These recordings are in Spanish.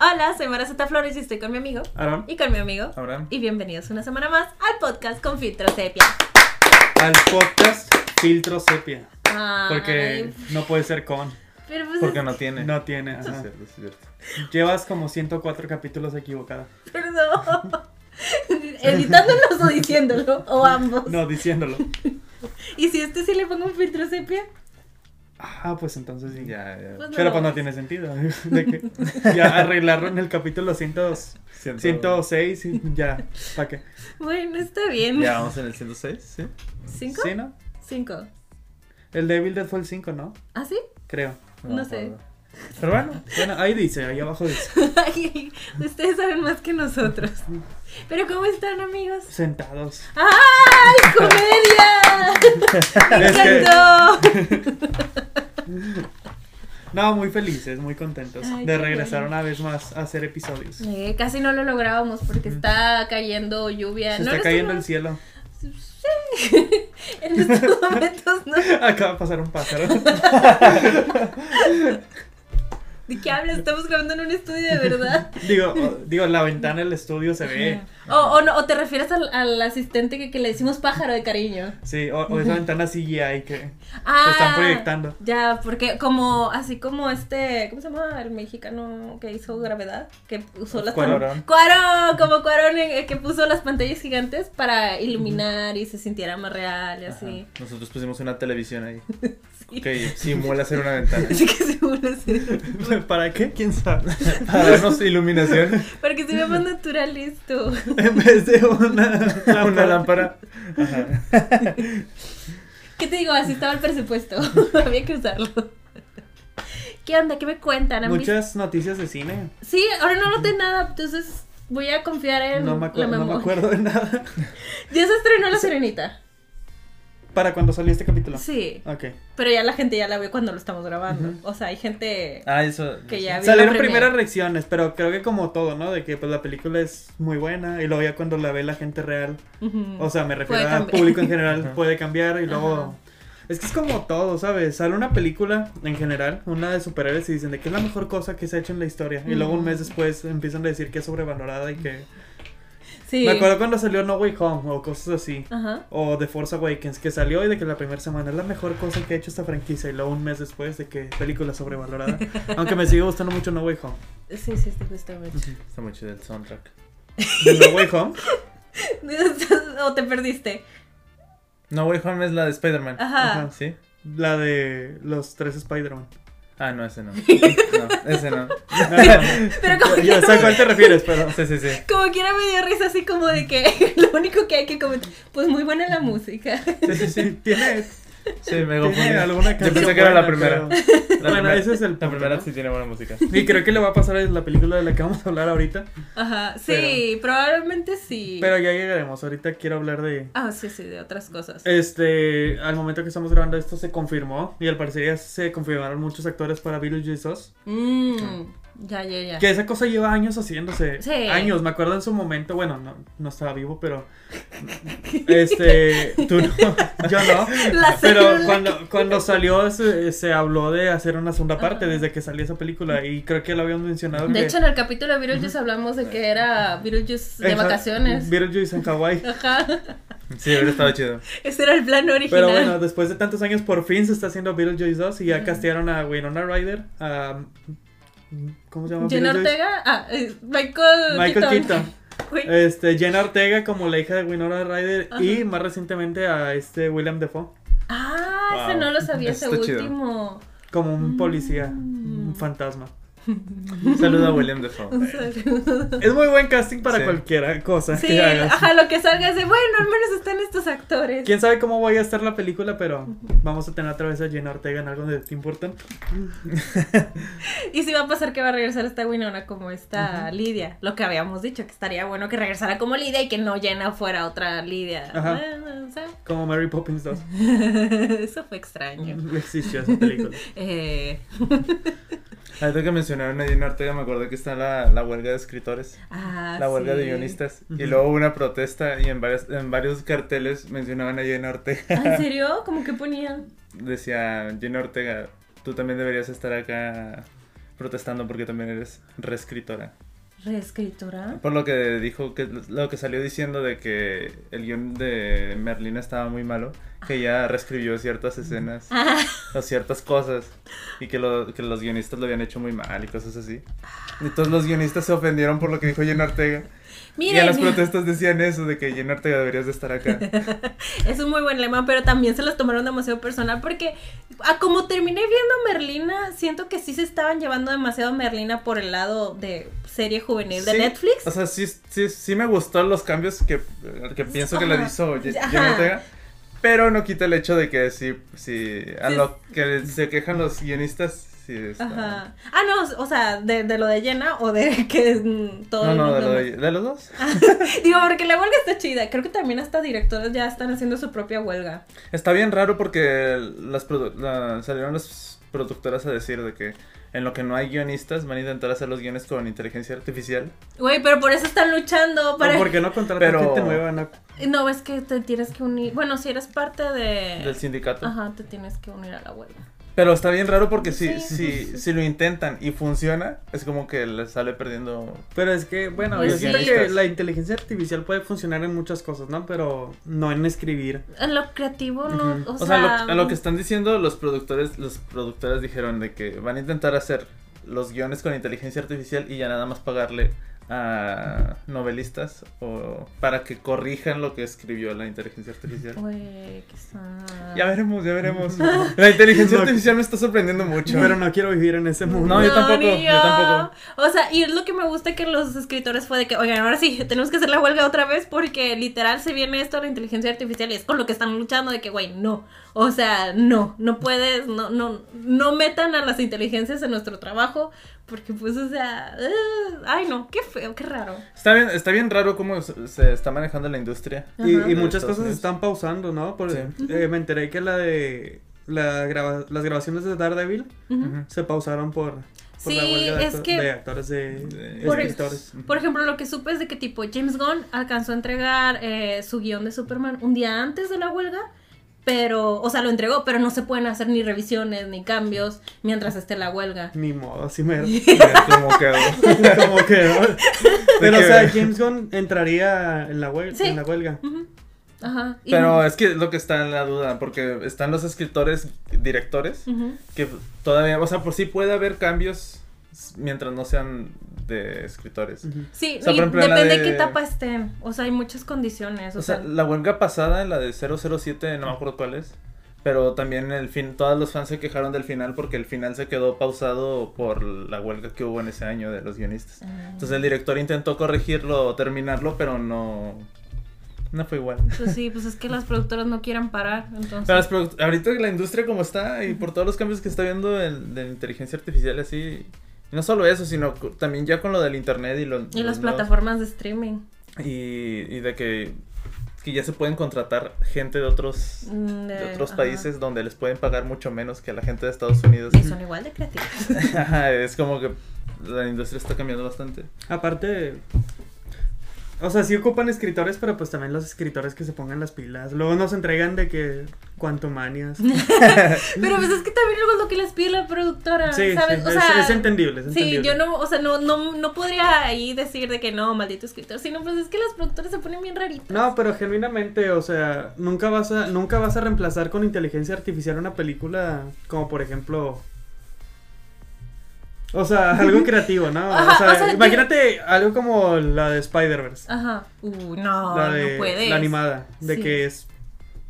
Hola, soy Marazeta Flores y estoy con mi amigo. Aaron. Y con mi amigo. Abraham. Y bienvenidos una semana más al podcast con Filtro Sepia. Al podcast Filtro Sepia. Ay, Porque no puede ser con. Pero pues Porque no tiene. No tiene. Es cierto, es cierto. Llevas como 104 capítulos equivocada. Perdón. Editándolo o diciéndolo, o ambos. No, diciéndolo. ¿Y si este sí le pongo un filtro sepia? Ah, pues entonces sí. Ya, ya. Pues no Pero pues no ves. tiene sentido. De que ya arreglarlo en el capítulo 100, Ciento- 106 y ya. ¿Para qué? Bueno, está bien. Ya vamos en el 106, ¿sí? ¿Cinco? ¿Sí, no? Cinco. El Devil Dead fue el 5, ¿no? ¿Ah, sí? Creo. No sé. Pero bueno, Bueno, ahí dice, ahí abajo dice. Ay, ustedes saben más que nosotros. Pero ¿cómo están, amigos? Sentados. ¡Ay, comedia! ¡Me encantó! No, muy felices, muy contentos Ay, de regresar bueno. una vez más a hacer episodios. Eh, casi no lo lográbamos porque está cayendo lluvia. Se no está cayendo el cielo. Sí. en estos momentos no. Acaba de pasar un pájaro. ¿De qué hablas? Estamos grabando en un estudio de verdad. digo, o- digo, la ventana del estudio se ve. O, o, no, o te refieres al, al asistente que, que le decimos pájaro de cariño. Sí, o, o esa ventana CGI que Ah, están proyectando. Ya, porque como, así como este, ¿cómo se llama el mexicano que hizo Gravedad? Que usó las Cuarón. Cuarón, como Cuarón eh, que puso las pantallas gigantes para iluminar y se sintiera más real y así. Ajá. nosotros pusimos una televisión ahí Sí. que simula ser una ventana. Así que. ¿Para qué? ¿Quién sabe? Para darnos iluminación. Para que se vea más natural esto. en vez de una, Una lámpara. Ajá. ¿Qué te digo? Así estaba el presupuesto. Había que usarlo. ¿Qué onda? ¿Qué me cuentan? ¿Han visto- Muchas noticias de cine. Sí, ahora no noté nada, entonces voy a confiar en No me, acu- la no me memoria. acuerdo de nada. Ya se estrenó La Serenita. ¿Para cuando salió este capítulo? Sí, Ok. pero ya la gente ya la ve cuando lo estamos grabando. O sea, hay gente Ah, eso. que ya vio Salieron primeras reacciones, pero creo que como todo, ¿no? De que pues la película es muy buena y luego ya cuando la ve la gente real, o sea, me refiero al público en general, puede cambiar y luego... Es que es como todo, ¿sabes? Sale una película en general, una de superhéroes y dicen de que es la mejor cosa que se ha hecho en la historia. Y luego un mes después empiezan a decir que es sobrevalorada y que... Sí. Me acuerdo cuando salió No Way Home o cosas así. Ajá. O The Force Awakens, que salió y de que la primera semana es la mejor cosa que ha hecho esta franquicia. Y luego un mes después de que película sobrevalorada. Aunque me sigue gustando mucho No Way Home. Sí, sí, te gusta mucho. Está muy chido el soundtrack. ¿De No Way Home? o te perdiste. No Way Home es la de Spider-Man. Ajá. Ajá. ¿Sí? La de los tres Spider-Man. Ah, no, ese no. No, ese no. Pero como Yo sé a cuál te refieres, pero. Sí, sí, sí. Como quiera me dio risa así como de que lo único que hay que comentar, pues muy buena la música. Sí, sí, sí. Tiene, Sí, me confundí. alguna Yo canción. pensé que era la primera. La Bueno, primera- ese es el La primera ¿no? sí tiene buena música. Y creo que le va a pasar a la película de la que vamos a hablar ahorita. Ajá, sí, probablemente sí. Pero ya llegaremos. Ahorita quiero hablar de. Ah, sí, sí, de otras cosas. Este, al momento que estamos grabando esto se confirmó y al parecer ya se confirmaron muchos actores para Beetlejuice 2. Mm, ya, ya, ya. Que esa cosa lleva años haciéndose. Sí. Años, me acuerdo en su momento, bueno, no, no estaba vivo, pero... Este, tú no, yo no. La Pero cuando, cuando salió se, se habló de hacer una segunda parte Ajá. desde que salió esa película y creo que lo habían mencionado. De que hecho, en el capítulo de Beetlejuice hablamos de que era Beetlejuice de en vacaciones. Beetlejuice en Hawái. Ajá. Sí, hubiera estado chido. Ese era el plan original. Pero bueno, después de tantos años por fin se está haciendo Beetlejuice 2 y ya castearon a Winona Ryder, a... ¿Cómo se llama? Jenna Beetlejuice? Ortega. Ah, eh, Michael, Michael Keaton. Este, Jenna Ortega como la hija de Winona Ryder Ajá. y más recientemente a este William Defoe Ah, ese no lo sabía, ese Está chido. como último. un policía, Mm. un fantasma. Un saludo a William Defoe. Un saludo. Es muy buen casting para Sí. cualquiera cosa Sí, que hagas. ajá, lo que salga es de, bueno, al menos están estos actores. Quién sabe cómo vaya a estar la película, pero vamos a tener otra vez a Jenna Ortega en algo de importante. Y sí va a pasar que va a regresar esta Winona como esta Lidia. Lo que habíamos dicho, que estaría bueno que regresara como Lidia y que no Jenna fuera otra Lidia. Ajá. Bueno, o sea, Como Mary Poppins 2. eso fue extraño. Existió esa película. Eh, Ahorita que mencionaron a Jenna Ortega, me acordé que está la, la huelga de escritores, ah, la huelga de guionistas. Y luego hubo una protesta y en varios, en varios carteles mencionaban a Jenna Ortega. Ah, ¿En serio? ¿Cómo que ponían? decía Jenna Ortega, tú también deberías estar acá protestando porque también eres reescritora. ¿Reescritora? Por lo que dijo, que lo que salió diciendo de que el guion de Merlina estaba muy malo, que ella reescribió ciertas escenas Ah, o ciertas cosas y que, lo- que los guionistas lo habían hecho muy mal y cosas así. Y todos los guionistas se ofendieron por lo que dijo Jenna Ortega. Y a las miren, protestas decían eso, de que Jenna Ortega deberías de estar acá. es un muy buen lema, pero también se los tomaron demasiado personal porque a como terminé viendo Merlina, siento que sí se estaban llevando demasiado Merlina por el lado de serie juvenil de Sí, Netflix. O sea, sí, sí, sí me gustó los cambios que, que pienso que le hizo Ortega. Pero no quita el hecho de que sí, sí, a lo que se quejan los guionistas, sí está. Ajá. Ah, no, o sea, de, de lo de Jenna o de que mm, todo. No, no, de, lo de, de los dos. Digo, porque la huelga está chida. Creo que también hasta directores ya están haciendo su propia huelga. Está bien raro porque las produ- la- salieron las productoras a decir de que en lo que no hay guionistas van a intentar hacer los guiones con inteligencia artificial. Güey, pero por eso están luchando. Para... ¿O por qué no contratar Pero- gente nueva? No? No, es que te tienes que unir. Bueno, si eres parte de. Del sindicato. Ajá, te tienes que unir a la huelga. Pero está bien raro porque si, Sí, si, si lo intentan y funciona, es como que les sale perdiendo. Pero es que, bueno, Pues yo siento sí. que la inteligencia artificial puede funcionar en muchas cosas, ¿no? Pero no en escribir. En lo creativo, no. Ujú. O, O sea, sea, lo, a lo que están diciendo los productores, los productores dijeron de que van a intentar hacer los guiones con inteligencia artificial y ya nada más pagarle a novelistas o para que corrijan lo que escribió la inteligencia artificial. Sad. Ya veremos, ya veremos. La inteligencia No. artificial me está sorprendiendo mucho. Pero no quiero vivir en ese mundo. No, yo tampoco, ni yo tampoco. O sea, y es lo que me gusta que los escritores fue de que, oigan, ahora sí, tenemos que hacer la huelga otra vez porque literal se viene esto de la inteligencia artificial y es con lo que están luchando de que, güey, no. O sea, no, no puedes, no, no, no metan a las inteligencias en nuestro trabajo porque pues, o sea, ugh, ay no, qué feo, qué raro. Está bien, está bien raro cómo se está manejando la industria. Y, Ajá. y de muchas cosas se están pausando, ¿no? Por- Sí. eh, me enteré que la de la grava- las grabaciones de Daredevil se pausaron por, por Sí, la huelga de, es acto- que- de actores de, De- Por- escritores. Por ejemplo, lo que supe es de que tipo James Gunn alcanzó a entregar eh, su guion de Superman un día antes de la huelga, pero, o sea, lo entregó, pero no se pueden hacer ni revisiones ni cambios mientras esté la huelga. Ni modo, así me... Mira cómo quedó. como que... ¿no? Pero, o que- sea, James Gunn entraría en la, huelga Sí. en la huelga. Ajá. y- Pero es que es lo que está en la duda, porque están los escritores, directores, que todavía, o sea, por sí puede haber cambios mientras no sean de escritores. Sí, O sea, y por ejemplo, en la depende de de- qué etapa estén. O sea, hay muchas condiciones. O, O sea, la huelga pasada, la de 007, no me acuerdo cuál es. Pero también el fin, todos los fans se quejaron del final porque el final se quedó pausado por la huelga que hubo en ese año de los guionistas. Ah, Entonces el director intentó corregirlo o terminarlo, pero no, no fue igual. Pues sí, pues es que las productoras no quieren parar, entonces. Pero ahorita la industria como está y por todos los cambios que está viendo en- de la inteligencia artificial así, y no solo eso, sino también ya con lo del internet y, lo- y las plataformas de streaming. y, y de que, que ya se pueden contratar gente de otros mm, de de- otros ajá. países donde les pueden pagar mucho menos que a la gente de Estados Unidos. Y son igual de creativas. Ajá, es como que la industria está cambiando bastante. Aparte, o sea, sí ocupan escritores, pero pues también los escritores que se pongan las pilas. Luego nos entregan de que cuantumanias. Sí, Pero pues es que también luego es lo que les pide la productora, sí, ¿sabes? o es, sea, es entendible, es Sí, yo no, o sea, no, no, no podría ahí decir de que no, maldito escritor, sino pues es que las productoras se ponen bien raritas. No, pero genuinamente, o sea, nunca vas a nunca vas a reemplazar con inteligencia artificial una película como por ejemplo o sea, algo creativo, ¿no? Ajá, o, sea, o sea, yo- imagínate algo como la de Spider-Verse. Ajá. Uh, no, la de no puedes. la animada, de Sí. que es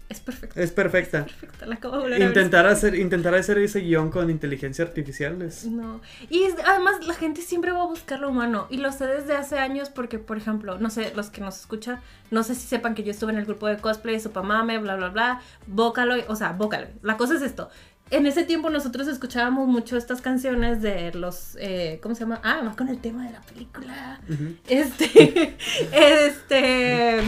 Es perfecto. es perfecta. Perfecta, la acabo de volver a ver. Intentar hacer intentar hacer ese guion con inteligencia artificial es No. Y es- además la gente siempre va a buscar lo humano. Y lo sé desde hace años porque, por ejemplo, no sé, los que nos escuchan, no sé si sepan que yo estuve en el grupo de cosplay, Supamame, bla, bla, bla, Vocaloid, o sea, Vocaloid. La cosa es esto. En ese tiempo nosotros escuchábamos mucho estas canciones de los, eh, ¿cómo se llama? Ah, más con el tema de la película. Este, este,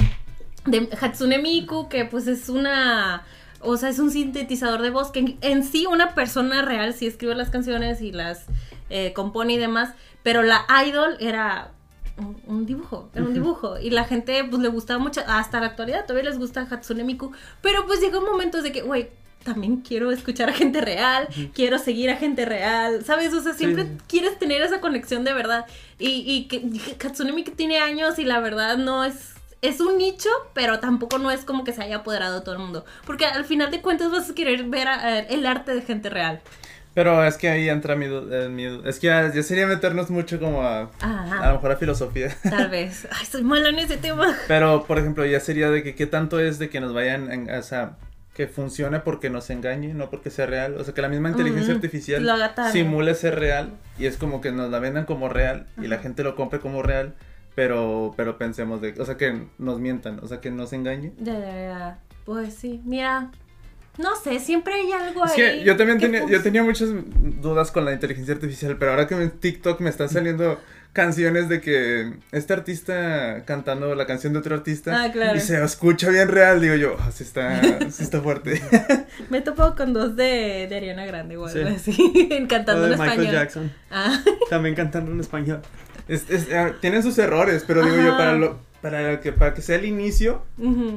de Hatsune Miku, que pues es una, o sea, es un sintetizador de voz que en, en sí una persona real sí escribe las canciones y las eh, compone y demás, pero la idol era un, un dibujo, era un dibujo y la gente pues le gustaba mucho, hasta la actualidad todavía les gusta Hatsune Miku, pero pues llegó un momento de que, güey, también quiero escuchar a gente real, quiero seguir a gente real, ¿sabes? O sea, siempre Sí. quieres tener esa conexión de verdad. Y, y que y que tiene años y la verdad no es... Es un nicho, pero tampoco no es como que se haya apoderado de todo el mundo. Porque al final de cuentas vas a querer ver a- a el arte de gente real. Pero es que ahí entra mi, eh, mi Es que ya, ya sería meternos mucho como a... A lo Ajá, mejor a filosofía. tal vez. Ay, soy mala en ese tema. Pero, por ejemplo, ya sería de que qué tanto es de que nos vayan, en- o sea, que funcione porque nos engañe, no porque sea real. O sea, que la misma inteligencia Mm, artificial simule ser real y es como que nos la vendan como real y la gente lo compre como real, pero, pero pensemos de, o sea, que nos mientan, o sea, que nos engañe. Ya, ya, ya. Pues sí, mira. No sé, siempre hay algo Es ahí. que yo también que tenía, yo funciona. tenía muchas dudas con la inteligencia artificial, pero ahora que en TikTok me están saliendo canciones de que este artista cantando la canción de otro artista Ah, claro. y se escucha bien real, digo yo, "Ah, sí está, sí está fuerte. Me he topado con dos de, de Ariana Grande o algo Sí. así, O cantando de en Michael español. Jackson. Ah, También cantando en español. Es- es- ah, tienen sus errores, pero digo yo, para lo, para que, para que sea el inicio,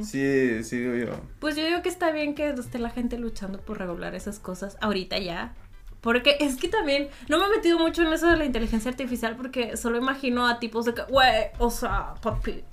sí, sí digo yo. Pues yo digo que está bien que esté la gente luchando por regular esas cosas ahorita ya. Porque es que también no me he metido mucho en eso de la inteligencia artificial porque solo imagino a tipos de que, güey, o sea, papi,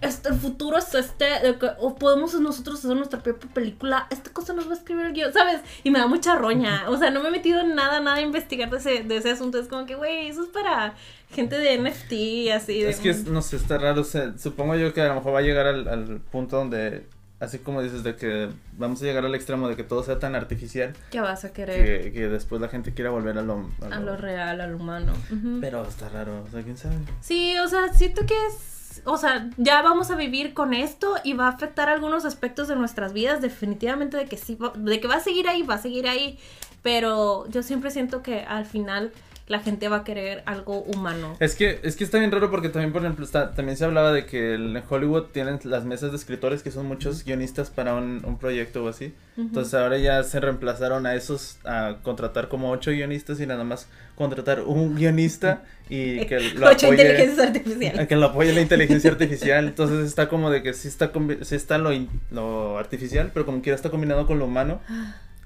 este, el futuro es este, de que, o podemos nosotros hacer nuestra propia película, esta cosa nos va a escribir el guion, ¿sabes? Y me da mucha roña, o sea, no me he metido en nada, nada a investigar de ese, de ese asunto, es como que, güey, eso es para gente de NFT y así. De, Es que, es- no sé, está raro, o sea, supongo yo que a lo mejor va a llegar al, al punto donde, así como dices, de que vamos a llegar al extremo de que todo sea tan artificial que vas a querer que, que después la gente quiera volver a lo... a lo real, a lo humano. Pero está raro, o sea, quién sabe. Sí, o sea, siento que es, o sea, ya vamos a vivir con esto y va a afectar algunos aspectos de nuestras vidas, definitivamente de que sí, va- de que va a seguir ahí, va a seguir ahí, pero yo siempre siento que al final la gente va a querer algo humano. Es que, es que está bien raro porque también, por ejemplo, está, también se hablaba de que en Hollywood tienen las mesas de escritores que son muchos guionistas para un, un proyecto o así. Entonces ahora ya se reemplazaron a esos a contratar como ocho guionistas y nada más contratar un guionista y que lo Ocho apoye, inteligencias artificiales. que lo apoye la inteligencia artificial. Entonces está como de que sí está, sí está lo, lo artificial, pero como quiera está combinado con lo humano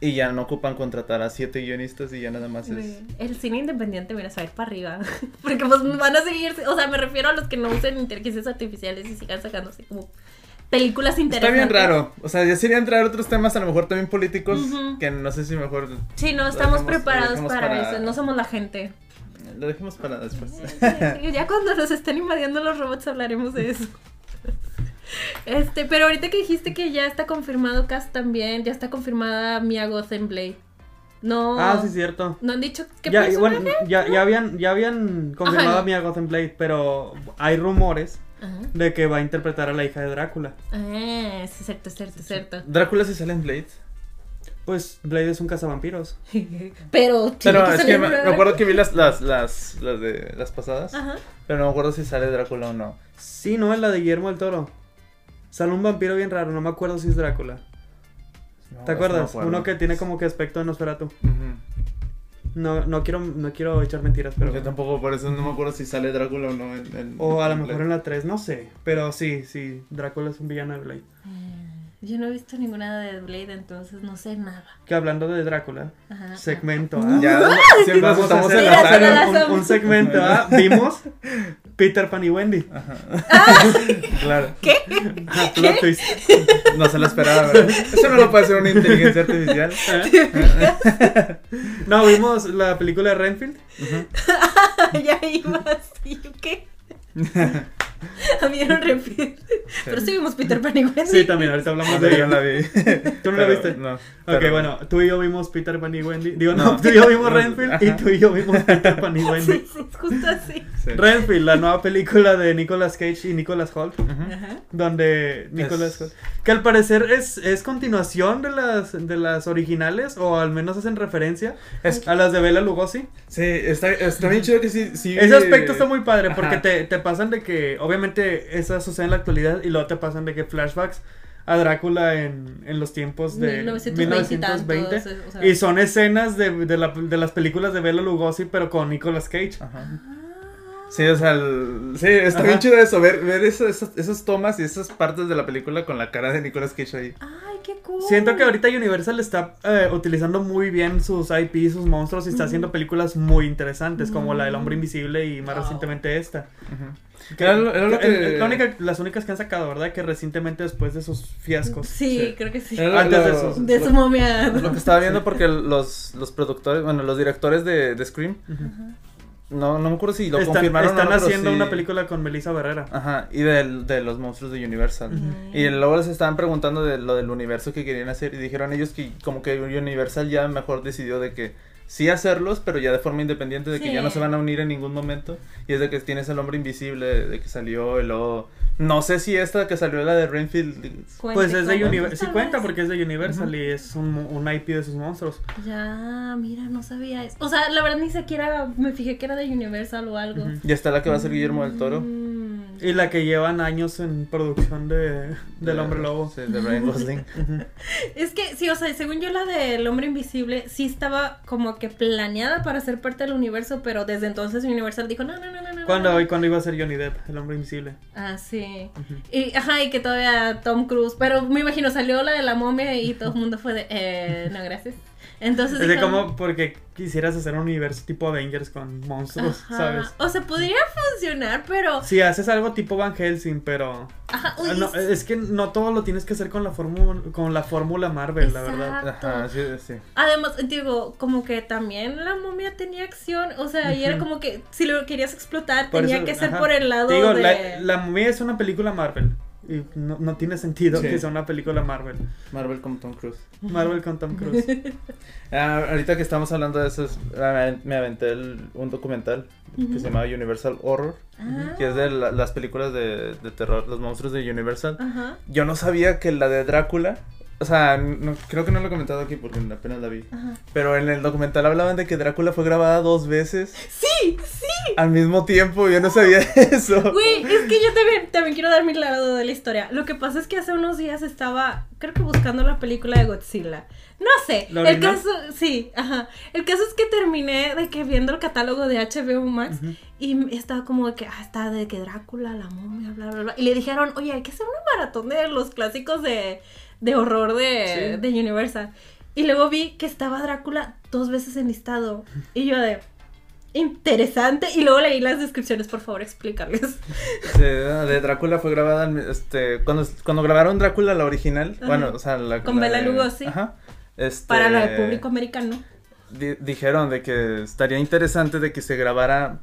y ya no ocupan contratar a siete guionistas y ya nada más es... El cine independiente, mira, se va a ir para arriba. Porque pues van a seguir, o sea, me refiero a los que no usen inteligencias artificiales y sigan sacándose como películas Está interesantes. bien raro. O sea, ya sería entrar otros temas, a lo mejor también políticos, que no sé si mejor Sí, no estamos dejemos- preparados para, para- eso, no somos la gente. lo dejemos para después. Sí, ya cuando nos estén invadiendo los robots hablaremos de eso. Este, pero ahorita que dijiste que ya está confirmado Cast también, ya está confirmada Mia Goth en Blade. No. Ah, sí, cierto. ¿No han dicho qué Ya, bueno, ya, ya habían, ya habían confirmado Ajá. a Mia Gotham Blade, pero hay rumores Ajá. de que va a interpretar a la hija de Drácula. Ah, sí, es cierto, es cierto, es cierto. Drácula se sale en Blade. Pues Blade es un cazavampiros. Pero, Pero que es que me, acuerdo que vi las, las, las, las de las pasadas, Ajá. pero no me acuerdo si sale Drácula o no. Sí, no, es la de Guillermo del Toro. Sale un vampiro bien raro, no me acuerdo si es Drácula. No, ¿Te acuerdas? no. Uno que tiene como que aspecto de Nosferatu. Ujú. No, no quiero, no quiero echar mentiras, pero. Yo tampoco, por eso no me acuerdo si sale Drácula o no. En, en- O a lo mejor en la 3, no sé. Pero sí, sí, Drácula es un villano de Blade. Yo no he visto ninguna de Blade, entonces no sé nada. Que hablando de Drácula, Ajá. segmento, ¿ah? Ya, siempre nos Vamos a estamos hacer, la un, un segmento, ¿ah? Vimos Peter Pan y Wendy. Claro, ¿Qué? Ah, plot twist. no se lo esperaba, ¿verdad? Eso no lo puede hacer una inteligencia artificial. No, vimos la película de Renfield. ya iba así, ¿qué? Vieron repeat. Pero sí vimos Peter Pan y Wendy. Sí, también, ahorita hablamos de ella. la vi. ¿Tú no la viste? No. Ok, pero- bueno, tú y yo vimos Peter Pan y Wendy. Digo, no, No. tú y yo vimos No, Renfield y ajá. tú y yo vimos Peter Pan y Wendy. Sí, sí, es justo así. Sí. Renfield, la nueva película de Nicolas Cage y Nicolas Holt. Ujú. Ajá. Donde Nicolas Es- Holt. Que al parecer es, es continuación de las, de las originales, o al menos hacen referencia Es- a las de Bela Lugosi. Sí, está, está bien chido que sí. sí Ese aspecto está muy padre Ajá. porque te, te pasan de que, obviamente, esa sucede en la actualidad y luego te pasan de que flashbacks a Drácula en, en los tiempos de 1920 y tantos, 1920. o sea. Y son escenas de, de, la- de las películas de Bela Lugosi, pero con Nicolas Cage. Ajá. Ah. Sí, o sea, el- sí, está Ajá. bien chido eso, ver, ver esas, esas, esas tomas y esas partes de la película con la cara de Nicolas Cage ahí. Ay, qué cool. Siento que ahorita Universal está eh, utilizando muy bien sus IP, sus monstruos y está haciendo películas muy interesantes como la del Hombre Invisible y más Wow. recientemente esta. Que era lo- era lo Que- que- la única- las únicas que han sacado, ¿verdad? Que recientemente después de sus fiascos. Sí, Sí. creo que sí. Era lo- Antes de eso. De su momia. Lo que estaba viendo porque los, los productores, bueno, los directores de, de Scream, no, no me acuerdo si lo están confirmaron o están no, haciendo sí- una película con Melissa Barrera. Ajá, y del- de los monstruos de Universal. Y luego les estaban preguntando de lo del universo que querían hacer y dijeron ellos que como que Universal ya mejor decidió de que sí hacerlos, pero ya de forma independiente, de que Sí. ya no se van a unir en ningún momento. Y es de que tienes el hombre invisible, de que salió, y luego... No sé si esta que salió la de Renfield... Pues es de. Universal. Sí cuenta porque es de Universal Ujú. y es un, un IP de sus monstruos. Ya, mira, no sabía eso. O sea, la verdad ni siquiera me fijé que era de Universal o algo. Ujú. Y está la que va a ser Guillermo del Toro. Mm. Y la que llevan años en producción de, del De- Hombre Lobo. Sí, de Ryan Gosling. Es que, sí, o sea, según yo la del hombre invisible sí estaba como que planeada para ser parte del universo, pero desde entonces Universal dijo, no, no, no, no, no. ¿Cuándo, no, no". cuando iba a ser Johnny Depp, el hombre invisible? Ah, sí. Y, ajá, y que todavía Tom Cruise, pero me imagino salió la de la momia y todo el mundo fue de, eh, no, gracias. Entonces Es de como porque quisieras hacer un universo tipo Avengers con monstruos, ajá. ¿sabes? O sea, podría funcionar, pero, Si haces algo tipo Van Helsing, pero ajá, uy, Ah, no, es que no todo lo tienes que hacer con la fórmula con la fórmula Marvel, la verdad. Exacto. Ajá, sí, sí. Además, digo, como que también la momia tenía acción, o sea, y era como que si lo querías explotar Por tenía eso, que ser ajá. por el lado digo, de... la, la momia es una película Marvel. Y no, no tiene sentido Sí. que sea una película Marvel. Marvel como Tom Cruise. Marvel con Tom Cruise. Ah, ahorita que estamos hablando de eso, es- me aventé el- un documental que se llama Universal Horror, Ah, que es de la- las películas de, de terror, los monstruos de Universal. Yo no sabía que la de Drácula, o sea, no- creo que no lo he comentado aquí porque apenas la vi, ajá. pero en el documental hablaban de que Drácula fue grabada dos veces Sí, sí. al mismo tiempo, yo no sabía eso. Güey, es que yo también, también quiero dar mi lado de la historia. Lo que pasa es que hace unos días estaba, creo que buscando la película de Godzilla. No sé, ¿La el caso, sí, ajá. El caso es que terminé de que viendo el catálogo de HBO Max y estaba como de que, ah, está de que Drácula, la momia, bla, bla, bla. Y le dijeron, oye, hay que hacer una maratón de los clásicos de, de horror de, Sí. de Universal. Y luego vi que estaba Drácula dos veces enlistado. Y yo de, interesante. Y luego leí las descripciones, por favor, explícales. De, de Drácula fue grabada, este, cuando, cuando grabaron Drácula la original, Ajá. bueno, o sea, la Con la Bela Lugosi. Ajá. Este, Para el público americano. di- dijeron de que estaría interesante de que se grabara,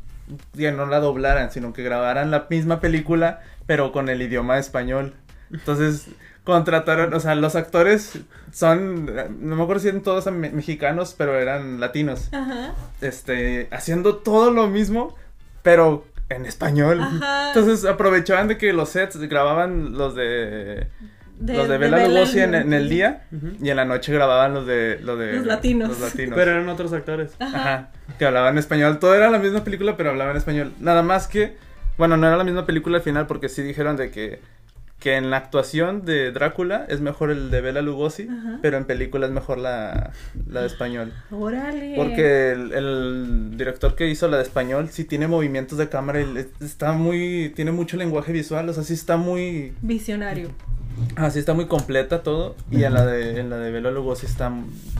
ya no la doblaran, sino que grabaran la misma película, pero con el idioma español. Entonces, contrataron, o sea, los actores son, no me acuerdo si eran todos me- mexicanos, pero eran latinos. Ajá. Este, haciendo todo lo mismo, pero en español. Ajá. Entonces aprovechaban de que los sets grababan los de, De- los de de Bela Bela Lugosi en, en el día y en la noche grababan los de los de Los latinos. los latinos. Pero eran otros actores. Ajá. Ajá, que hablaban español. Todo era la misma película, pero hablaban español. Nada más que, bueno, no era la misma película al final porque sí dijeron de que, que en la actuación de Drácula es mejor el de Bela Lugosi, Ajá. pero en película es mejor la, la de español. Órale. Porque el, el director que hizo la de español sí tiene movimientos de cámara y está muy, tiene mucho lenguaje visual, o sea, sí está muy, Visionario. Así está muy completa todo y en la de, en la de Bela Lugosi está,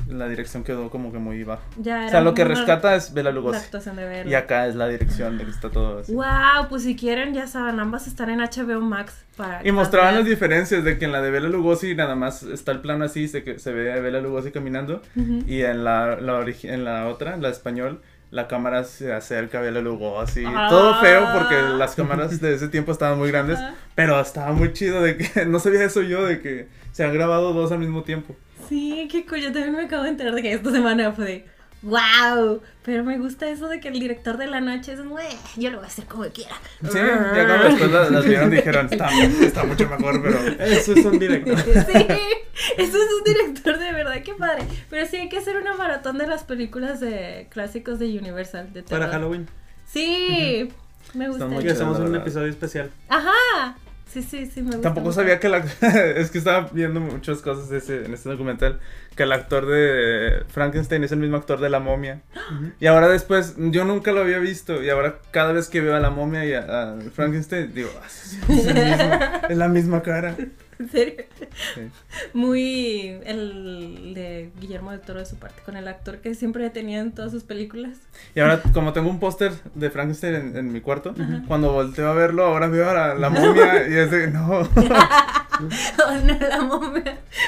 la dirección quedó como que muy baja. Ya O sea, lo que rescata es Bela La Lugosi. actuación de verlo. Y acá es la dirección de que está todo así. Wow, pues si quieren, ya saben, ambas están en HBO Max. Para Y mostraban las diferencias de que en la de Bela Lugosi nada más está el plano así, se, que se ve a Bela Lugosi caminando. Y en la, la en la otra, en la de español, la cámara se acerca a Bela Lugosi. Ah. Todo feo porque las cámaras de ese tiempo estaban muy grandes. Pero estaba muy chido de que, no sabía eso yo, de que se han grabado dos al mismo tiempo. Sí, qué cool. Yo también me acabo de enterar de que esta semana fue de wow. Pero me gusta eso de que el director de la noche es "Mue, yo lo voy a hacer como quiera. Sí, ya cuando después las, las vieron dijeron, está, está mucho mejor, pero... Eso es un director. Sí, eso es un director de verdad, qué padre. Pero sí hay que hacer una maratón de las películas de clásicos de Universal. De Para. Halloween. Sí, me gusta. muy Y chido, hacemos un episodio especial. Ajá. Sí, sí, sí, me gusta. Tampoco mucho. sabía que la... es que estaba viendo muchas cosas ese- en este documental. Que el actor de Frankenstein es el mismo actor de la momia. Y ahora después, yo nunca lo había visto. Y ahora cada vez que veo a la momia y a, a Frankenstein, digo, "Ah, sí, sí, es, el mismo, es la misma cara. En serio. Sí. Muy el de Guillermo del Toro de su parte, con el actor que siempre tenía en todas sus películas. Y ahora, como tengo un póster de Frankenstein en, en mi cuarto, cuando volteo a verlo, ahora veo a la, la momia y es de, no. No, la momia.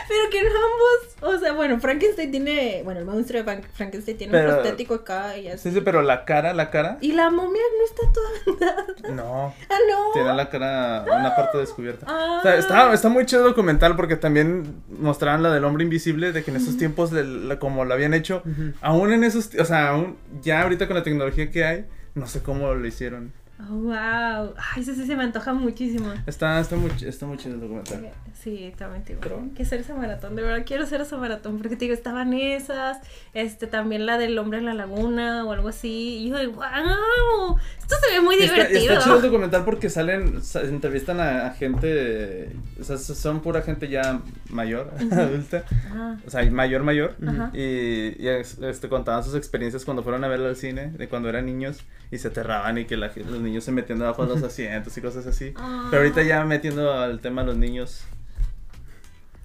Pero que no ambos. O sea, bueno, Frankenstein tiene. Bueno, el monstruo de Frank- Frankenstein tiene Pero- un prostético acá y así. Sí, sí, pero la cara, la cara, Y la momia no está toda vendada. no. Ah, no. Tiene la cara, una parte descubierta. Ah. O sea, está, está muy chido el documental porque también mostraban la del hombre invisible, de que en esos tiempos, de la- como lo habían hecho, Ujú. aún en esos, o sea, aún ya ahorita con la tecnología que hay, no sé cómo lo hicieron. Oh, wow. Ay, eso sí se me antoja muchísimo. Está, está, muy, está muy chido el documental. Sí, también digo. Pero- que hacer esa maratón, de verdad quiero hacer esa maratón porque te digo, estaban esas, este, también la del hombre en la laguna o algo así. Y yo de, wow, esto se ve muy está, divertido. está chido el documental porque salen, sa- entrevistan a, a gente, o sea, son pura gente ya mayor, adulta, Ah, o sea, mayor, mayor. Y, este, contaban sus experiencias cuando fueron a verla al cine, de cuando eran niños y se aterraban y que la gen- los niños se metían debajo de los asientos y cosas así. Ah. Pero ahorita ya metiendo al tema a los niños.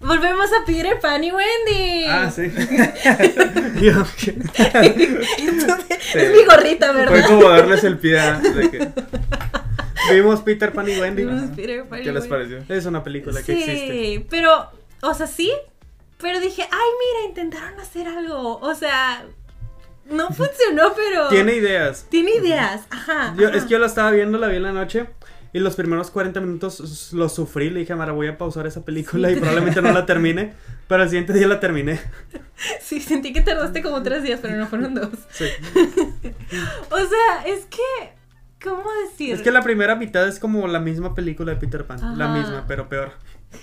Volvemos a Peter Pan y Wendy. Ah, sí. Sí. Es mi gorrita, Fue ¿verdad? como darles el pie a- de que, Vimos Peter Pan y Wendy. Vimos Peter Pan y ¿Qué les Wendy. pareció? Es una película que sí, existe. pero, o sea, sí, pero dije, ay, mira, intentaron hacer algo. O sea, no funcionó, pero. Tiene ideas. Tiene ideas, ajá. Yo, ajá. es que yo la estaba viendo, la vi en la noche. Y los primeros 40 minutos los sufrí. Le dije Mara, voy a pausar esa película y probablemente no la termine. Pero al siguiente día la terminé. Sí, sentí que tardaste como tres días, pero no fueron dos. Sí. O sea, es que. ¿Cómo decir? Es que la primera mitad es como la misma película de Peter Pan. La misma, pero peor.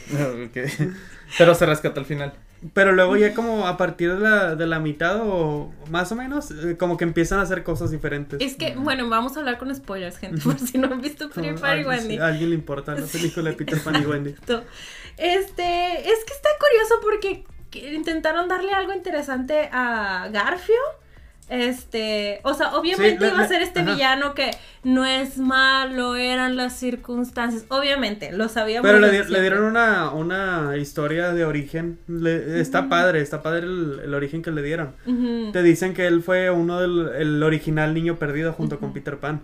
Pero se rescata al final. Pero luego ya como a partir de la, de la mitad o más o menos, eh, como que empiezan a hacer cosas diferentes. Es que, bueno, vamos a hablar con spoilers, gente, por si no han visto Peter Como Pan y Wendy. si a alguien le importa la película de Peter Pan y Wendy. Este, es que está curioso porque que intentaron darle algo interesante a Garfio. Este, o sea, obviamente Sí, iba a ser este ajá. villano que no es malo, eran las circunstancias. Obviamente, lo sabíamos. Pero le, dieron una, una historia de origen. Le- está padre, está padre el, el origen que le dieron. Te dicen que él fue uno del el original niño perdido junto con. Peter Pan.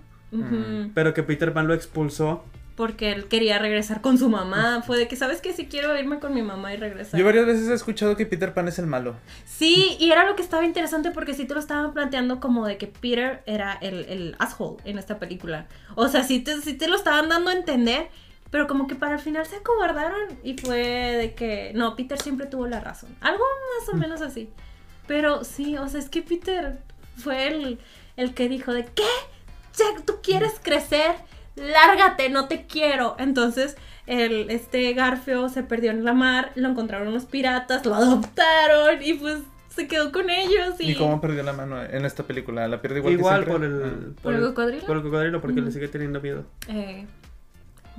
Pero que Peter Pan lo expulsó. Porque él quería regresar con su mamá. Fue de que, ¿sabes qué? Si quiero irme con mi mamá y regresar. Yo varias veces he escuchado que Peter Pan es el malo. Sí, y era lo que estaba interesante porque sí te lo estaban planteando como de que Peter era el, el asshole en esta película. O sea, sí te, sí te lo estaban dando a entender, pero como que para el final se acobardaron y fue de que, no, Peter siempre tuvo la razón. Algo más o menos así. Pero sí, o sea, es que Peter fue el, el que dijo de, ¿qué? Jack, tú quieres crecer, lárgate, no te quiero. Entonces, el, este Garfio se perdió en la mar, lo encontraron unos piratas, lo adoptaron y pues se quedó con ellos. ¿Y, ¿Y cómo perdió la mano en esta película? ¿La pierde igual, Igual, que siempre? por el, ¿Por el cocodrilo? Por el cocodrilo, porque le sigue teniendo miedo. Eh,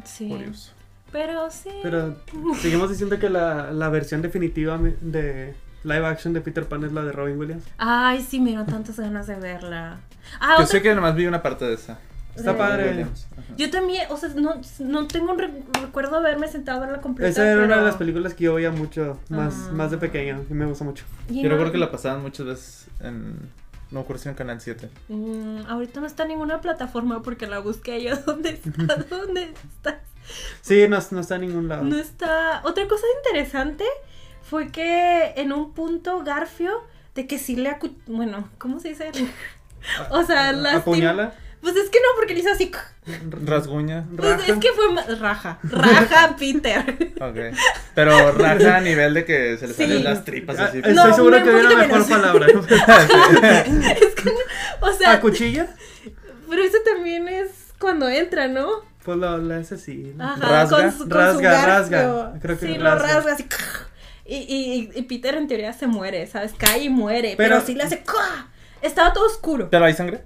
sí. Ah, curioso. Pero sí. Pero seguimos diciendo que la, la versión definitiva de live action de Peter Pan es la de Robin Williams. Ay, sí, me dieron tantas ganas de verla. Ah, Yo otra- sé que nomás vi una parte de esa. Está padre. Yo también, o sea, no, no tengo un re- recuerdo haberme sentado a verla completa. Esa era una de las películas que yo veía mucho, más, Ah. más de pequeño, y me gusta mucho. Y Yo no- recuerdo que la pasaban muchas veces en... No si en Canal 7. Mm, ahorita no está en ninguna plataforma porque la busqué yo. ¿Dónde está? ¿Dónde está? Sí, no, no está en ningún lado. No está. Otra cosa interesante fue que en un punto Garfio, de que sí le acu... Bueno, ¿cómo se dice? O sea, lastim- ¿Apuñala? Pues es que no, porque le hizo así. Rasguña. Pues es que fue ma- raja. Raja Peter. Ok. Pero raja a nivel de que se le Sí. salen las tripas Ah, así. Estoy No, seguro que poquito mejor menos. palabra. es que, no- o sea, ¿A cuchilla? pero eso también es cuando entra, ¿no? Pues lo, lo hace así. ¿no? Ajá, Rasga, con su, con rasga, su rasga. Creo que sí, lo rasga. rasga así. Y, y, y Peter en teoría se muere, ¿sabes? Cae y muere. Pero, Pero- sí le hace. Estaba todo oscuro. ¿Pero hay sangre?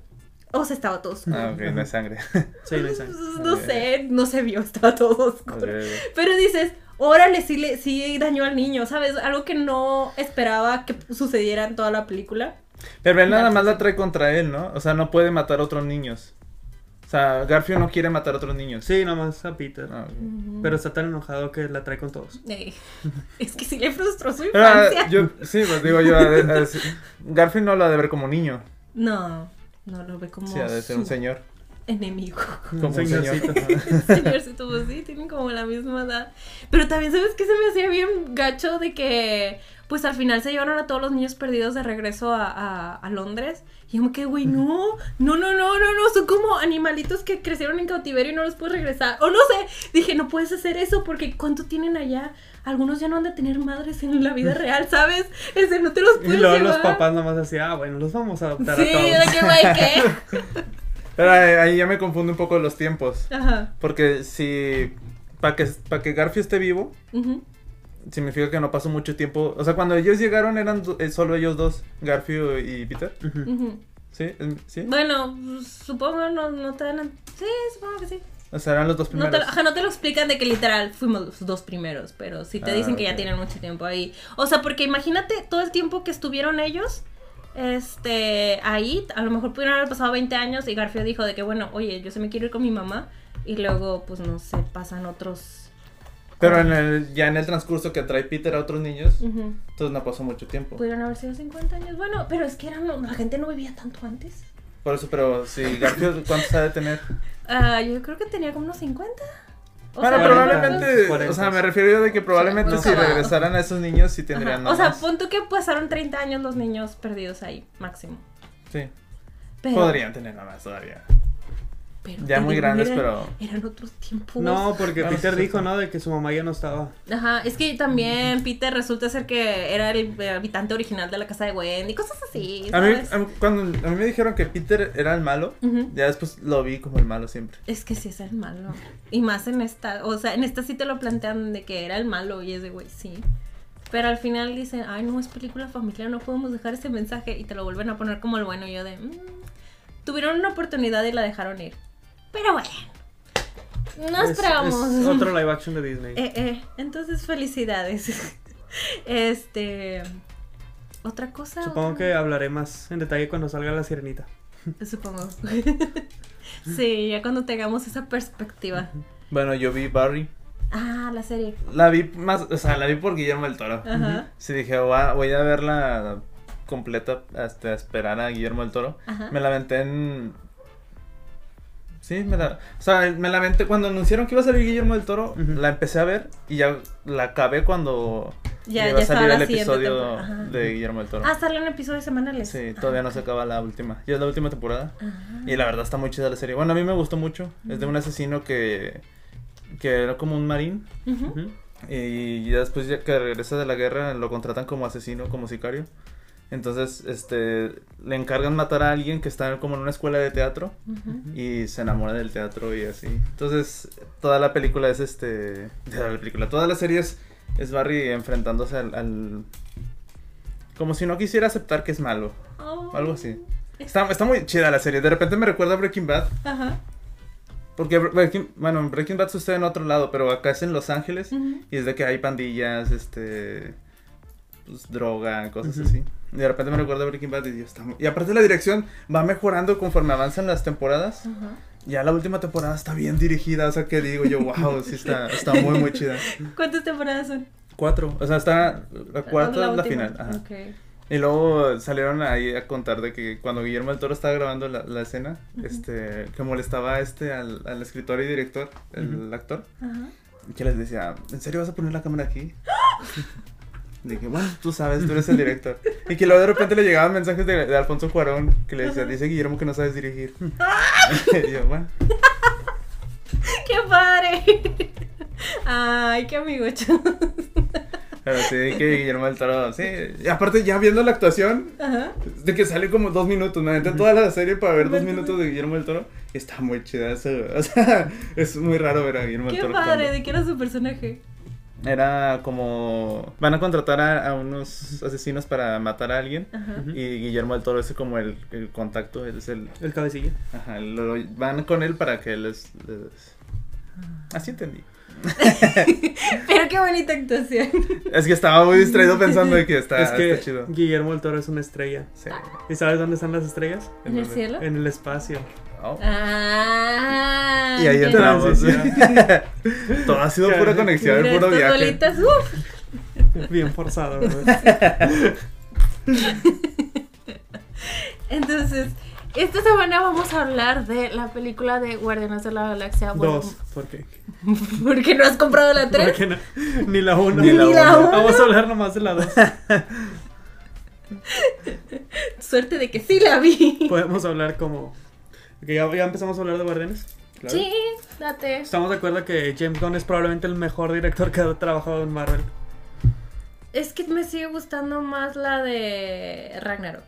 O sea, estaba todo oscuro. Ah, ok, no es sangre. Sí, no hay sangre. No sé, no se vio, estaba todo oscuro. Pero dices, órale, sí, le, sí dañó al niño, ¿sabes? Algo que no esperaba que sucediera en toda la película. Pero él nada más la trae contra él, ¿no? O sea, no puede matar a otros niños. O sea, Garfio no quiere matar a otros niños. Sí, nomás a Peter. Ah. Pero está tan enojado que la trae con todos. Ey, Es que sí le frustró su Pero, ah, infancia. yo, sí, pues digo yo, a- a- a- Garfield no lo ha de ver como niño. No, no lo ve como Sí, ha de ser un señor. enemigo. Como un señorcito. Señorcito, pues sí, tienen como la misma edad. Pero también, ¿sabes qué se me hacía bien gacho de que, pues al final se llevaron a todos los niños perdidos de regreso a, a, a Londres? Y yo me quedé, güey, no, no, no, no, no, no, son como animalitos que crecieron en cautiverio y no los puedes regresar. O no sé, dije, no puedes hacer eso porque ¿cuánto tienen allá? Algunos ya no han de tener madres en la vida real, ¿sabes? Ese no te los Y puedes luego llevar. los papás nomás así, ah, bueno, los vamos a adoptar Sí, a todos. de que, güey, ¿qué? Pero ahí ahí ya me confundo un poco los tiempos. Ajá. Porque si. Para que, pa' que Garfio esté vivo, significa que no pasó mucho tiempo. O sea, cuando ellos llegaron eran eh, solo ellos dos, Garfio y Peter. ¿Sí? ¿Es- ¿Sí? Bueno, supongo no, no te dan. Sí, supongo que sí. O sea, eran los dos No te, primeros. ajá, no te lo explican de que literal fuimos los dos primeros, pero sí te Ah, dicen que ya tienen mucho tiempo ahí. O sea, porque imagínate todo el tiempo que estuvieron ellos este ahí, a lo mejor pudieron haber pasado 20 años y Garfio dijo de que bueno, oye, yo se me quiero ir con mi mamá y luego pues no sé, pasan otros Pero en el, ya en el transcurso que trae Peter a otros niños, entonces no pasó mucho tiempo. Pudieron haber sido 50 años. Bueno, pero es que eran, la gente no vivía tanto antes. Por eso, pero si Garfio, ¿cuántos ha de tener? Ah, yo creo que tenía como unos 50. O bueno, sea, probablemente, 40. o sea, me refiero yo de que probablemente si regresaran a esos niños sí tendrían O sea, más. tú que pasaron 30 años los niños perdidos ahí, máximo. Sí, Pero, podrían tener nada más todavía. Pero ya muy grandes, eran- pero- Eran otros tiempos. No, porque Peter dijo. ¿no? De que su mamá ya no estaba. Ajá, es que también Peter resulta ser que era el habitante original de la casa de Wendy, cosas así, A mí, ¿sabes? a mí- cuando a mí me dijeron que Peter era el malo, ya después lo vi como el malo siempre. Es que sí es el malo. Y más en esta, o sea, en esta sí te lo plantean de que era el malo y es de güey, sí. Pero al final dicen, ay, no, es película familiar, no podemos dejar ese mensaje y te lo vuelven a poner como el bueno. Y yo de, "Mm, tuvieron una oportunidad y la dejaron ir. Pero bueno, no Es- esperamos. es otro live action de Disney. Eh, eh, entonces felicidades. este, otra cosa. Supongo otra- que hablaré más en detalle cuando salga la sirenita. Supongo. sí, ya cuando tengamos esa perspectiva. Bueno, yo vi Barry. Ah, la serie. La vi más, o sea, la vi por Guillermo del Toro. Ajá. Sí, dije, "Voy- voy a verla completa hasta esperar a Guillermo del Toro. Ajá. Me la aventé en... Sí, me la... O sea, me la aventé cuando anunciaron que iba a salir Guillermo del Toro, la empecé a ver y ya la acabé cuando Ya- iba ya a salir el episodio de Guillermo del Toro. Ah, salen episodios semanales. Sí, todavía no se Ah, acaba la última. Ya es la última temporada. Ajá. Y la verdad está muy chida la serie. Bueno, a mí me gustó mucho. Es de un asesino que... Que era como un marín. Y ya después ya que regresa de la guerra lo contratan como asesino, como sicario. Entonces, este, le encargan matar a alguien que está como en una escuela de teatro y se enamora del teatro y así. Entonces, toda la película es este, toda la película, toda la serie es, es Barry enfrentándose al, al- como si no quisiera aceptar que es malo, Oh. algo así. Está, está muy chida la serie. De repente me recuerda a Breaking Bad. Ajá. Porque Breaking, bueno, en Breaking Bad sucede en otro lado, pero acá es en Los Ángeles. Y es de que hay pandillas, este. Pues, droga, cosas Ujú. así. Y de repente me recuerdo a Breaking Bad y yo, está Y aparte la dirección va mejorando conforme avanzan las temporadas. Ajá. Ya la última temporada está bien dirigida, o sea que digo yo, wow, sí está, está muy, muy chida. ¿Cuántas temporadas son? Cuatro, o sea, está. La cuarta es la última. final. Ajá. Ok. Y luego salieron ahí a contar de que cuando Guillermo del Toro estaba grabando la, la escena, Ujú. este, que molestaba este al, al escritor y director, el actor, que les decía, ¿en serio vas a poner la cámara aquí? Dije, bueno, tú sabes, tú eres el director. Y que luego de repente le llegaban mensajes de, de Alfonso Cuarón que le decía, dice Guillermo que no sabes dirigir. y yo, bueno, ¡Qué padre! Ay, qué amigo. pero sí, que Guillermo del Toro, sí. Y aparte, ya viendo la actuación, Ajá. de que sale como dos minutos, me aventé toda la serie para ver dos minutos de Guillermo del Toro. Está muy chida eso, o sea, es muy raro ver a Guillermo del Qué Toro. padre, actuando. ¿de qué era su personaje? Era como, van a contratar a, a unos asesinos para matar a alguien. Ajá. Y Guillermo del Toro es como el, el contacto, él es el... El cabecilla. Ajá, lo- lo- van con él para que les... les- Así entendí. Pero qué bonita actuación. Es que estaba muy distraído pensando de que está, es que está chido. Guillermo el Toro es una estrella. Sí. ¿Y sabes dónde están las estrellas? ¿En el dónde? cielo? En el espacio. Oh. Ah. Y ahí entramos. Todo ha sido pura conexión, Mira, puro viaje. bolitas, uf. Bien forzado, ¿verdad? Entonces, esta semana vamos a hablar de la película de Guardianes de la Galaxia. Bueno, Dos, porque, ¿Por qué no has comprado la 3? porque no, ni la uno. Ni la Ni la uno. uno. Vamos a hablar nomás de la dos. Suerte de que sí la vi. Podemos hablar como... que ya, ya empezamos a hablar de Guardianes. Claro. Sí, date. Estamos de acuerdo que James Gunn es probablemente el mejor director que ha trabajado en Marvel. Es que me sigue gustando más la de Ragnarok.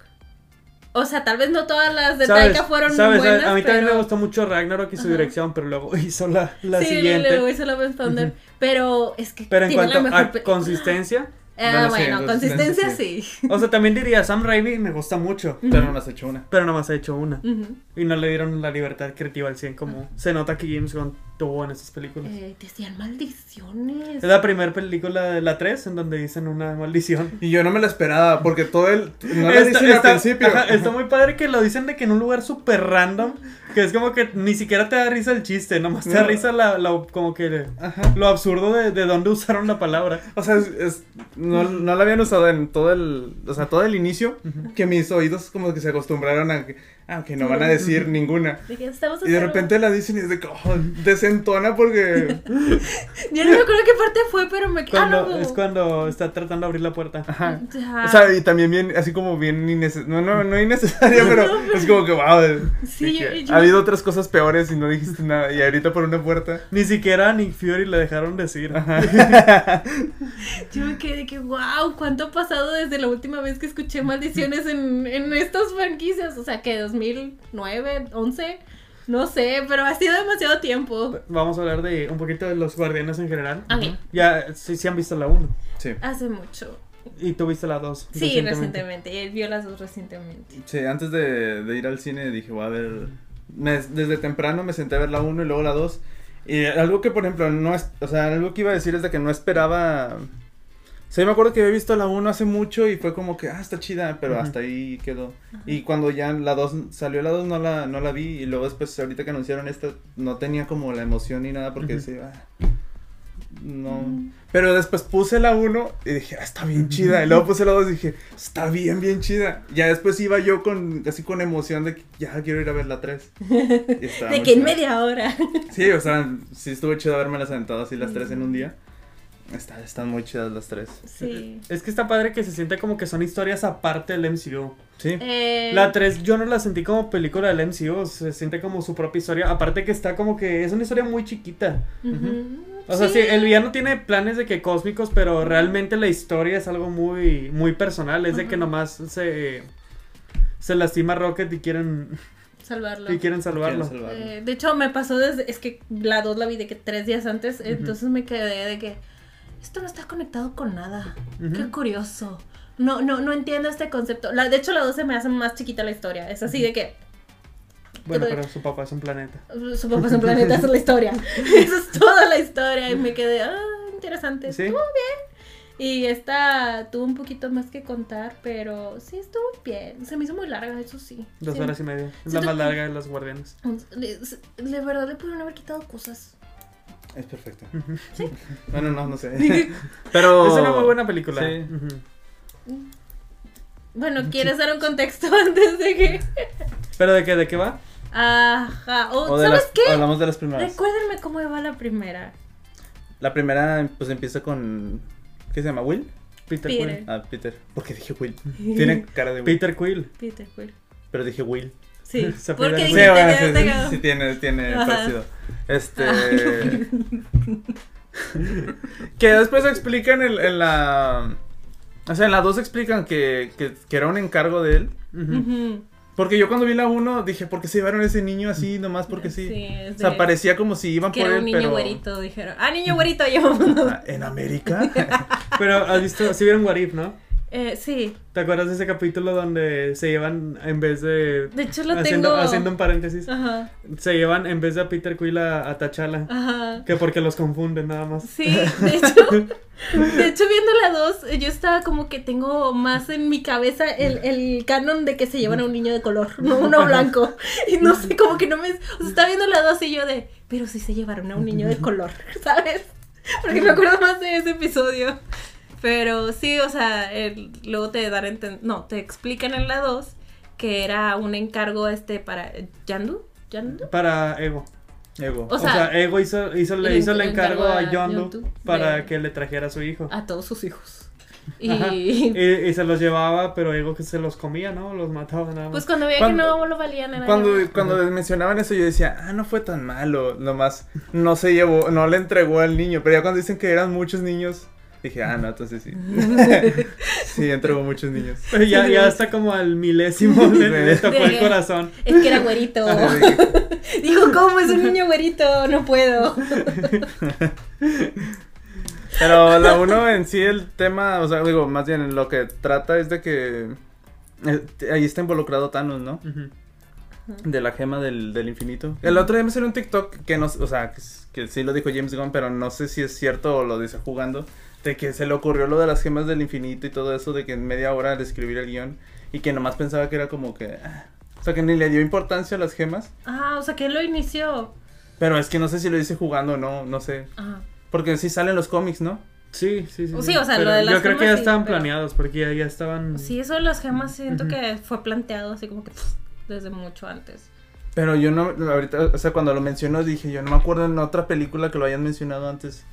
O sea, tal vez no todas las de ¿Sabes? Taika fueron ¿Sabes? buenas, a mí también me gustó mucho Ragnarok y su Ajá. dirección, pero luego hizo la, la sí, siguiente. luego hizo la Thunder, Pero es que Pero en cuanto mejor a consistencia, Ah, Bueno, consistencia sí. o sea, también diría Sam Raimi me gusta mucho, Pero no has hecho una. pero nomás ha hecho una. Y no le dieron la libertad creativa al 100 como se nota que James Gunn en esas películas. Eh, decían maldiciones. Es la primera película de la 3 en donde dicen una maldición. Y yo no me la esperaba, porque todo el. No la Está- dicen está- al principio. ajá, está muy padre que lo dicen de que en un lugar súper random, que es como que ni siquiera te da risa el chiste, nomás te da No. risa la, la- como que Ajá. lo absurdo de, de dónde usaron la palabra. O sea, es, es- no, no la habían usado en todo el, o sea, todo el inicio, que mis oídos como que se acostumbraron a que, ah, que no van a decir ninguna. De que estamos Y de repente la dicen y es de que, oh, porque, Ya no me acuerdo qué parte fue, pero me Cuando, ah, no. es cuando está tratando de abrir la puerta. ajá. Ajá. O sea, y también bien, así como bien innecesaria, no, no, no innecesaria, pero es como que, wow, Sí, dije, yo- yo- ha habido otras cosas peores y no dijiste nada, y ahorita por una puerta. Ni siquiera a Nick Fury le dejaron decir. Yo me quedé de que, wow, ¿cuánto ha pasado desde la última vez que escuché maldiciones en, en estas franquicias? O sea, que 2009, 11, no sé, pero ha sido demasiado tiempo. Vamos a hablar de un poquito de los guardianes en general. Ok. Ya, sí, sí han visto la 1. Sí. Hace mucho. Y tú viste la 2. Sí, recientemente. Y él vio las dos recientemente. Sí, antes de, de ir al cine dije, voy a ver. me- desde temprano me senté a ver la 1 y luego la 2. Y algo que, por ejemplo, no es. O sea, algo que iba a decir es de que no esperaba. Sea, yo me acuerdo que había visto la 1 hace mucho y fue como que, ah, está chida, pero hasta ahí quedó. Y cuando ya la 2 salió la 2 no la, no la vi. Y luego después, ahorita que anunciaron esta, no tenía como la emoción ni nada porque Ujú. decía, ah, no. Pero después puse la 1 y dije, ah, está bien chida. Y luego puse la 2 y dije, está bien, bien chida. Ya después iba yo con, así con emoción de que ya quiero ir a ver la 3. Y estaba De que en media hora. Sí, o sea, sí estuvo chido haberme las aventado así las 3 en un día. Está, están muy chidas las 3. Sí. Es que está padre que se siente como que son historias aparte del MCU. Sí. Eh, La 3 yo no la sentí como película del MCU, se siente como su propia historia. Aparte que está como que es una historia muy chiquita. ujú. O sea, sí, el villano tiene planes de que cósmicos, pero realmente la historia es algo muy, muy personal. Es de que nomás se, se lastima Rocket y quieren, Salvarlo. y quieren salvarlo. Quieren salvarlo. Eh, de hecho, me pasó desde. Es que la 2 la vi de que tres días antes. Entonces me quedé de que. Esto no está conectado con nada. Ujú. Qué curioso. No, no, no entiendo este concepto. La, de hecho, la 2 se me hace más chiquita la historia. Es así de que Bueno, pero su papá es un planeta. uh, su papá es un planeta, esa es la historia. Esa es toda la historia. Y me quedé, ah, interesante. Sí. Estuvo bien. Y esta tuvo un poquito más que contar, pero sí estuvo bien. Se me hizo muy larga, eso sí. Dos Sí. horas y media. Es la más larga de los guardianes. De verdad le pudieron haber quitado cosas. Es perfecto. Ujú. Bueno, no, no sé. Pero. Es una muy buena película. Sí. Bueno, ¿quieres dar un contexto antes de que.? ¿Pero de qué, de qué va? Ajá. O, O de ¿Sabes las- qué? Hablamos de las primeras. Recuérdenme cómo iba la primera. La primera, pues empieza con. ¿Qué se llama? ¿Will? Peter, Peter. Quill. Ah, Peter. Porque dije Will. Tiene cara de Will. Peter Quill. Peter Quill. Pero dije Will. Sí, Se porque. Sí, bueno, sí, sí, sí tiene, tiene Ajá. parecido. Este. que después explican en, en la. O sea, en la 2 explican que, que, que era un encargo de él. Porque yo cuando vi la 1 dije, ¿por qué se llevaron a ese niño así nomás? Porque sí. es O sea, parecía como si iban Que por era él, un niño pero. güerito, dijeron. Ah, niño güerito, llevamos. Ah, ¿En América? Pero has visto, si vieron What If, ¿no? Eh, sí. ¿Te acuerdas de ese capítulo donde se llevan en vez de. De hecho lo haciendo, tengo. haciendo un paréntesis. Ajá. Se llevan en vez de a Peter Quill a, a T'Challa. Ajá. Que porque los confunden nada más. Sí, de hecho, de hecho viendo la 2, yo estaba como que tengo más en mi cabeza el, el canon de que se llevan a un niño de color, no uno blanco. Y no sé, como que no me... O sea, estaba viendo la 2 y yo de, pero sí se llevaron a un niño de color, ¿sabes? Porque me acuerdo más de ese episodio. Pero sí, o sea, el- luego te dan No, te explican en la 2 que era un encargo este para... ¿Yandu? ¿Yandu? Para Ego. Ego. O O sea, sea, Ego hizo, hizo, le hizo el encargo a a Yondu Yondu para de- que le trajera a su hijo. A todos sus hijos. Y... Y, y se los llevaba, pero Ego que se los comía, ¿no? Los mataba nada más. Pues cuando veía Cuando- que no lo valían era Cuando, cuando mencionaban eso yo decía, ah, no fue tan malo, nomás no se llevó, no le entregó al niño, pero ya cuando dicen que eran muchos niños, dije, ah, no, entonces sí. sí, entregó muchos niños. Pero ya, ya hasta como al milésimo le, le tocó el De- corazón. Es que era güerito. Dijo, ¿cómo es un niño güerito? No puedo. Pero la uno en sí, el tema, o sea, digo, más bien lo que trata es de que eh, ahí está involucrado Thanos, ¿no? De la gema del, del infinito. El otro día me salió un TikTok que no, o sea, que sí lo dijo James Gunn, pero no sé si es cierto o lo dice jugando, de que se le ocurrió lo de las gemas del infinito y todo eso, de que en media hora de escribir el guion y que nomás pensaba que era como que... ah, o sea, que ni le dio importancia a las gemas, Ah, o sea, que él lo inició. pero es que no sé si lo dice jugando o no, no sé. Ajá. Porque sí salen los cómics, ¿no? Sí, sí, sí. Sí, o sea, lo de las Yo creo que ya sí, estaban pero- planeados porque ya, ya estaban. Sí, eso de las gemas siento que fue planteado así como que pff, desde mucho antes. Pero yo no, ahorita, o sea, cuando lo mencionó dije, yo no me acuerdo en otra película que lo hayan mencionado antes.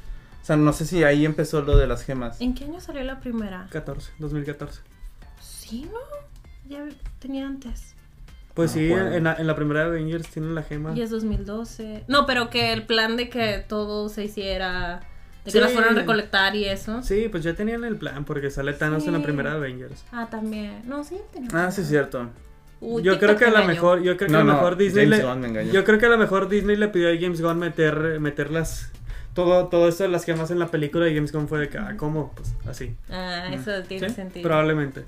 O sea, no sé si ahí empezó lo de las gemas. ¿En qué año salió la primera? 14, 2014. Sí, ¿no? Ya tenía antes. Pues No sí, en, la, en la primera Avengers tienen la gema. Y es 2012. No, pero que el plan de que todo se hiciera, de que Sí. las fueran a recolectar y eso. Sí, pues ya tenían el plan porque sale Thanos en la primera Avengers. Ah, también. No, sí, tenía Ah, sí, es cierto. Uy, yo creo que a me lo mejor, yo creo que No, a lo no, mejor Disney James le, yo creo que a lo mejor Disney le pidió a James Gunn meter, meter las, todo, todo esto de las gemas en la película y James Gunn fue de que, ah, ¿cómo? Pues así. Ah, eso tiene ¿Sí? sentido. Probablemente.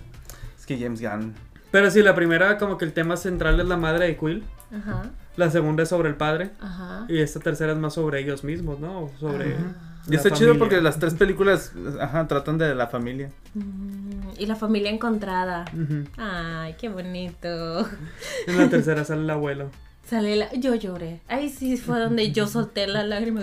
Es que James Gunn. Pero sí, la primera como que el tema central es la madre de Quill, Ajá, la segunda es sobre el padre ajá. y esta tercera es más sobre ellos mismos, ¿no? Sobre Ah. Y está chido porque las tres películas, ajá, tratan de la familia. Mm, y la familia encontrada. Ujú. Ay, qué bonito. En la tercera sale el abuelo. Sale la... Yo lloré. Ahí sí fue donde yo solté la lágrima.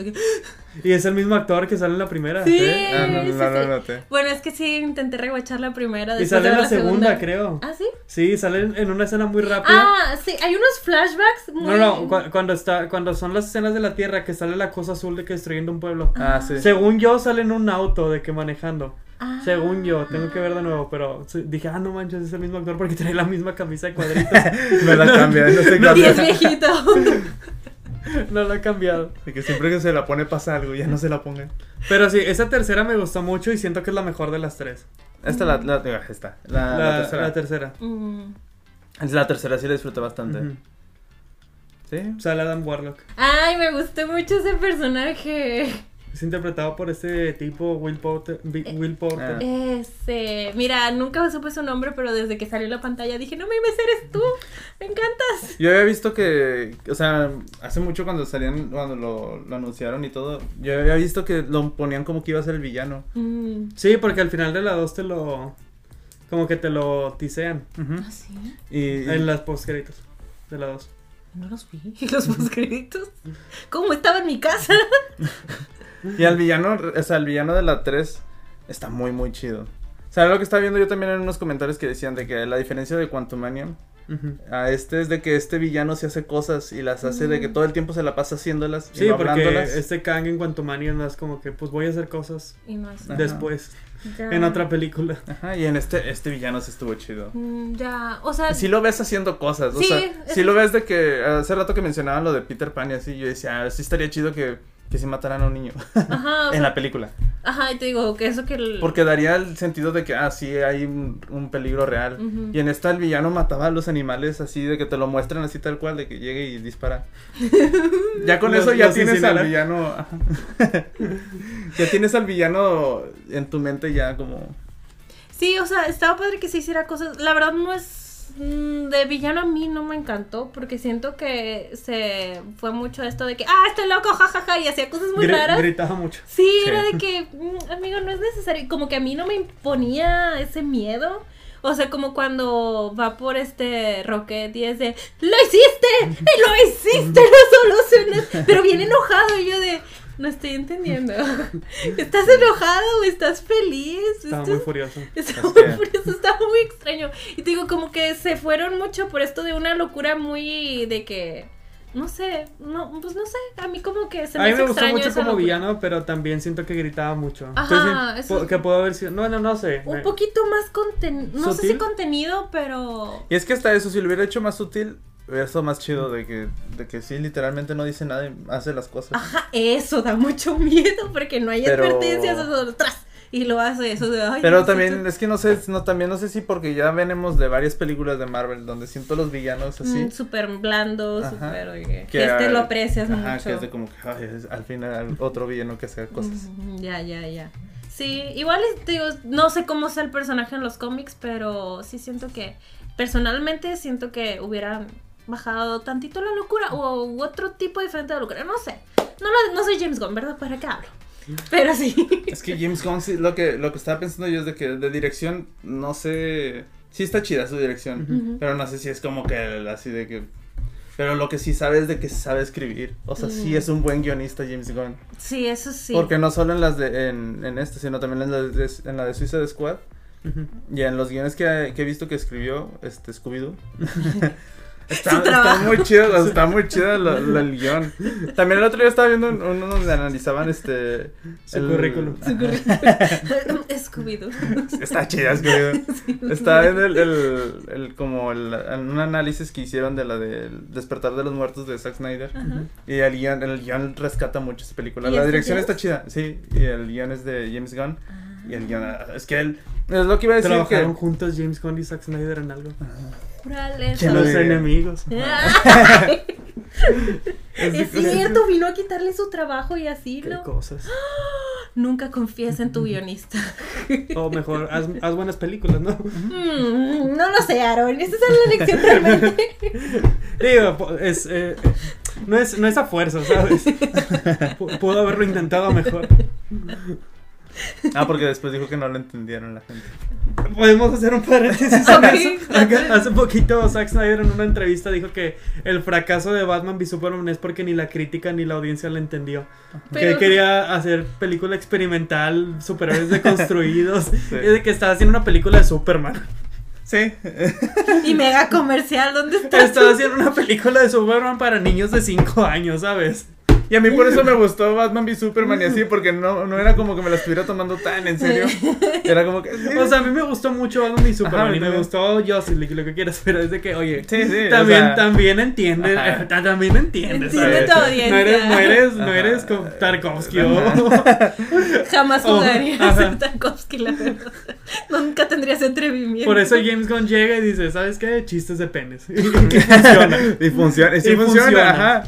Y es el mismo actor que sale en la primera. Sí. ¿eh? Ah, no, sí, no, no, sí. no, te- Bueno, es que sí, intenté rewatchar la primera. Y sale en la segunda, creo. ¿Ah, sí? Sí, sale en- en una escena muy rápida. Ah, sí, hay unos flashbacks muy... No, no, cu- cuando está, cuando son las escenas de la Tierra que sale la cosa azul de que destruyendo un pueblo. Ah, sí. Según yo sale en un auto de que manejando. Ah. Según yo, tengo que ver de nuevo, pero dije, ah, no manches, es el mismo actor porque trae la misma camisa de cuadritos. Me la cambia, no sé No, Y cambia. es viejito. no lo ha cambiado. De que siempre que se la pone pasa algo, ya no se la pongan. Pero sí, esa tercera me gustó mucho y siento que es la mejor de las tres. Esta la, la, digo, esta, la, La, la tercera. la tercera. Mm. La tercera sí la disfruté bastante. Sí. Sale Adam Warlock. Ay, me gustó mucho ese personaje. Es interpretado por este tipo, Will Porter. Eh, Will Porter. Ah. Ese, mira, nunca supe su nombre, pero desde que salió en la pantalla dije, no mames, eres tú, me encantas. Yo había visto que, o sea, hace mucho cuando salían, cuando lo, lo anunciaron y todo, yo había visto que lo ponían como que iba a ser el villano. Mm. Sí, porque al final de la 2 te lo. Como que te lo tisean. Ujú. ¿Ah, sí? Y, y- En las postcréditos de la 2. No los vi, los postcréditos. ¿Cómo estaba en mi casa? y al villano, o sea, el villano de la 3 está muy, muy chido. O sea, lo que estaba viendo yo también en unos comentarios que decían de que la diferencia de Quantumanium Ujú. a este es de que este villano se hace cosas y las hace de que Mm. todo el tiempo se la pasa haciéndolas y Sí, no porque hablándolas. este Kang en cuanto Mani es más como que, pues voy a hacer cosas Y no es. Ajá. después, Ya. en otra película. Ajá, y en este, este villano sí estuvo chido. Mm, Ya, o sea, Sí lo ves haciendo cosas, o Sí, sea, eso sí lo sí. ves de que hace rato que mencionaban lo de Peter Pan y así, yo decía, ah, sí estaría chido que, que sí mataran a un niño ajá, en sea, la película. ajá, y te digo que eso que el... Porque daría el sentido de que, ah, sí, hay un, un peligro real. Y en esta el villano mataba a los animales así, de que te lo muestran así tal cual, de que llegue y dispara. ya con Los- eso ya tienes al villano. ajá. ya tienes al villano en tu mente ya como... Sí, o sea, estaba padre que se hiciera cosas. La verdad no es de villano a mí no me encantó porque siento que se fue mucho esto de que ah estoy loco jajaja y hacía cosas muy Gri- raras Gritaba mucho. sí, Sí. era de que mm, amigo no es necesario como que a mí no me imponía ese miedo o sea como cuando va por este Rocket y es de lo hiciste lo hiciste lo solucionas pero bien enojado y yo de no estoy entendiendo estás enojado o estás feliz Estaba muy furioso. Está Es muy furioso, está muy extraño. Y te digo, como que se fueron mucho por esto de una locura muy de que. No sé, no, pues no sé. A mí como que se A me mí hace me gustó mucho como locura. villano, pero también siento que gritaba mucho. Ajá, Entonces, eso- que pudo haber sido. No, no, no sé. Un me- poquito más contenido. No sé si contenido, pero. Y es que hasta eso, si lo hubiera hecho más sutil, hubiera estado más chido de que, de que sí, literalmente no dice nada y hace las cosas. Ajá, eso da mucho miedo porque no hay Pero- advertencias. Eso, tras, y lo hace eso de. Ay, Pero no, también, es que no sé, no, también no sé si porque ya venimos de varias películas de Marvel donde siento los villanos así. mm, Súper blando, Ajá. súper. oye, que este lo aprecias ajá, mucho. que es de como que ay, es al final otro villano que hace cosas. Ya, ya, ya. Sí, igual digo, no sé cómo sea el personaje en los cómics, pero sí siento que, personalmente siento que hubieran bajado tantito la locura o u otro tipo diferente de locura, no sé. No, lo- no soy James Gunn, ¿verdad? ¿Para qué hablo? Pero sí. Es que James Gunn, sí, lo que, lo que estaba pensando yo es de que de dirección, no sé, sí está chida su dirección, Ujú. pero no sé si es como que así de que... Pero lo que sí sabe es de que sabe escribir. O sea, sí Mm. es un buen guionista James Gunn. Sí, eso sí. Porque no solo en las de, en, en este, sino también en la de, en la de Suicide Squad. Ujú. Y en los guiones que, que he visto que escribió, este, Scooby-Doo. está, está muy chido, está muy chido lo- lo- el guion. También el otro día estaba viendo un- uno donde analizaban este... Su currículum. Su currículum. Scooby-Doo. Está chida, Scooby-Doo. Estaba viendo el, el, el- como el, un análisis que hicieron de la del Despertar de los Muertos de Zack Snyder. Ajá. Y el guion, el guion rescata mucho esa película. ¿Y La dirección está chida, sí. Y el guion es de James Gunn. Y el guion, ah, es que él, es lo que iba a decir Trabajaron que... juntos James Gunn y Zack Snyder en algo. Júrale, ¿Quién eso. lo Los enemigos. Es cierto, vino a quitarle su trabajo y así, Qué ¿no? cosas. Nunca confíes en tu guionista. O mejor, haz, haz buenas películas, ¿no? Mm, no lo sé, Aaron. Esa es la lección realmente. Digo, es, eh, no, es, no es a fuerza, ¿sabes? Pu- Pudo haberlo intentado mejor. Ah, porque después dijo que no lo entendieron la gente. Podemos hacer un paréntesis en Ok. eso. Acá- Hace poquito Zack Snyder en una entrevista dijo que el fracaso de Batman v Superman es porque ni la crítica ni la audiencia la entendió. Que Pero- él quería hacer película experimental, superhéroes deconstruidos. Y de que estaba haciendo una película de Superman. Sí. Y mega comercial, ¿dónde está? Estaba haciendo una película de Superman para niños de 5 años, ¿sabes? Y a mí por eso me gustó Batman v Superman y así, porque no, no era como que me la estuviera tomando tan en serio. Era como que. sí. O sea, a mí me gustó mucho Batman v Superman Ajá, y me también. gustó Justice League, lo que quieras, pero es de que, oye, Sí, sí, o también, sea- también entiendes, Ajá. eh, ta- también entiendes, Entiende tu audiencia. No eres, no eres, no Ajá. eres como Tarkovsky o... Jamás Oh, jugaría a ajá. ser Tarkovsky, la verdad. Nunca tendría ese atrevimiento. Por eso James Gunn llega y dice, ¿sabes qué? Chistes de penes. Y funciona. Y funciona, y sí Y funciona, funciona. ajá.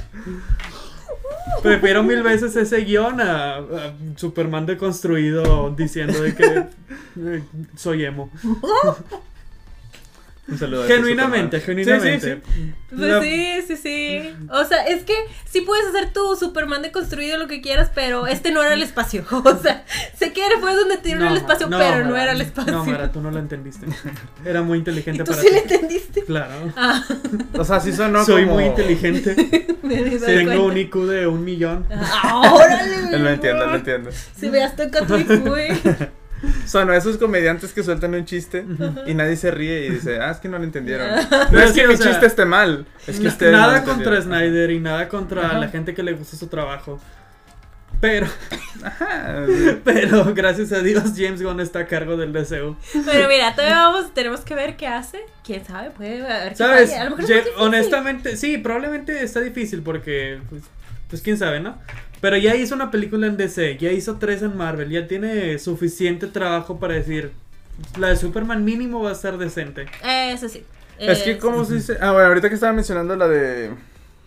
Prefiero mil veces ese guion a, Superman deconstruido diciendo de que soy emo. Un saludo Genuinamente, genuinamente. Sí, sí, sí. Pues sí, sí, sí. O sea, es que sí puedes hacer tu Superman deconstruido lo que quieras, pero este no era el espacio. O sea, sé que fue donde te dieron el espacio, pero no era el espacio. No, Mara, tú no lo entendiste. Era muy ¿Y inteligente tú para sí ti. le entendiste? Claro. Ah, O sea, sí sonó Soy como... muy inteligente. Tengo cuenta. un IQ de un millón. Ah, órale, Lo entiendo, güey. lo entiendo. Si veas toca tu IQ, güey. Son esos comediantes que sueltan un chiste y nadie se ríe y dice, ah, es que no lo entendieron. No es que mi sea, chiste esté mal. Es que ustedes no nada contra. Snyder y nada contra Ajá. la gente que le gusta su trabajo. Pero, Ajá. pero gracias a Dios James Gunn está a cargo del DCU. Pero mira, todavía vamos, tenemos que ver qué hace. Quién sabe, puede haber que ¿Sabes? A lo mejor Ye- honestamente, sí, probablemente está difícil porque, pues, pues quién sabe, ¿no? Pero ya hizo una película en DC, ya hizo tres en Marvel, ya tiene suficiente trabajo para decir, la de Superman mínimo va a estar decente. Eso sí. Es que. ¿cómo se dice? Ah, bueno, ahorita que estaba mencionando la de.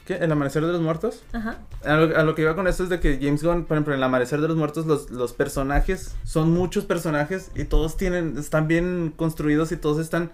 ¿Qué? ¿El amanecer de los muertos? Ajá. A lo, a lo que iba con esto es de que James Gunn, por ejemplo, en el amanecer de los muertos, los, los personajes son muchos personajes y todos tienen, están bien construidos y todos están,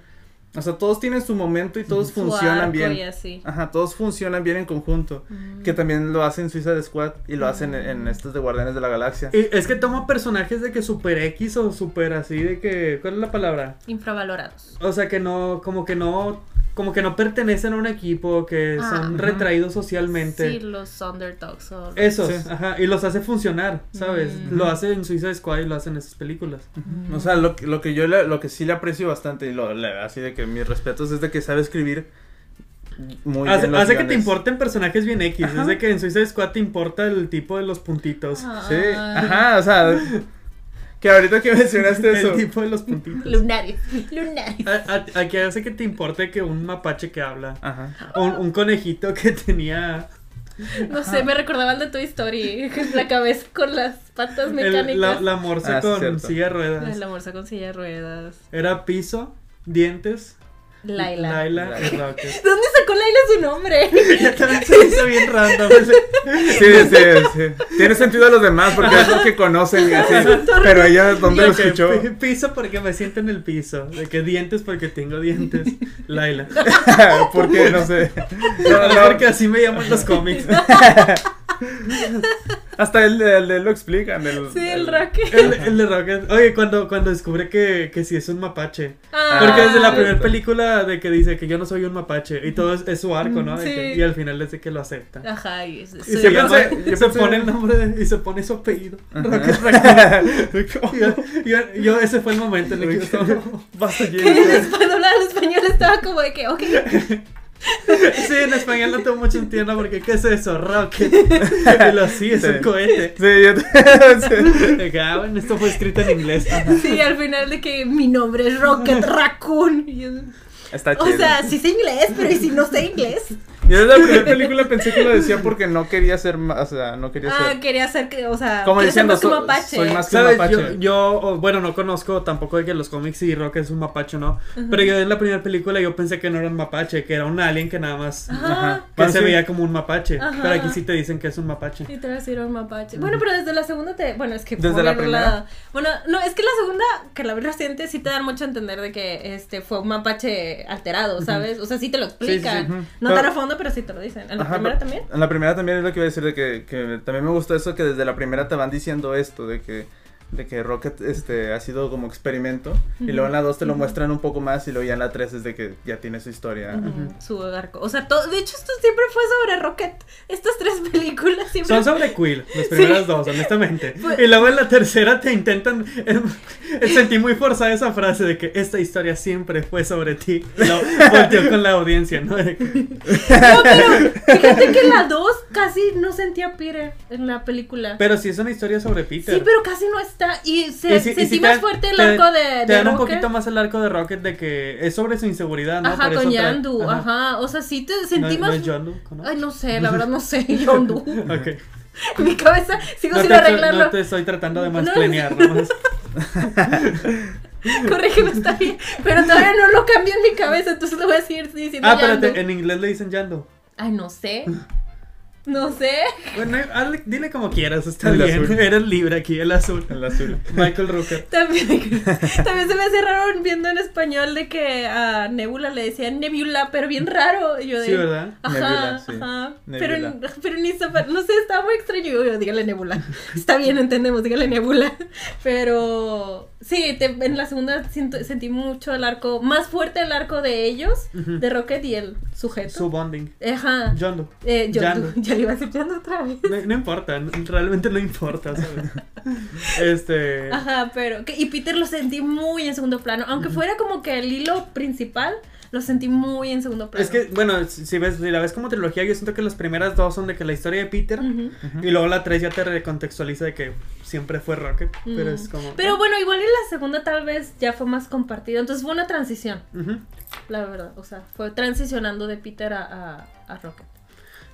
o sea, todos tienen su momento y todos Su funcionan arco bien. y así. Ajá, todos funcionan bien en conjunto. Mm. Que también lo hacen Suicide Squad y lo hacen en, en estos de Guardianes de la Galaxia. Y es que toma personajes de que super X o super así de que. ¿Cuál es la palabra? Infravalorados. O sea que no, como que no, como que no pertenecen a un equipo, que Ah. son retraídos socialmente. Sí, los underdogs. O los- Esos, Sí. ajá, y los hace funcionar, ¿sabes? Mm. Lo hace en Suicide Squad y lo hace en esas películas. Mm. O sea, lo, que- lo que yo le- lo que sí le aprecio bastante y lo, le- así de que mis respetos es de que sabe escribir muy hace bien los hace que te importen personajes bien X, Ajá. es de que en Suicide Squad te importa el tipo de los puntitos. Sí, Ah. ajá, o sea, que ahorita que mencionaste eso. El tipo de los puntitos. Lunarios. Lunarios. A- a- Aquí hace que te importe que un mapache que habla. Ajá. O un, un conejito que tenía No sé, me recordaba el de Toy Story. La cabeza con las patas el- mecánicas. la, la morsa Ah, con cierto. silla de ruedas. La bolsa con silla de ruedas. Era piso, dientes, Laila. Laila y Rocket. ¿Dónde sacó Laila su nombre? Ya también se hizo bien random. Sí, sí, sí. Tiene sentido a los demás porque es lo que conocen y así. Pero ella, ¿dónde lo escuchó? pi- Piso porque me siento en el piso. De que dientes porque tengo dientes. Laila. porque no sé. No, no, porque así me llaman los cómics. Hasta el de, el de él lo explican. El, Sí, el Rocket. El, el de Rocket. Oye, cuando, cuando descubre que, que sí es un mapache. Ah. Porque desde la primera película de que dice que yo no soy un mapache. Y todo es, es su arco, ¿no? De Sí. que- y al final dice que lo acepta. Ajá, y es- Y se, llama- se pensé- pone el nombre de- y se pone su apellido. Ajá. Rocket Raccoon. yo, yo- yo- ese fue el momento en el que yo Basta, que en James. español, hablaba en español estaba como de que, ok. Sí, en español no tengo mucho entiendo porque ¿qué es eso? Rocket. Y lo sí, es Sí. un cohete. Sí, yo sí. De que, ah, bueno, esto fue escrito en inglés. Sí, al final de que mi nombre es Rocket Raccoon. Está o chido. sea, sí sé inglés, pero ¿y si no sé inglés? Yo desde la primera película pensé que lo decía porque no quería ser más, o sea, no quería Ah, ser. quería ser que, o sea, Como quiero ser diciendo, más que un so- mapache. soy más que un mapache. Yo, yo, oh, bueno, no conozco tampoco de que los cómics y Rocket es un mapache, ¿no? Pero yo en la primera película yo pensé que no era un mapache, que era un alien que nada más Ajá. que Bueno, se sí. veía como un mapache. Ajá. Pero aquí sí te dicen que es un mapache. Y te vas a ir a un mapache. Bueno, pero desde la segunda te. Bueno, es que. ¿Desde la primera? Bueno, no, es que la segunda, que la vi reciente, sí te dan mucho a entender de que este fue un mapache alterado, ¿sabes? O sea, sí te lo explican. sí. No Pero- tan a fondo, pero sí te lo dicen. ¿En la Ajá, primera también? En la primera también es lo que iba a decir de que, que también me gustó eso que desde la primera te van diciendo esto de que de que Rocket este ha sido como experimento y luego en la 2 te lo muestran un poco más y luego ya en la 3 es de que ya tiene su historia. Su arco. O sea, todo, de hecho, esto siempre fue sobre Rocket. Estas tres películas siempre. Son sobre Quill, las primeras dos, honestamente. Y luego en la tercera te intentan. eh, sentí muy forzada esa frase de que esta historia siempre fue sobre ti. Lo volteó con la audiencia, ¿no? De que- No, pero fíjate que en la 2 casi no sentía a Peter en la película. Pero sí es una historia sobre Peter. Sí, pero casi no está. Y se, Y sí- y sentí más te- fuerte el te- arco de, Te de dan un poquito más el arco de Rocket de que es sobre su inseguridad, ¿no? Ajá, Por con Yandu, ajá. O sea, sí te sentí no, más. No es Yondu, ¿no? Ay, no sé, la verdad no sé, Yondu. Ok. Mi cabeza sigo No sin te, arreglarlo. no te estoy tratando de mansplanear, no. nomás. Corrígeme, está bien. Pero todavía no lo cambio en mi cabeza, entonces le voy a seguir diciendo Ah, espérate, en inglés le dicen Yandu. Ay, no sé. No sé. Bueno, hazle- dile como quieras, está El bien. azul. Eres libre aquí, el azul. El azul. Michael Rooker. También, también se me hace raro viendo en español de que a Nebula le decían Nebula, pero bien raro. Y Yo de, Sí, ¿verdad? Ajá, Nebula, sí. ajá. Nebula. Pero, pero ni no sé, está muy extraño. Yo, yo, dígale Nebula. Está bien, entendemos, dígale Nebula. Pero sí, te- en la segunda siento- sentí mucho el arco, más fuerte el arco de ellos, de Rocket y el sujeto. Su bonding. Ajá. Yondu. Eh, yo, Yandu. ya le iba a decir Yandu otra vez. No, no importa, realmente no importa, ¿sabes? Este. Ajá, pero. que- y Peter lo sentí muy en segundo plano. Aunque fuera como que el hilo principal, lo sentí muy en segundo plano. Es que, bueno, si si ves, si la ves como trilogía, yo siento que las primeras dos son de que la historia de Peter. Y luego la tres ya te recontextualiza de que siempre fue Rocket. Pero es como. Pero bueno, igual en la segunda tal vez ya fue más compartido. Entonces fue una transición, la verdad. O sea, fue transicionando de Peter a, a, a Rocket.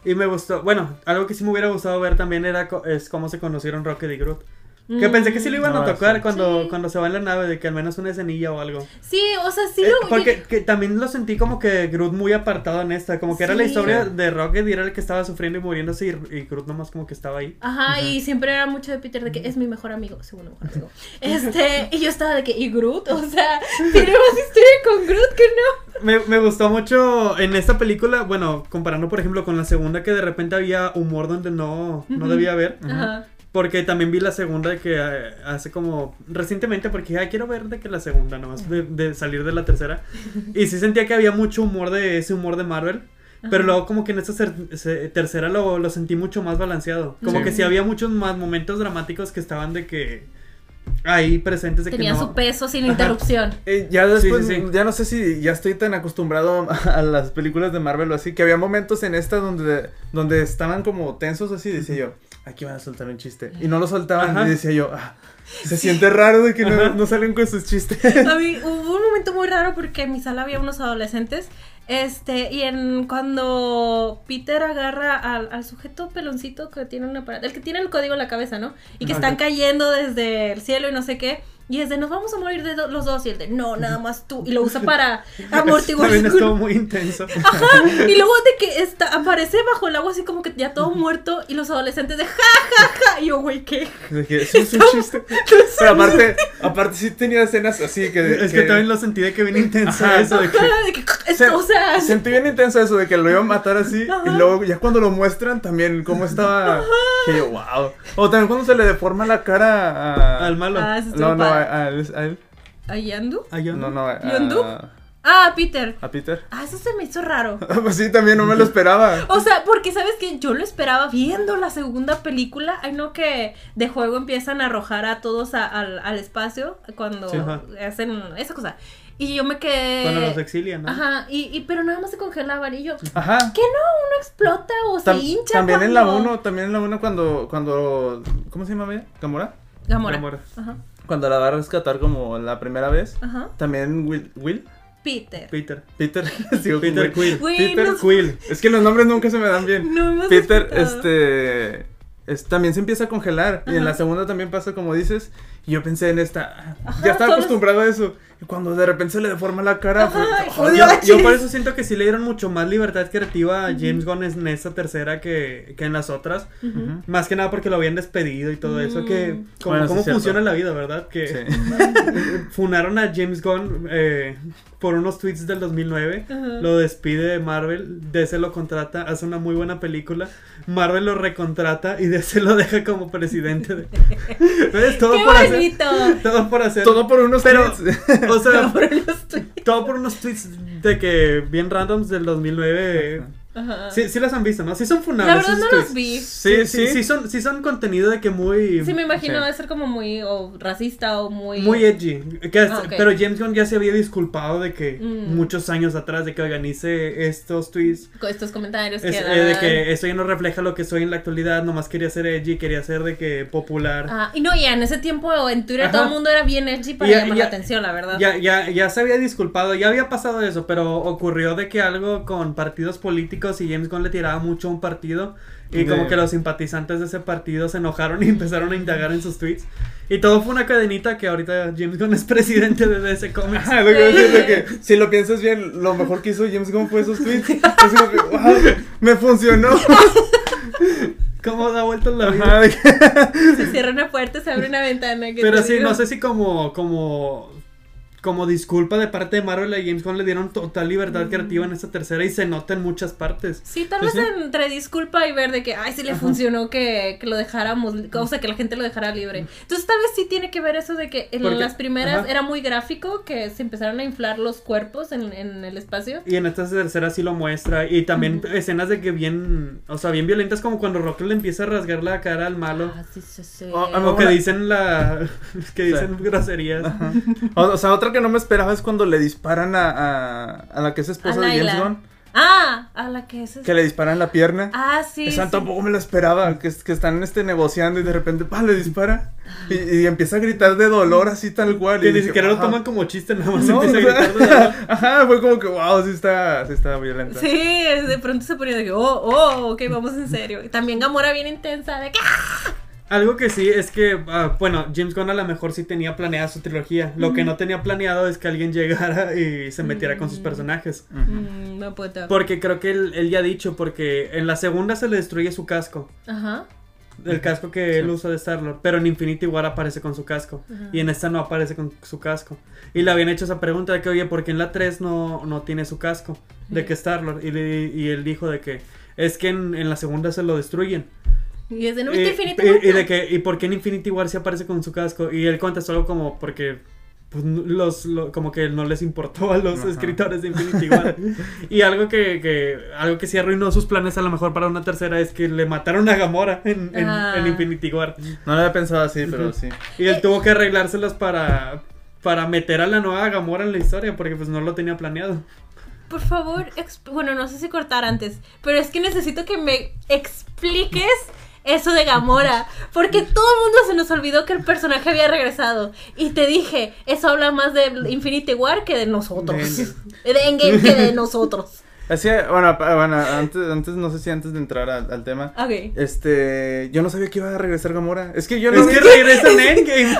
Y me gustó. Bueno, algo que sí me hubiera gustado ver también era co- es cómo se conocieron Rocket y Groot. Que pensé que sí lo iban No, a tocar sí. cuando, Sí. cuando se va en la nave, de que al menos una escenilla o algo. Sí, o sea, sí Eh, lo. porque que también lo sentí como que Groot muy apartado en esta, como que era la Sí. historia de Rocket y era el que estaba sufriendo y muriéndose y, y Groot nomás como que estaba ahí. Ajá, y siempre era mucho de Peter de que es mi mejor amigo, segundo mejor amigo. Este, y yo estaba de que, ¿y Groot? O sea, tiene más historia con Groot que no. Me, me gustó mucho en esta película, bueno, comparando por ejemplo con la segunda que de repente había humor donde no, no debía haber. Ajá. Porque también vi la segunda que eh, hace como recientemente, porque ya quiero ver de que la segunda, nomás de, de salir de la tercera. Y sí sentía que había mucho humor de ese humor de Marvel. Pero luego como que en esta tercera lo, lo sentí mucho más balanceado. Como Sí. que sí había muchos más momentos dramáticos que estaban de que ahí presentes de Tenía que no. su peso sin Ajá. interrupción. Eh, ya después, Sí, sí, sí. ya no sé si ya estoy tan acostumbrado a las películas de Marvel o así, que había momentos en esta donde, donde estaban como tensos así, decía yo, aquí van a soltar un chiste. Y no lo soltaban Ajá. y decía yo, ah, se siente raro de que no, no salen con sus chistes. A mí hubo un momento muy raro porque en mi sala había unos adolescentes. Este, y en cuando Peter agarra al, al sujeto peloncito que tiene una parada, el que tiene el código en la cabeza, ¿no? Y que Ajá. están cayendo desde el cielo y no sé qué. Y es de nos vamos a morir de do- los dos. Y el de no, nada más tú. Y lo usa para amortiguar También estuvo muy intenso. Ajá, y luego de que está, aparece bajo el agua así como que ya todo muerto y los adolescentes de ja, ja, ja. Y yo, güey, ¿qué? De que eso es un chiste. Pero aparte, aparte sí tenía escenas así que... Es que también lo sentí de que bien intenso Ajá. eso de que. Ajá, de que, Se- esto, o sea, Sentí bien intenso eso de que lo iba a matar así Ajá. y luego ya cuando lo muestran también cómo estaba que yo, wow. O también cuando se le deforma la cara a Al malo. Ah, eso estuvo No, no, a, a él, a él. ¿A Yandu? Ah, No, no, a, ¿Yondu? a, Ah, Peter. a Peter. Ah, eso se me hizo raro. Pues sí, también no me lo esperaba. O sea, porque sabes que yo lo esperaba viendo la segunda película. Ay, no, que de juego empiezan a arrojar a todos a- al, al espacio cuando Sí, hacen esa cosa. Y yo me quedé. Cuando los exilian, ¿no? Ajá, y, y pero nada más se congelaban. Y yo, Ajá. ¿qué no? Uno explota o se hincha. también en la cuando- 1, también en la 1 cuando, cuando, ¿cómo se llama ella? ¿Gamora? Gamora. Gamora. Ajá, Cuando la va a rescatar como la primera vez. ajá. También Will, Will, Peter. Peter. Peter, Peter. Quill. Peter no- Quill. Es que los nombres nunca se me dan bien. No hemos Peter, este, es- también se empieza a congelar. Y en la segunda también pasa como dices. Y yo pensé en esta. Ajá, ya estaba acostumbrado a eso. Y cuando de repente se le deforma la cara. Ajá, fue- ¡Oh, Yo por eso siento que sí le dieron mucho más libertad creativa a James Gunn en esta tercera que, que en las otras. Más que nada porque lo habían despedido y todo eso. Que Mm. como, Bueno, sí cómo es funciona la vida, ¿verdad? Que Sí. funaron a James Gunn eh, por unos tweets del 2009. Ajá. Lo despide de Marvel. DC lo contrata, hace una muy buena película. Marvel lo recontrata y DC lo deja como presidente. De... Todo ¡Qué por hacer. Bonito! Todo por hacer. Todo por unos Pero- tweets. O sea, Por los tweets. todo por unos tweets de que bien randoms del 2009. Ajá. Sí, sí las han visto, ¿no? Sí son La funables. verdad esos no tweets. los vi. Sí, sí, sí, son, sí son contenido de que muy... Sí, me imagino Sí. de ser como muy o racista o muy. Muy edgy. Que hasta- Ah, ok. Pero James Gunn ya se había disculpado de que Mm. muchos años atrás de que organice estos tweets. con estos comentarios Es, que eh, de que esto ya no refleja lo que soy en la actualidad, nomás quería ser edgy, quería ser de que popular. Ah, y no, ya en ese tiempo en Twitter Ajá. todo el mundo era bien edgy para Ya- llamar ya- la atención, la verdad. Ya, ya, ya se había disculpado, ya había pasado eso, pero ocurrió de que algo con partidos políticos y James Gunn le tiraba mucho a un partido y De- como que los simpatizantes de ese partido se enojaron y empezaron a indagar en sus tweets. Y todo fue una cadenita que ahorita James Gunn es presidente de DC Comics. Lo que voy a decir de que si lo piensas bien, lo mejor que hizo James Gunn fue esos tweets. Así como que, wow, me funcionó. ¿Cómo da vueltas la vida? Se cierra una puerta, se abre una ventana. ¿qué Pero sí, digo? no sé si como, como, como disculpa de parte de Marvel a James Gunn le dieron total libertad creativa en esta tercera y se nota en muchas partes. Sí, tal vez sí. entre disculpa y ver de que, ay, sí le funcionó que, que lo dejáramos, o sea, que la gente lo dejara libre. Entonces, tal vez sí tiene que ver eso de que en Porque- las primeras ajá. era muy gráfico, que se empezaron a inflar los cuerpos en, en el espacio. Y en esta tercera sí lo muestra. Y también escenas de que bien, o sea, bien violentas como cuando Rocket le empieza a rasgar la cara al malo. Ah, sí, sí, sí. Ah, O que dicen la que dicen groserías. O, o sea, otra que no me esperaba es cuando le disparan a, a, a la que es esposa A de James. Gunn. Ah, a la que es. Que le disparan la pierna. Ah, sí. Esa sí. tampoco me la esperaba, que, que están este, negociando y de repente ¡pah! le dispara y, y empieza a gritar de dolor así tal cual. Que y ni dije, siquiera lo toman como chiste, nada más No, empieza a o sea, gritar de dolor. Ajá, fue como que wow, sí está, sí está violenta. Sí, de pronto se ponía de que, oh, oh, ok, vamos en serio. Y también Gamora bien intensa, de que, ¡ah! Algo que sí es que, ah, bueno, James Gunn a lo mejor sí tenía planeada su trilogía. Lo que no tenía planeado es que alguien llegara y se metiera con sus Mm. personajes. Mm, no puedo. Porque creo que él, él ya ha dicho, porque en la segunda se le destruye su casco. Ajá. El casco que Sí. él usa de Star-Lord. Pero en Infinity War aparece con su casco. Ajá. Y en esta no aparece con su casco. Y le habían hecho esa pregunta de que, oye, ¿por qué en la 3 no, no tiene su casco? De que Star-Lord. Y, le- y él dijo de que es que en, en la segunda se lo destruyen. Y es de no viste Infinity War? y de que, ¿y por qué en Infinity War sí aparece con su casco? Y él contestó algo como porque pues, los, lo- como que no les importó a los Ajá. escritores de Infinity War. y algo que, que algo que sí arruinó sus planes a lo mejor para una tercera es que le mataron a Gamora en, en- Ah. en Infinity War. No lo había pensado así, pero sí. Y él tuvo que arreglárselas para para meter a la nueva Gamora en la historia porque pues no lo tenía planeado. Por favor, exp- bueno, no sé si cortar antes, pero es que necesito que me expliques eso de Gamora, porque todo el mundo se nos olvidó que el personaje había regresado. Y te dije, eso habla más de Infinity War que de nosotros. De De Endgame que de nosotros. Así, bueno, bueno, antes, antes, no sé si antes de entrar al, al tema. Ok. Este, yo no sabía que iba a regresar Gamora. Es que yo no Es que regresa en Endgame.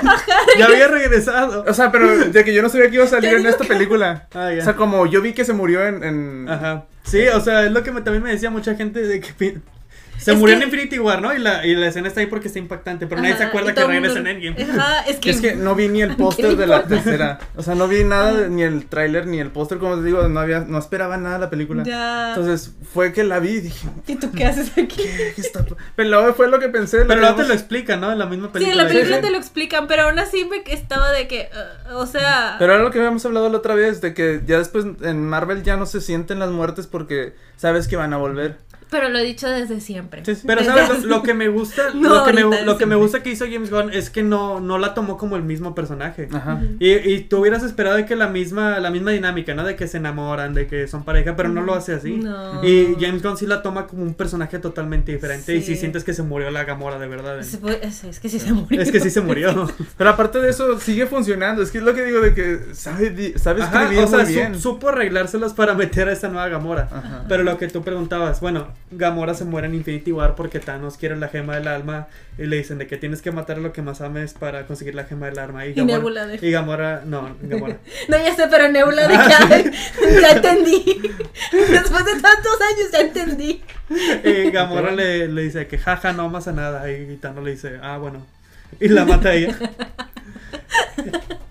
ya había regresado. O sea, pero de que yo no sabía que iba a salir en esta película. Ah, ya. O sea, como yo vi que se murió en. en- Ajá. Sí, o sea, es lo que me- también me decía mucha gente de que se Es murió que- en Infinity War, ¿no? Y la, y la escena está ahí porque está impactante, pero nadie se acuerda que regresa mundo- en Endgame. Ajá, es que, Es que no vi ni el póster de la tercera. O sea, no vi nada, de- ni el tráiler, ni el póster, como te digo, no había, no esperaba nada de la película. Ya. Entonces, fue que la vi y dije, ¿Y tú qué haces aquí? ¿qué está pa-?" Pero luego fue lo que pensé. lo Pero luego te lo explican, ¿no? En la misma Sí, película. en la película sí. te lo explican, pero aún así me estaba de que, uh, o sea... Pero era lo que habíamos hablado la otra vez, de que ya después en Marvel ya no se sienten las muertes porque sabes que van a volver. Pero lo he dicho desde siempre. Sí, sí. Pero Desde sabes lo, lo que me gusta, No, lo, que me, lo que me gusta que hizo James Gunn es que no, no la tomó como el mismo personaje. Ajá. Ujú. Y, y tú hubieras esperado de que la misma, la misma dinámica, ¿no? De que se enamoran, de que son pareja, pero no lo hace así. No. Y James Gunn sí la toma como un personaje totalmente diferente y sí Sí. sientes que se murió la Gamora de verdad. Puede- Es, es que sí se murió. Es que sí se murió. Pero aparte de eso, sigue funcionando. Es que es lo que digo de que sabe, sabe Ajá, escribir o sea, muy su- bien. supo arreglárselas para meter a esta nueva Gamora. Ajá. Pero lo que tú preguntabas, bueno, Gamora se muere en Infinity War porque Thanos quiere la gema del alma y le dicen de que tienes que matar a lo que más ames para conseguir la gema del alma. Y, Y Gamora, Nebula de- y Gamora, no, Gamora. No, ya sé, pero Nebula de que ay, ya entendí. Después de tantos años ya entendí. y Gamora le, le dice que jaja, no amas a nada. Y Thanos le dice, ah, bueno. Y la mata a ella.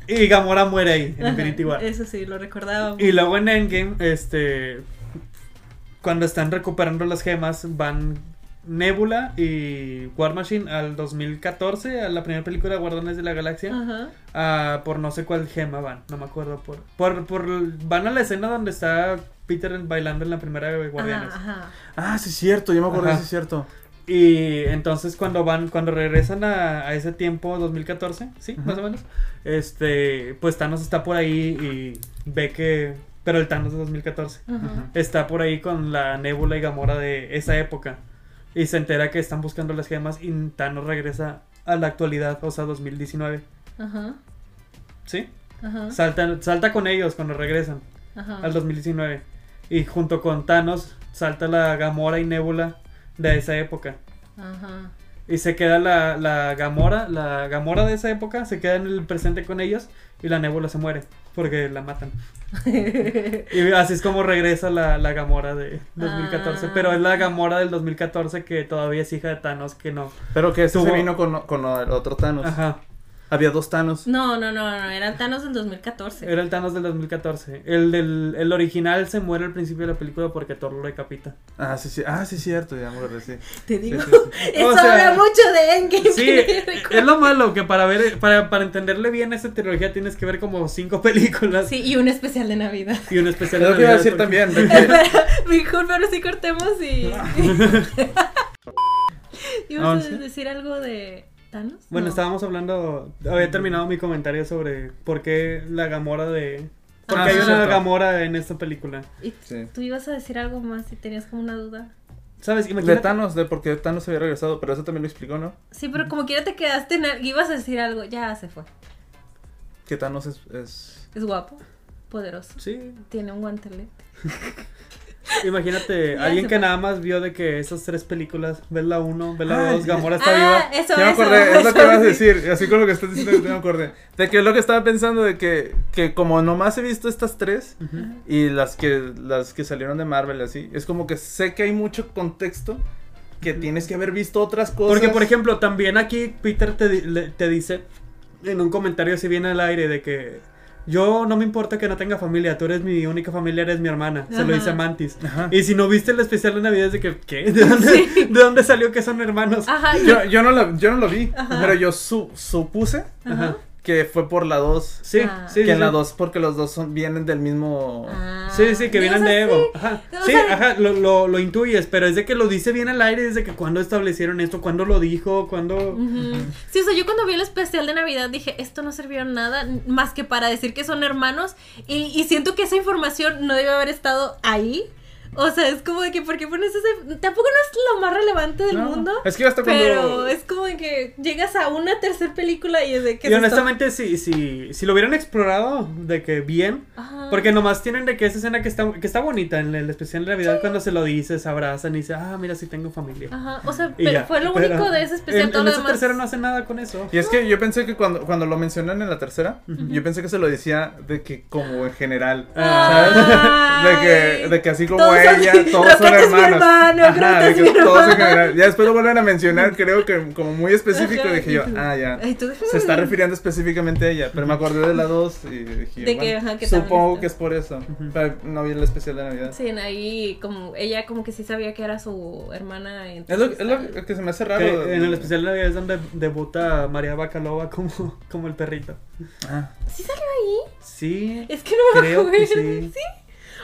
y Gamora muere ahí en Infinity War. Eso sí, lo recordaba. Y luego en Endgame, este. Cuando están recuperando las gemas, van Nebula y War Machine al 2014, a la primera película de Guardianes de la Galaxia. Ajá. por no sé cuál gema van, no me acuerdo. Por, por, por Van a la escena donde está Peter bailando en la primera de Guardianes. Ajá, ajá. Ah, sí es cierto, yo me acuerdo, sí es cierto. Y entonces cuando van, cuando regresan a, a ese tiempo, 2014, sí, más o menos, este, pues Thanos está por ahí y ve que, pero el Thanos de 2014, Ajá. está por ahí con la Nebula y Gamora de esa época y se entera que están buscando las gemas y Thanos regresa a la actualidad, o sea, 2019, Ajá. ¿sí? Ajá. Salta, salta con ellos cuando regresan Ajá. al 2019 y junto con Thanos salta la Gamora y Nebula de esa época. Ajá. Y se queda la, la Gamora, la Gamora de esa época, se queda en el presente con ellos y la Nebula se muere porque la matan. Y así es como regresa la, la Gamora de 2014. Ah. Pero es la Gamora del 2014 que todavía es hija de Thanos, que no. Pero que este Tuvo- se vino con, con el otro Thanos. Ajá. Había dos Thanos. No, no, no, no, era el Thanos del 2014. Era el Thanos del 2014. El del el original se muere al principio de la película porque Thor lo decapita. Ah, sí, sí. Ah, sí, cierto, ya me sí. Te digo, Sí, sí, sí. eso O sea, habla mucho de Endgame. Sí, es lo malo que para ver para, para entenderle bien esta trilogía tienes que ver como cinco películas Sí, y un especial de Navidad. y un especial Es de lo que iba a Navidad, decir porque- también. de que- Espera, disculpa, ahora sí cortemos y. ¿Ibas a decir algo de Thanos? Bueno, No. estábamos hablando, había terminado mi comentario sobre por qué la Gamora de... Porque Ah, hay sí, una cierto. Gamora en esta película. Y Sí. tú ibas a decir algo más si tenías como una duda. ¿Sabes? De. Thanos, de por qué Thanos había regresado, pero eso también lo explicó, ¿no? Sí, pero como quiera te quedaste en. al- Ibas a decir algo, ya se fue. Que Thanos es... es... Es guapo, poderoso, Sí. tiene un guantelete. Imagínate, Ya alguien que nada más vio de que esas tres películas, ves la uno, ves Ah, la dos, sí. Gamora está Ah, viva. eso, Ya me eso, acordé, es lo eso que vas a decir, así con lo que estás diciendo, ya me acordé. De que es lo que estaba pensando de que, que como nomás he visto estas tres y las que, las que salieron de Marvel así, es como que sé que hay mucho contexto que tienes que haber visto otras cosas. Porque, por ejemplo, también aquí Peter te, te dice en un comentario si viene al aire de que yo no me importa que no tenga familia, tú eres mi única familia, eres mi hermana. Se lo dice a Mantis. Ajá. Y si no viste el especial de Navidad es de que, ¿qué? ¿De dónde, ¿de dónde salió que son hermanos? Ajá, Yo, yo, no lo, yo no lo vi, Ajá. pero yo su- supuse Ajá. Que fue por la 2. Sí, Ah. sí, que sí, en la sí. 2, porque los dos son, vienen del mismo... Ah. Sí, sí, que vienen de Evo. sí. Ajá. Sí, ajá, lo, lo, lo intuyes, pero es de que lo dice bien al aire, desde que cuando establecieron esto, cuándo lo dijo, cuándo... Ujú. Sí, o sea, yo cuando vi el especial de Navidad dije, esto no sirvió nada más que para decir que son hermanos y, y siento que esa información no debe haber estado ahí. O sea, es como de que, ¿por qué pones ese...? Tampoco no es lo más relevante del No, mundo. Es que hasta cuando... Pero es como de que llegas a una tercera película y es de que... Y honestamente, si, si, si lo hubieran explorado de que bien, porque nomás tienen de que esa escena que está, que está bonita en el especial de Navidad cuando se lo dice, se abrazan y dice, ah, mira, sí tengo familia. Ajá, o sea, pero ya. fue lo Pero único de ese especial. En, todo en lo esa demás- tercera no hace nada con eso. Y es que yo pensé que cuando, cuando lo mencionan en la tercera, yo pensé que se lo decía de que como en general. ¿Sabes? De que, de que así como Todos son- ella, todos son hermanos. hermano, Croqueta de es que mi todos en general. Ya después lo vuelven a mencionar, creo que como muy específico, Ajá, dije yo, ah, ya. Se está refiriendo específicamente a ella, pero me acordé de la 2 y dije, De que, bueno, ajá, que supongo que es por eso. Pero no vi el especial de Navidad. Sí, ahí como ella como que sí sabía que era su hermana. Es lo, es lo que se me hace raro. Que en el especial de Navidad es donde debuta María Bacalova como, como el perrito. Ah, ¿Sí salió ahí? Sí. Es que no me acuerdo. que sí.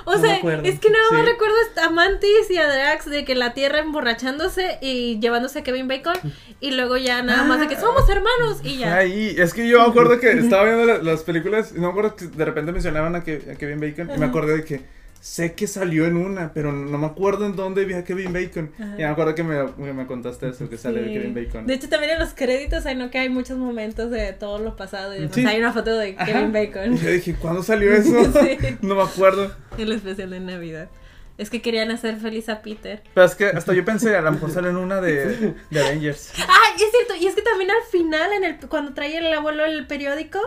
O No sea, es que nada más Sí. recuerdo a Mantis y a Drax de que la Tierra emborrachándose y llevándose a Kevin Bacon y luego ya nada más de que somos hermanos y ya. Ahí, es que yo me acuerdo que estaba viendo la- las películas y no me acuerdo que de repente mencionaban a, Ke- a Kevin Bacon y me acordé de que sé que salió en una, pero no me acuerdo en dónde vi a Kevin Bacon. Ajá. Y me acuerdo que me, que me contaste eso, que sale de Sí. Kevin Bacon. De hecho, también en los créditos hay no que hay muchos momentos de todo lo pasado y. Sí. Hay una foto de Ajá. Kevin Y Bacon. yo dije, ¿cuándo salió eso? Sí. no me acuerdo. El especial de Navidad. Es que querían hacer feliz a Peter. Pero es que hasta yo pensé, a lo mejor sale en una de, de Avengers. Ah, y es cierto. Y es que también al final, en el cuando trae el abuelo el periódico,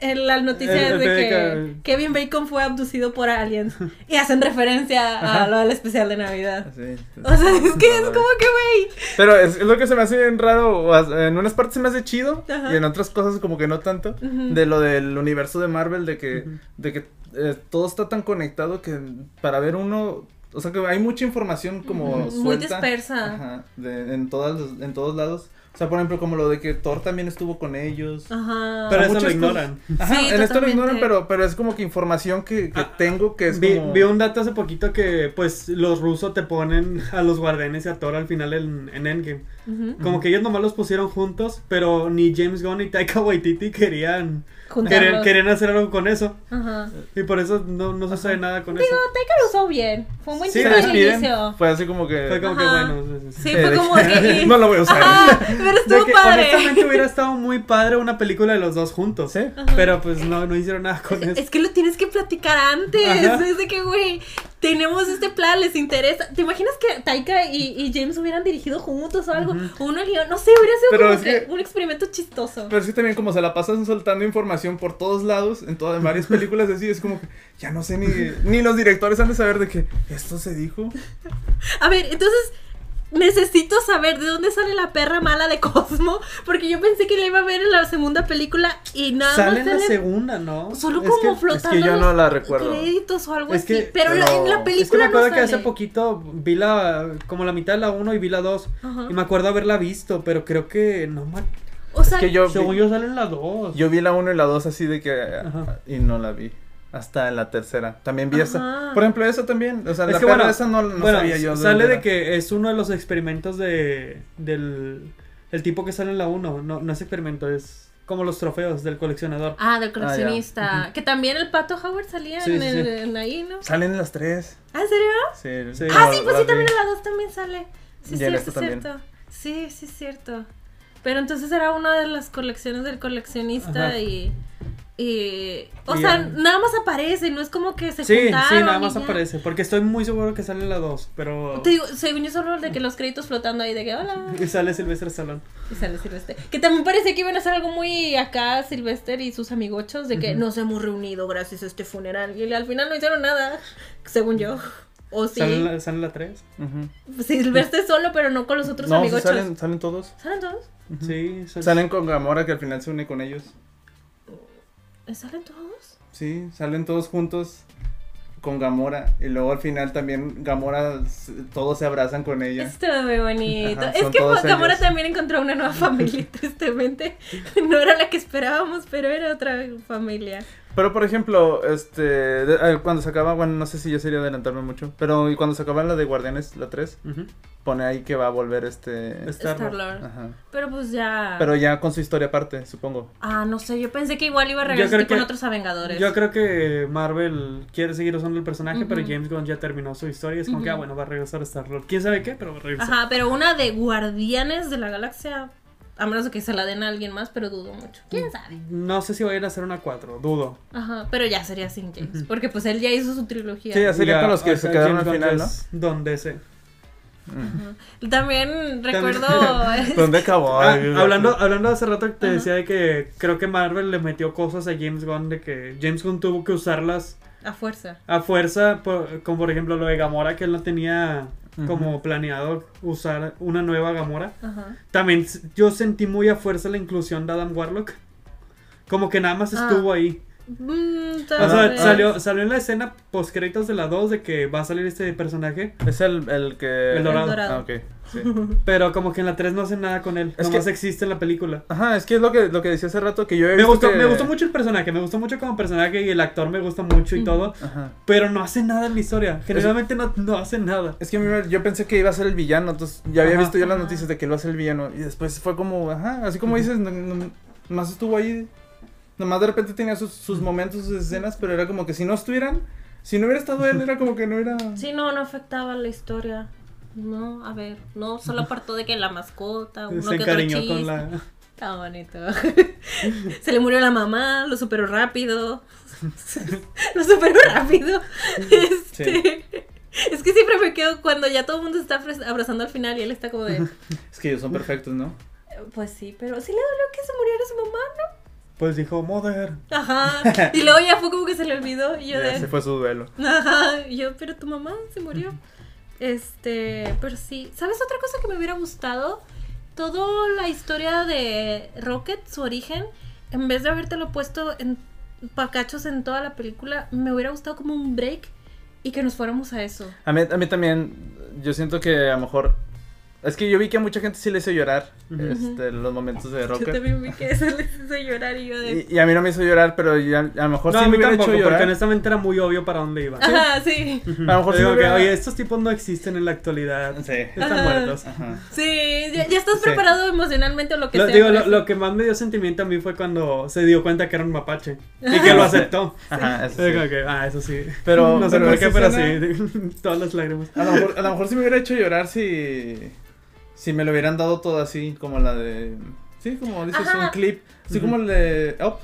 en la noticia El- es el de que. Kevin Bacon fue abducido por aliens. Y hacen referencia a lo del especial de Navidad. Así. O sea, es que es como que, güey. Pero es, es lo que se me hace bien raro. En unas partes se me hace chido Ajá. y en otras cosas como que no tanto. De lo del universo de Marvel, de que, de que eh, todo está tan conectado que para ver uno. O sea que hay mucha información como muy suelta. dispersa. Ajá, de- en, todas, en todos lados. O sea, por ejemplo, como lo de que Thor también estuvo con ellos. Ajá. Pero eso lo ignoran. Ajá, Sí, en esto lo ignoran, pero, pero es como que información que, que Ah, tengo que es Vi, como... vi un dato hace poquito que pues los rusos te ponen a los guardianes y a Thor al final en, en Endgame. Como que ellos nomás los pusieron juntos, pero ni James Gunn ni Taika Waititi querían, querían, querían hacer algo con eso. Ajá. Y por eso no, no sucede nada con Digo, eso. Taika lo usó bien. Fue un buen Sí, chiste se al inicio. Fue así como que... Fue como que bueno. sí, sí, sí. Sí, fue como que- que. no lo voy a usar. Pero estuvo padre. honestamente hubiera estado muy padre una película de los dos juntos. Sí. Pero pues no, no hicieron nada con eso. Es que lo tienes que platicar antes. Ajá. Es de que, güey, tenemos este plan, les interesa. ¿Te imaginas que Taika y, y James hubieran dirigido juntos o algo? Ujú. O uno guion, no sé, hubiera sido Pero como es que- un experimento chistoso. Pero sí también como se la pasan soltando información por todos lados, en todas, en varias películas así, es como que ya no sé ni, ni los directores han de saber de que esto se dijo. A ver, entonces necesito saber de dónde sale la perra mala de Cosmo. Porque yo pensé que la iba a ver en la segunda película y nada Sale en la segunda, ¿no? solo Es como que- flotando. es que yo no la recuerdo. Créditos o algo Es así. que- pero, la- en la pero- película Es que me acuerdo no que hace poquito vi la, como la mitad de la 1 y vi la 2. Ajá. Y me acuerdo haberla visto, pero creo que no me... O sea, que yo Según vi, yo sale en la 2. yo vi la 1 y la 2 así de que Ajá. y no la vi. Hasta en la tercera. También vi esa. Por ejemplo, esa también. O sea, Es la que perra bueno, esa no, no bueno, sabía yo. sale de que es uno de los experimentos de del el tipo que sale en la 1. No, no es experimento, es como los trofeos del coleccionador. Ah, del coleccionista. Ujú. Que también el pato Howard salía Sí, en, sí, el, sí. en ahí, ¿no? Salen las tres. ¿Ah, en serio? Sí. Sí. Ah, sí, pues sí, también en la 2 también sale. Sí, cierto, también. cierto. Sí, sí, cierto. Pero entonces era una de las colecciones del coleccionista Ajá. y. Y, o Y sea, ya. nada más aparece, no es como que se Sí, sí, nada más aparece. Porque estoy muy seguro que sale la 2, pero. Te digo, según yo solo de que los créditos flotando ahí de que hola. Y sale Silvestre Stallone. Y sale Silvestre. Que también parecía que iban a hacer algo muy acá, Silvestre y sus amigochos, de que nos hemos reunido gracias a este funeral. Y al final no hicieron nada, según yo. O sí. Sale la, sale la 3. Ujú. Silvestre solo, pero no con los otros No, amigochos. salen, salen todos. ¿Salen todos? Sí, sale- Salen con Gamora que al final se une con ellos. ¿Salen todos? Sí, salen todos juntos con Gamora. Y luego al final también Gamora, todos se abrazan con ella. Estuvo muy bonito. Ajá, es que Gamora ellos. también encontró una nueva familia, tristemente. No era la que esperábamos, pero era otra familia. Pero por ejemplo, este, de- eh, cuando se acaba, bueno, no sé si ya sería adelantarme mucho, pero y cuando se acaba la de Guardianes, la 3, Ujú. pone ahí que va a volver este... Star-Lord. Star-Lord. Ajá. Pero pues ya. Pero ya con su historia aparte, supongo. Ah, no sé, yo pensé que igual iba a Yo regresar que- otros Avengadores. Yo creo que Marvel quiere seguir usando el personaje, pero. James Gunn ya terminó su historia. Es como que, ah, bueno, va a regresar Star-Lord. ¿Quién sabe qué? Pero va a regresar. Ajá, pero una de Guardianes de la Galaxia, a menos de que se la den a alguien más, pero dudo mucho. ¿Quién sabe? No sé si vayan a hacer una 4, dudo. Ajá, pero ya sería sin James, porque pues él ya hizo su trilogía. Sí, ya sería con los que o se quedaron James al final, ¿no? es Don DC. Mm. También recuerdo... ¿Dónde acabó? Ah, hablando, hablando hace rato que te Ajá. decía de que creo que Marvel le metió cosas a James Gunn de que James Gunn tuvo que usarlas a fuerza. a fuerza, por- como por ejemplo lo de Gamora, que él no tenía como planeado usar una nueva Gamora. Ajá. También yo sentí muy a fuerza la inclusión de Adam Warlock. Como que nada más Ah. estuvo ahí. Mm, O tal sea, vez. salió, salió en la escena post créditos de la 2 de que va a salir este personaje. Es el, el que... El dorado. El dorado. Ah, ok. Sí. Pero como que en la 3 no hacen nada con él. Es nomás que- existe en la película. Ajá, es que es lo que, lo que decía hace rato, que yo he Me visto gustó, que- me gustó mucho el personaje, me gustó mucho como personaje y el actor me gusta mucho y todo. Ajá. Pero no hace nada en la historia. Generalmente no, no hace nada. Es que a mí me- yo pensé que iba a ser el villano, entonces ya había Ajá. visto yo las noticias de que iba a ser el villano y después fue como, ajá, así como dices, no, no- nomás estuvo ahí, nomás de repente tenía sus, sus momentos, sus escenas, pero era como que si no estuvieran, si no hubiera estado él, era como que no era... Sí, no, no afectaba la historia. No, a ver, no, solo apartó de que la mascota, uno Se que otro encariñó chiste. con la. Está bonito. Se le murió la mamá, lo superó rápido. lo superó rápido. Este, Es que siempre me quedo cuando ya todo el mundo está abra- abrazando al final y él está como de. Es que ellos son perfectos, ¿no? Pues sí, pero sí le dolió que se muriera su mamá, ¿no? Pues dijo, Mother. Ajá. Y luego ya fue como que se le olvidó. Y yo Ya de. se fue su duelo. Ajá, y yo, pero tu mamá se murió. Este, pero sí. ¿Sabes otra cosa que me hubiera gustado? Toda la historia de Rocket, su origen, en vez de habértelo puesto en pacachos en toda la película, me hubiera gustado como un break y que nos fuéramos a eso. A mí, a mí también, yo siento que a lo mejor... Es que yo vi que a mucha gente sí le hizo llorar Ujú. este, los momentos de Yo Rocket. también vi que eso les hizo llorar y yo de... Y, y a mí no me hizo llorar, pero ya, a lo mejor No, sí a me mí hubiera tampoco, hecho llorar. porque honestamente era muy obvio para dónde iba. Ajá, sí. A lo mejor sí Digo me que, hubiera- oye, estos tipos no existen en la actualidad. Sí. Están Ajá. muertos. Ajá. Sí, ya, ya estás Sí. preparado emocionalmente o lo que Lo, sea. digo, lo, lo que más me dio sentimiento a mí fue cuando se dio cuenta que era un mapache y que lo aceptó. Ajá, eso sí. Digo que, ah, eso sí. Pero, no sé pero por qué, pero sí. Todas las lágrimas. A lo, mejor, a lo mejor sí me hubiera hecho llorar si, si me lo hubieran dado todo así, como la de... Sí, como dices, Ajá. un clip. Así como el de Up,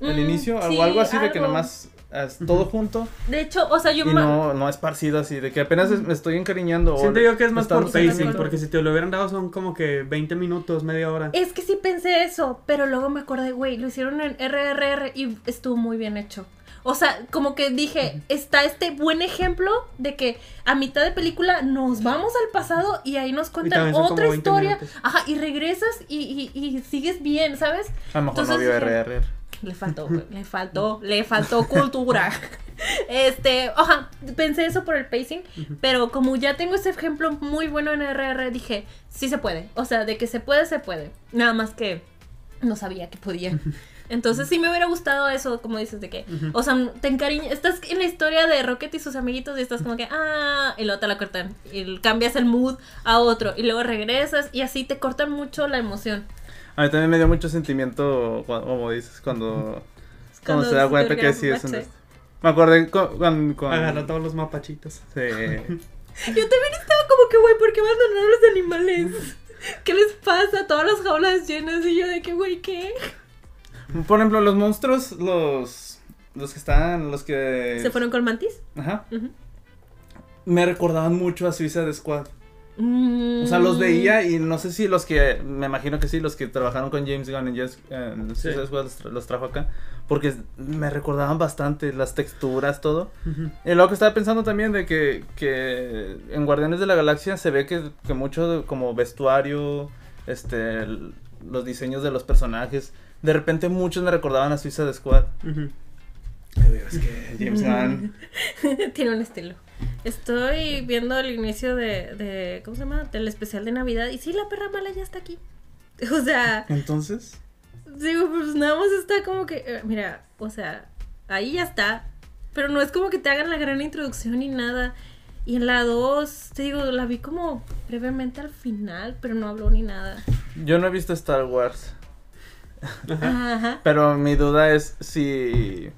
el Mm, inicio, sí, o algo así de que nomás es todo junto De hecho, o sea, yo y me... no, no esparcido así, de que apenas es- me estoy encariñando. o Siento yo que es más por pacing, porque si te lo hubieran dado son como que 20 minutos, media hora. Es que sí pensé eso, pero luego me acordé, güey, lo hicieron en RRR y estuvo muy bien hecho. O sea, como que dije, está este buen ejemplo de que a mitad de película nos vamos al pasado y ahí nos cuentan otra 20 historia. minutos. Ajá, y regresas y, y- y sigues bien, ¿sabes? A lo mejor Entonces no vio RR. Le faltó, le faltó, le faltó cultura. Este, ajá, pensé eso por el pacing, pero como ya tengo ese ejemplo muy bueno en RR, dije, sí se puede. O sea, de que se puede, se puede. Nada más que no sabía que podía. Entonces sí me hubiera gustado eso, como dices, de que, o sea, te encariñas, estás en la historia de Rocket y sus amiguitos y estás como que, ah, y luego te la cortan, y cambias el mood a otro, y luego regresas, y así te cortan mucho la emoción. A mí también me dio mucho sentimiento, como dices, cuando, cuando se da cuenta que sí es un... Me acordé con, con- Agarra todos los mapachitos. Sí. Yo también estaba como que, güey, ¿por qué abandonaron a los animales? ¿Qué les pasa? Todas las jaulas llenas y yo de que, güey, ¿qué? Por ejemplo, los monstruos, los. Los que están. Los que. ¿Se fueron con Mantis? Ajá. Me recordaban mucho a Suicide Squad. Mm. O sea, los veía y no sé si los que. Me imagino que sí, los que trabajaron con James Gunn en Yes- en Suicide Squad los, tra- los trajo acá. Porque me recordaban bastante las texturas, todo. Y luego que estaba pensando también de que, que en Guardianes de la Galaxia se ve que, que mucho de- como vestuario, este, el- los diseños de los personajes, de repente muchos me recordaban a Suicide Squad. Ujú. Es que James Gunn. Tiene un estilo. Estoy viendo el inicio de, de. ¿Cómo se llama? Del especial de Navidad. Y sí, la perra mala ya está aquí. O sea, Entonces, digo, pues nada más está como que. eh, mira, o sea, ahí ya está. Pero no es como que te hagan la gran introducción ni nada. Y en la 2, te digo, la vi como brevemente al final, pero no habló ni nada. yo no he visto Star Wars, Ajá. pero mi duda es si...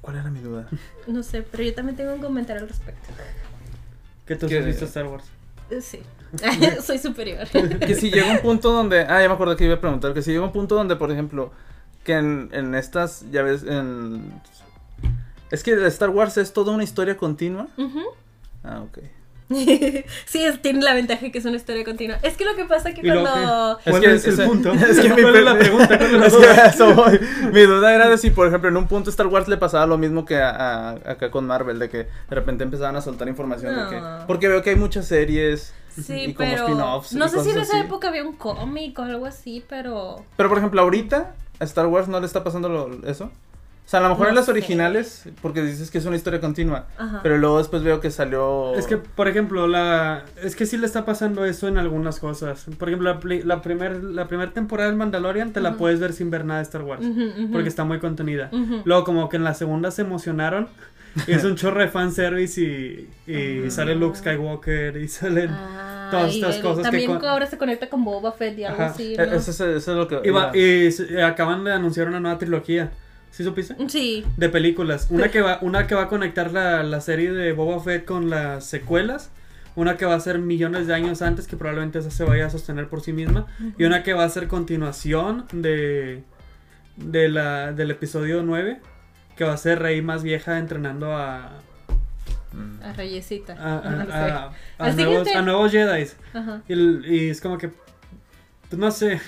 ¿Cuál era mi duda? No sé, pero yo también tengo un comentario al respecto. Que tú has visto Star Wars. Eh, Sí. Soy superior. que si llega un punto donde, ah, ya me acuerdo que iba a preguntar, que si llega un punto donde, por ejemplo, que en, en estas, ya ves, en... Es que Star Wars es toda una historia continua. Ujú. Ah, ok. sí, es- tiene la ventaja que es una historia continua. Es que lo que pasa que ¿Y luego cuando... ¿Cuál que es el ese- punto? Es que mi ¿Cuál es la pre- pregunta? ¿Cuál es Es que eso voy. Mi duda era de si, por ejemplo, en un punto Star Wars le pasaba lo mismo que a, a- acá con Marvel, de que de repente empezaban a soltar información de que... Porque veo que hay muchas series Sí, y pero... spin-offs. No sé si en esa así. época había un cómic o algo así, pero... Pero, por ejemplo, ahorita a Star Wars no le está pasando lo- eso. O sea, a lo mejor No en las sé. originales, porque dices que es una historia continua. Ajá. Pero luego después veo que salió... Es que, por ejemplo, la es que sí le está pasando eso en algunas cosas. Por ejemplo, la, pli- la primer la primera temporada del Mandalorian te la Ujú. puedes ver sin ver nada de Star Wars, Ujú, ujú. porque está muy contenida. Luego como que en la segunda se emocionaron y es un chorro de fanservice y, y Ah. sale Luke Skywalker y salen Ah, todas estas cosas que También con- ahora se conecta con Boba Fett y algo Ajá. así, Eh, ¿no? Eso, es- eso es lo que... y, va- y acaban de anunciar una nueva trilogía. ¿Sí supiste? Sí. De películas. Una que va, una que va a conectar la, la serie de Boba Fett con las secuelas. Una que va a ser millones de años antes, que probablemente esa se vaya a sostener por sí misma. Y una que va a ser continuación de, de la, del episodio 9. Que va a ser Rey más vieja entrenando a, Mm. A Reyesita. a, a- No sé. a- a Al nuevos, a nuevos Jedi. Ajá. Y, y es como que. Pues no sé.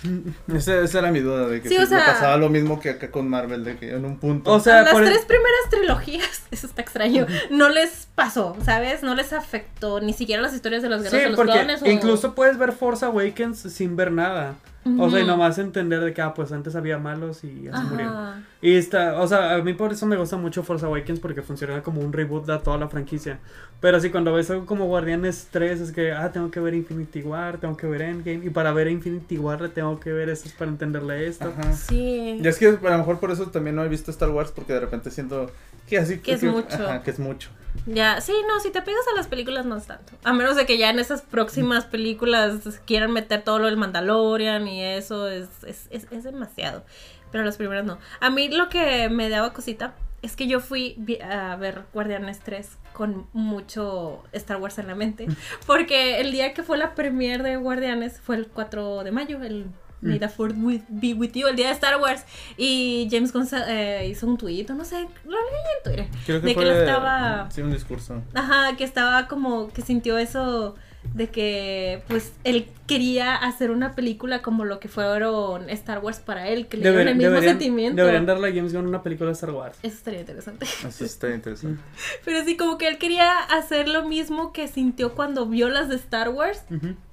Esa, esa era mi duda, de que Sí, si o le sea- pasaba lo mismo que acá con Marvel, de que en un punto... O sea, las por el- tres primeras trilogías, eso está extraño, no les pasó, ¿sabes? No les afectó ni siquiera las historias de los Sí, guerreros de los porque clones. o- incluso puedes ver Force Awakens sin ver nada. O sea, y nomás entender de que, ah, pues antes había malos y ya se Ajá. murieron. Y está, o sea, a mí por eso me gusta mucho Force Awakens porque funciona como un reboot de toda la franquicia. Pero así cuando ves algo como Guardianes 3 es que, ah, tengo que ver Infinity War, tengo que ver Endgame. Y para ver Infinity War le tengo que ver esto para entenderle esto. Ajá. Sí. Y es que a lo mejor por eso también no he visto Star Wars, porque de repente siento que así... Que es mucho. Ajá, que es mucho. Ya, sí, no, si te pegas a las películas no es tanto. A menos de que ya en esas próximas películas quieran meter todo lo del Mandalorian y eso es, es, es, es demasiado. Pero las primeras no. A mí lo que me daba cosita es que yo fui a ver Guardianes 3 con mucho Star Wars en la mente. Porque el día que fue la premiere de Guardianes fue el 4 de mayo, el May the Fourth with- be with you, el día de Star Wars. Y James Gunn eh, hizo un tuit, no sé, lo leí en Twitter. Creo que de fue que lo estaba... Sí, un discurso. Ajá, que estaba como que sintió eso de que pues él quería hacer una película como lo que fueron Star Wars para él, que le dieron el mismo deberían, sentimiento. deberían darle a James Gunn una película de Star Wars. Eso estaría interesante. Eso está interesante. Pero sí, como que él quería hacer lo mismo que sintió cuando vio las de Star Wars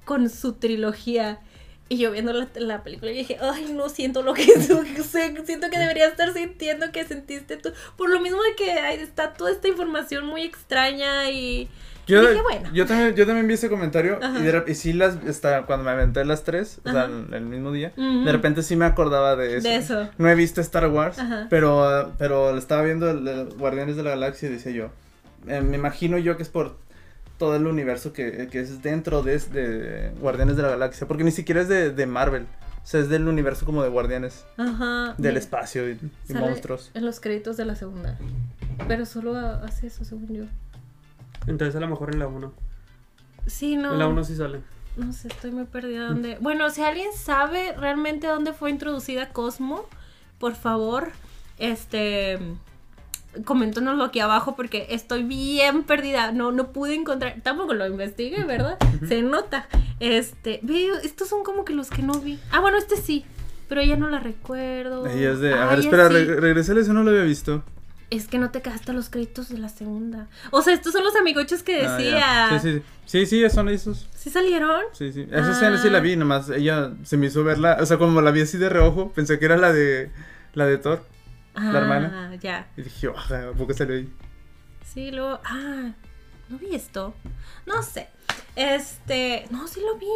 con su trilogía. Y yo viendo la, la película y dije, ay, no siento lo que siento que debería estar sintiendo que sentiste tú. Por lo mismo de que ahí está toda esta información muy extraña y... Yo, y dije, bueno. yo también, yo también vi ese comentario y, de rep- y sí las, está, cuando me aventé las tres, o sea, el, mismo día, de repente sí me acordaba de eso. De eso. No he visto Star Wars, Ajá. pero, pero estaba viendo el, el Guardianes de la Galaxia y decía yo, eh, me imagino yo que es por todo el universo que, que es dentro de, de Guardianes de la Galaxia, porque ni siquiera es de, de Marvel, o sea, es del universo como de Guardianes, Ajá. del de- espacio y, y monstruos. En los créditos de la segunda. Pero solo hace eso, según yo. Entonces a lo mejor en la 1. Sí, no. En la 1 sí sale. No sé, estoy muy perdida dónde. Bueno, si alguien sabe realmente dónde fue introducida Cosmo, por favor, este coméntanoslo aquí abajo porque estoy bien perdida. No, no pude encontrar. Tampoco lo investigué, ¿verdad? Se nota. Este, veo, estos son como que los que no vi. Ah, bueno, este sí. Pero ya no la recuerdo. Ella es de. A Ah, ver, ella espera, sí. re- regresale, eso no lo había visto. Es que no te a los créditos de la segunda. O sea, estos son los amigochos que Ah, decía. ya. sí, sí, sí, sí, son esos. ¿Sí salieron? Sí, sí. Esa sí la Ah. vi, nomás ella se me hizo verla. O sea, como la vi así de reojo, pensé que era la de. La de Thor. Ah, hermana? ya. Y dije, oh, ¿a poco salió ahí? Sí, luego. Ah, no vi esto. No sé. Este. No, sí lo vi.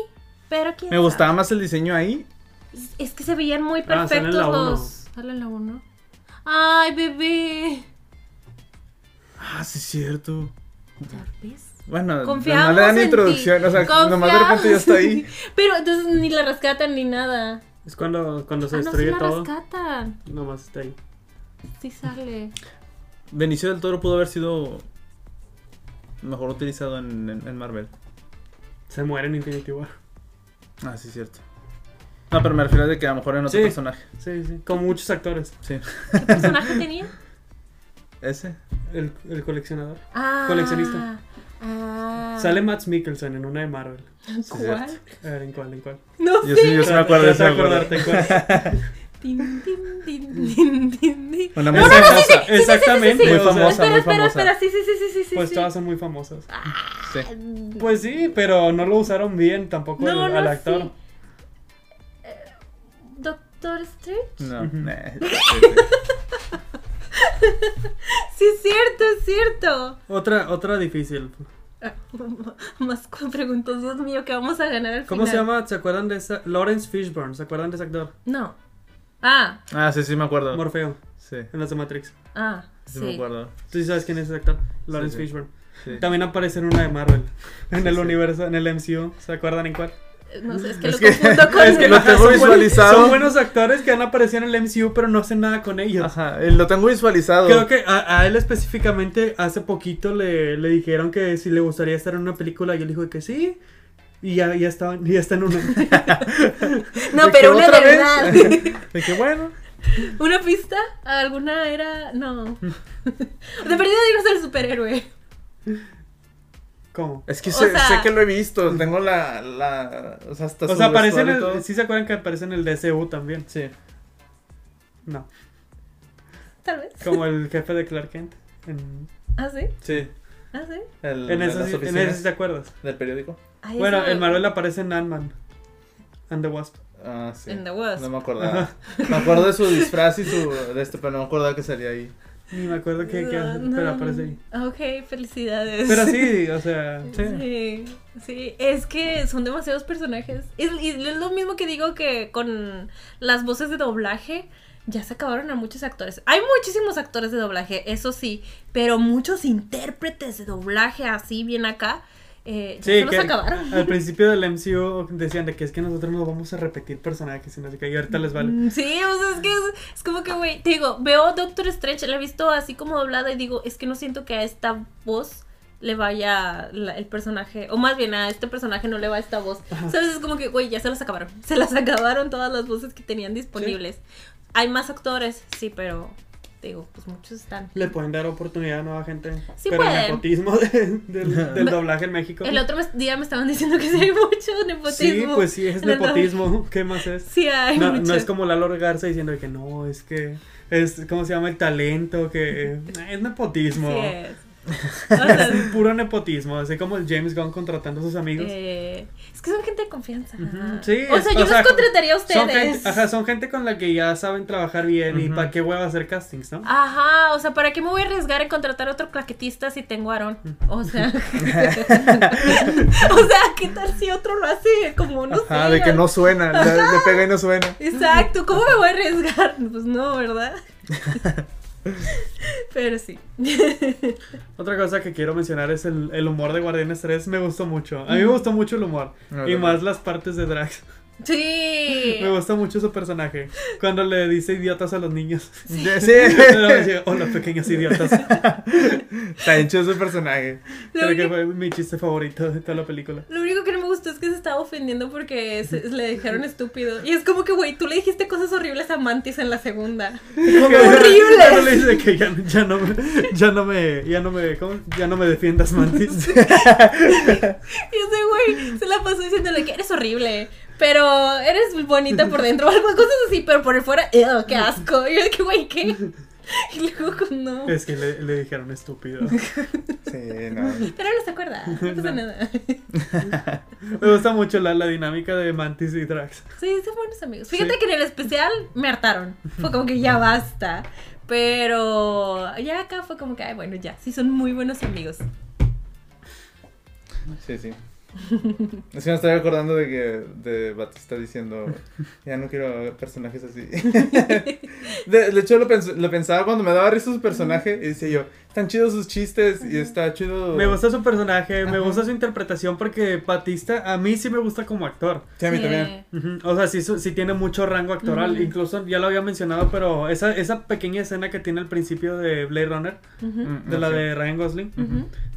Pero quién Me sabe. gustaba más el diseño ahí. Es- Es que se veían muy Ah, perfectos la uno. los. Sale la 1. Ay, bebé. Ah, sí, es cierto. ¿Ya ves? Bueno, Confiamos no le dan en ti. introducción, o sea, nomás de repente ya está ahí. Pero entonces ni la rescatan ni nada. Es cuando, cuando se Ah, no, sí destruye la todo. rescatan. Nomás está ahí. Sí sale. Benicio del Toro pudo haber sido mejor utilizado en, en- en Marvel. Se muere en Infinity War. Ah, sí, es cierto. No, pero me refiero a de que a lo mejor en otro Sí. personaje. Sí, sí. Como muchos actores. Sí. ¿Qué personaje tenía? Ese. El, el coleccionador. Ah. Coleccionista. Ah. Sale Matt Mikkelsen en una de Marvel. ¿Cuál? A ver, ¿en cuál? ¿En cuál? No Yo sé. sí, yo sí me acuerdo de acuerdo. acordarte en cuál. Tin, tin. Una No, muy no, no, famosa. sí, sí, Exactamente. Muy famosa. espera, muy espera, famosa. espera. Sí, sí, sí, sí. Pues sí. todas son muy famosas. Sí. Pues sí, pero no lo usaron bien tampoco No, al, actor. sí. Eh, Doctor Strange. No, nah. Sí, es cierto, es cierto. Otra, otra difícil. Ah, Más preguntas, Dios mío, que vamos a ganar al ¿Cómo se llama? ¿Se acuerdan de esa? Lawrence Fishburne. ¿Se acuerdan de ese actor? No. Ah, Ah, sí, sí me acuerdo. Morfeo. Sí, En las de Matrix. ah, sí me sí. acuerdo. ¿Tú sí sabes quién es ese actor? Lawrence sí. Fishburne. Sí. También aparece en una de Marvel. En Sí, el sí. universo, en el MCU. ¿Se acuerdan en cuál? No sé, es que Es lo que- confundo con es que lo el- tengo Son visualizado. Son buenos actores que han aparecido en el MCU, pero no hacen nada con ellos. Ajá, eh, lo tengo visualizado. Creo que a, a él específicamente hace poquito le, le dijeron que si le gustaría estar en una película y él dijo que sí. Y ya, ya, estaban, ya está en una. No, ¿De pero una otra vez? verdad. De que bueno. ¿Una pista? ¿Alguna era? No. De perdida digo el superhéroe. ¿Cómo? Es que sé, sea- sé que lo he visto. Tengo la. la o sea, hasta O sea, aparece en el. ¿Sí se acuerdan que aparece en el DCU también? Sí. No. Tal vez. Como el jefe de Clark Kent. En, ¿Ah, sí? Sí. ¿Ah, sí? El, en eso, sí- en oficinas eso sí te acuerdas. del periódico. Ay, Bueno, en Marvel aparece en Ant-Man. And the Wasp. Ah, sí. The Wasp. No me acordaba. me acuerdo de su disfraz y su. de este, pero no me acordaba que salía ahí. Ni me acuerdo qué, qué No, hace, no. pero aparece ahí. Ok, felicidades. Pero sí, o sea. Sí, sí, es que son demasiados personajes. Es, y es lo mismo que digo que con las voces de doblaje, ya se acabaron a muchos actores. Hay muchísimos actores de doblaje, eso sí, pero muchos intérpretes de doblaje así bien acá, eh, ya Sí, se los que acabaron. al principio del MCU decían de que es que nosotros no vamos a repetir personajes y no sé qué, y ahorita les vale. Mm, Sí, o sea, es que es, es como que, güey, te digo, veo Doctor Strange, la he visto así como doblada y digo, es que no siento que a esta voz le vaya la- el personaje, o más bien a este personaje no le va esta voz. ¿Sabes? Es como que, güey, ya se las acabaron. Se las acabaron todas las voces que tenían disponibles. Hay más actores, sí, pero, digo, pues muchos están. Le pueden dar oportunidad a nueva gente. Sí pero el pueden. nepotismo de- del, doblaje en México. El otro día me estaban diciendo que sí hay mucho sí, nepotismo. pues sí, es el nepotismo. ¿Qué más es? Sí hay No, mucho. no es como Lalo Garza diciendo que no, es que es, ¿cómo se llama? El talento, que eh, es nepotismo. Sí es. Es puro nepotismo, así como el James Gunn contratando a sus amigos. eh, es que son gente de confianza. Sí, o sea, yo o sea, los contrataría a Son ustedes. gente, ajá, son gente con la que ya saben trabajar bien y para qué hueva hacer castings, ¿no? Ajá, o sea, ¿para qué me voy a arriesgar en contratar otro claquetista si tengo a Aaron? O sea, o sea, ¿qué tal si otro lo hace como no Ajá, sé? de que no suena. Le, le pega y no suena. Exacto, ¿cómo me voy a arriesgar? Pues no, ¿verdad? Pero sí. Otra cosa que quiero mencionar es el, el humor de Guardianes 3, me gustó mucho. A mí me gustó mucho el humor. No, y no, más las partes de Drax. Sí. Me gusta mucho su personaje. Cuando le dice idiotas a los niños. Sí. Decía, hola pequeños idiotas. Está hecho ese personaje. Lo Creo que único, fue mi chiste favorito de toda la película. lo único que no me gustó es que se estaba ofendiendo porque se- le dijeron estúpido. Y es como que, güey, tú le dijiste cosas horribles a Mantis en la segunda. ¡Horrible! Ya no le dice que ya, ya no me, ya no me, ya no me, ¿cómo? Ya no me defiendas, Mantis. Y ese güey se la pasó diciéndole que eres horrible. Pero eres bonita por dentro, algo, cosas así, pero por fuera, ¡ew, qué asco! Y yo de que, güey, ¿qué? Y luego, no. Es que le, le dijeron estúpido. Sí, no. Pero no se acuerda, no pasa nada. Me gusta mucho la, la dinámica de Mantis y Drax. Sí, son buenos amigos. Fíjate Sí. que en el especial me hartaron. Fue como que ya basta. Pero ya acá fue como que, ay, bueno, ya. Sí, son muy buenos amigos. Sí, sí. Es que me estoy acordando de que de Batista diciendo, ya no quiero personajes así. De, de hecho, lo, pens- lo pensaba cuando me daba risa su personaje y decía yo, están chidos sus chistes y está chido. Me gusta su personaje, me Ajá. gusta su interpretación porque Batista a mí sí me gusta como actor. Sí, a mí Sí. también. Ujú, O sea, sí, sí tiene mucho rango actoral. Ujú. Incluso ya lo había mencionado, pero esa, esa pequeña escena que tiene al principio de Blade Runner, Ujú, Mm, de la de Ryan Gosling,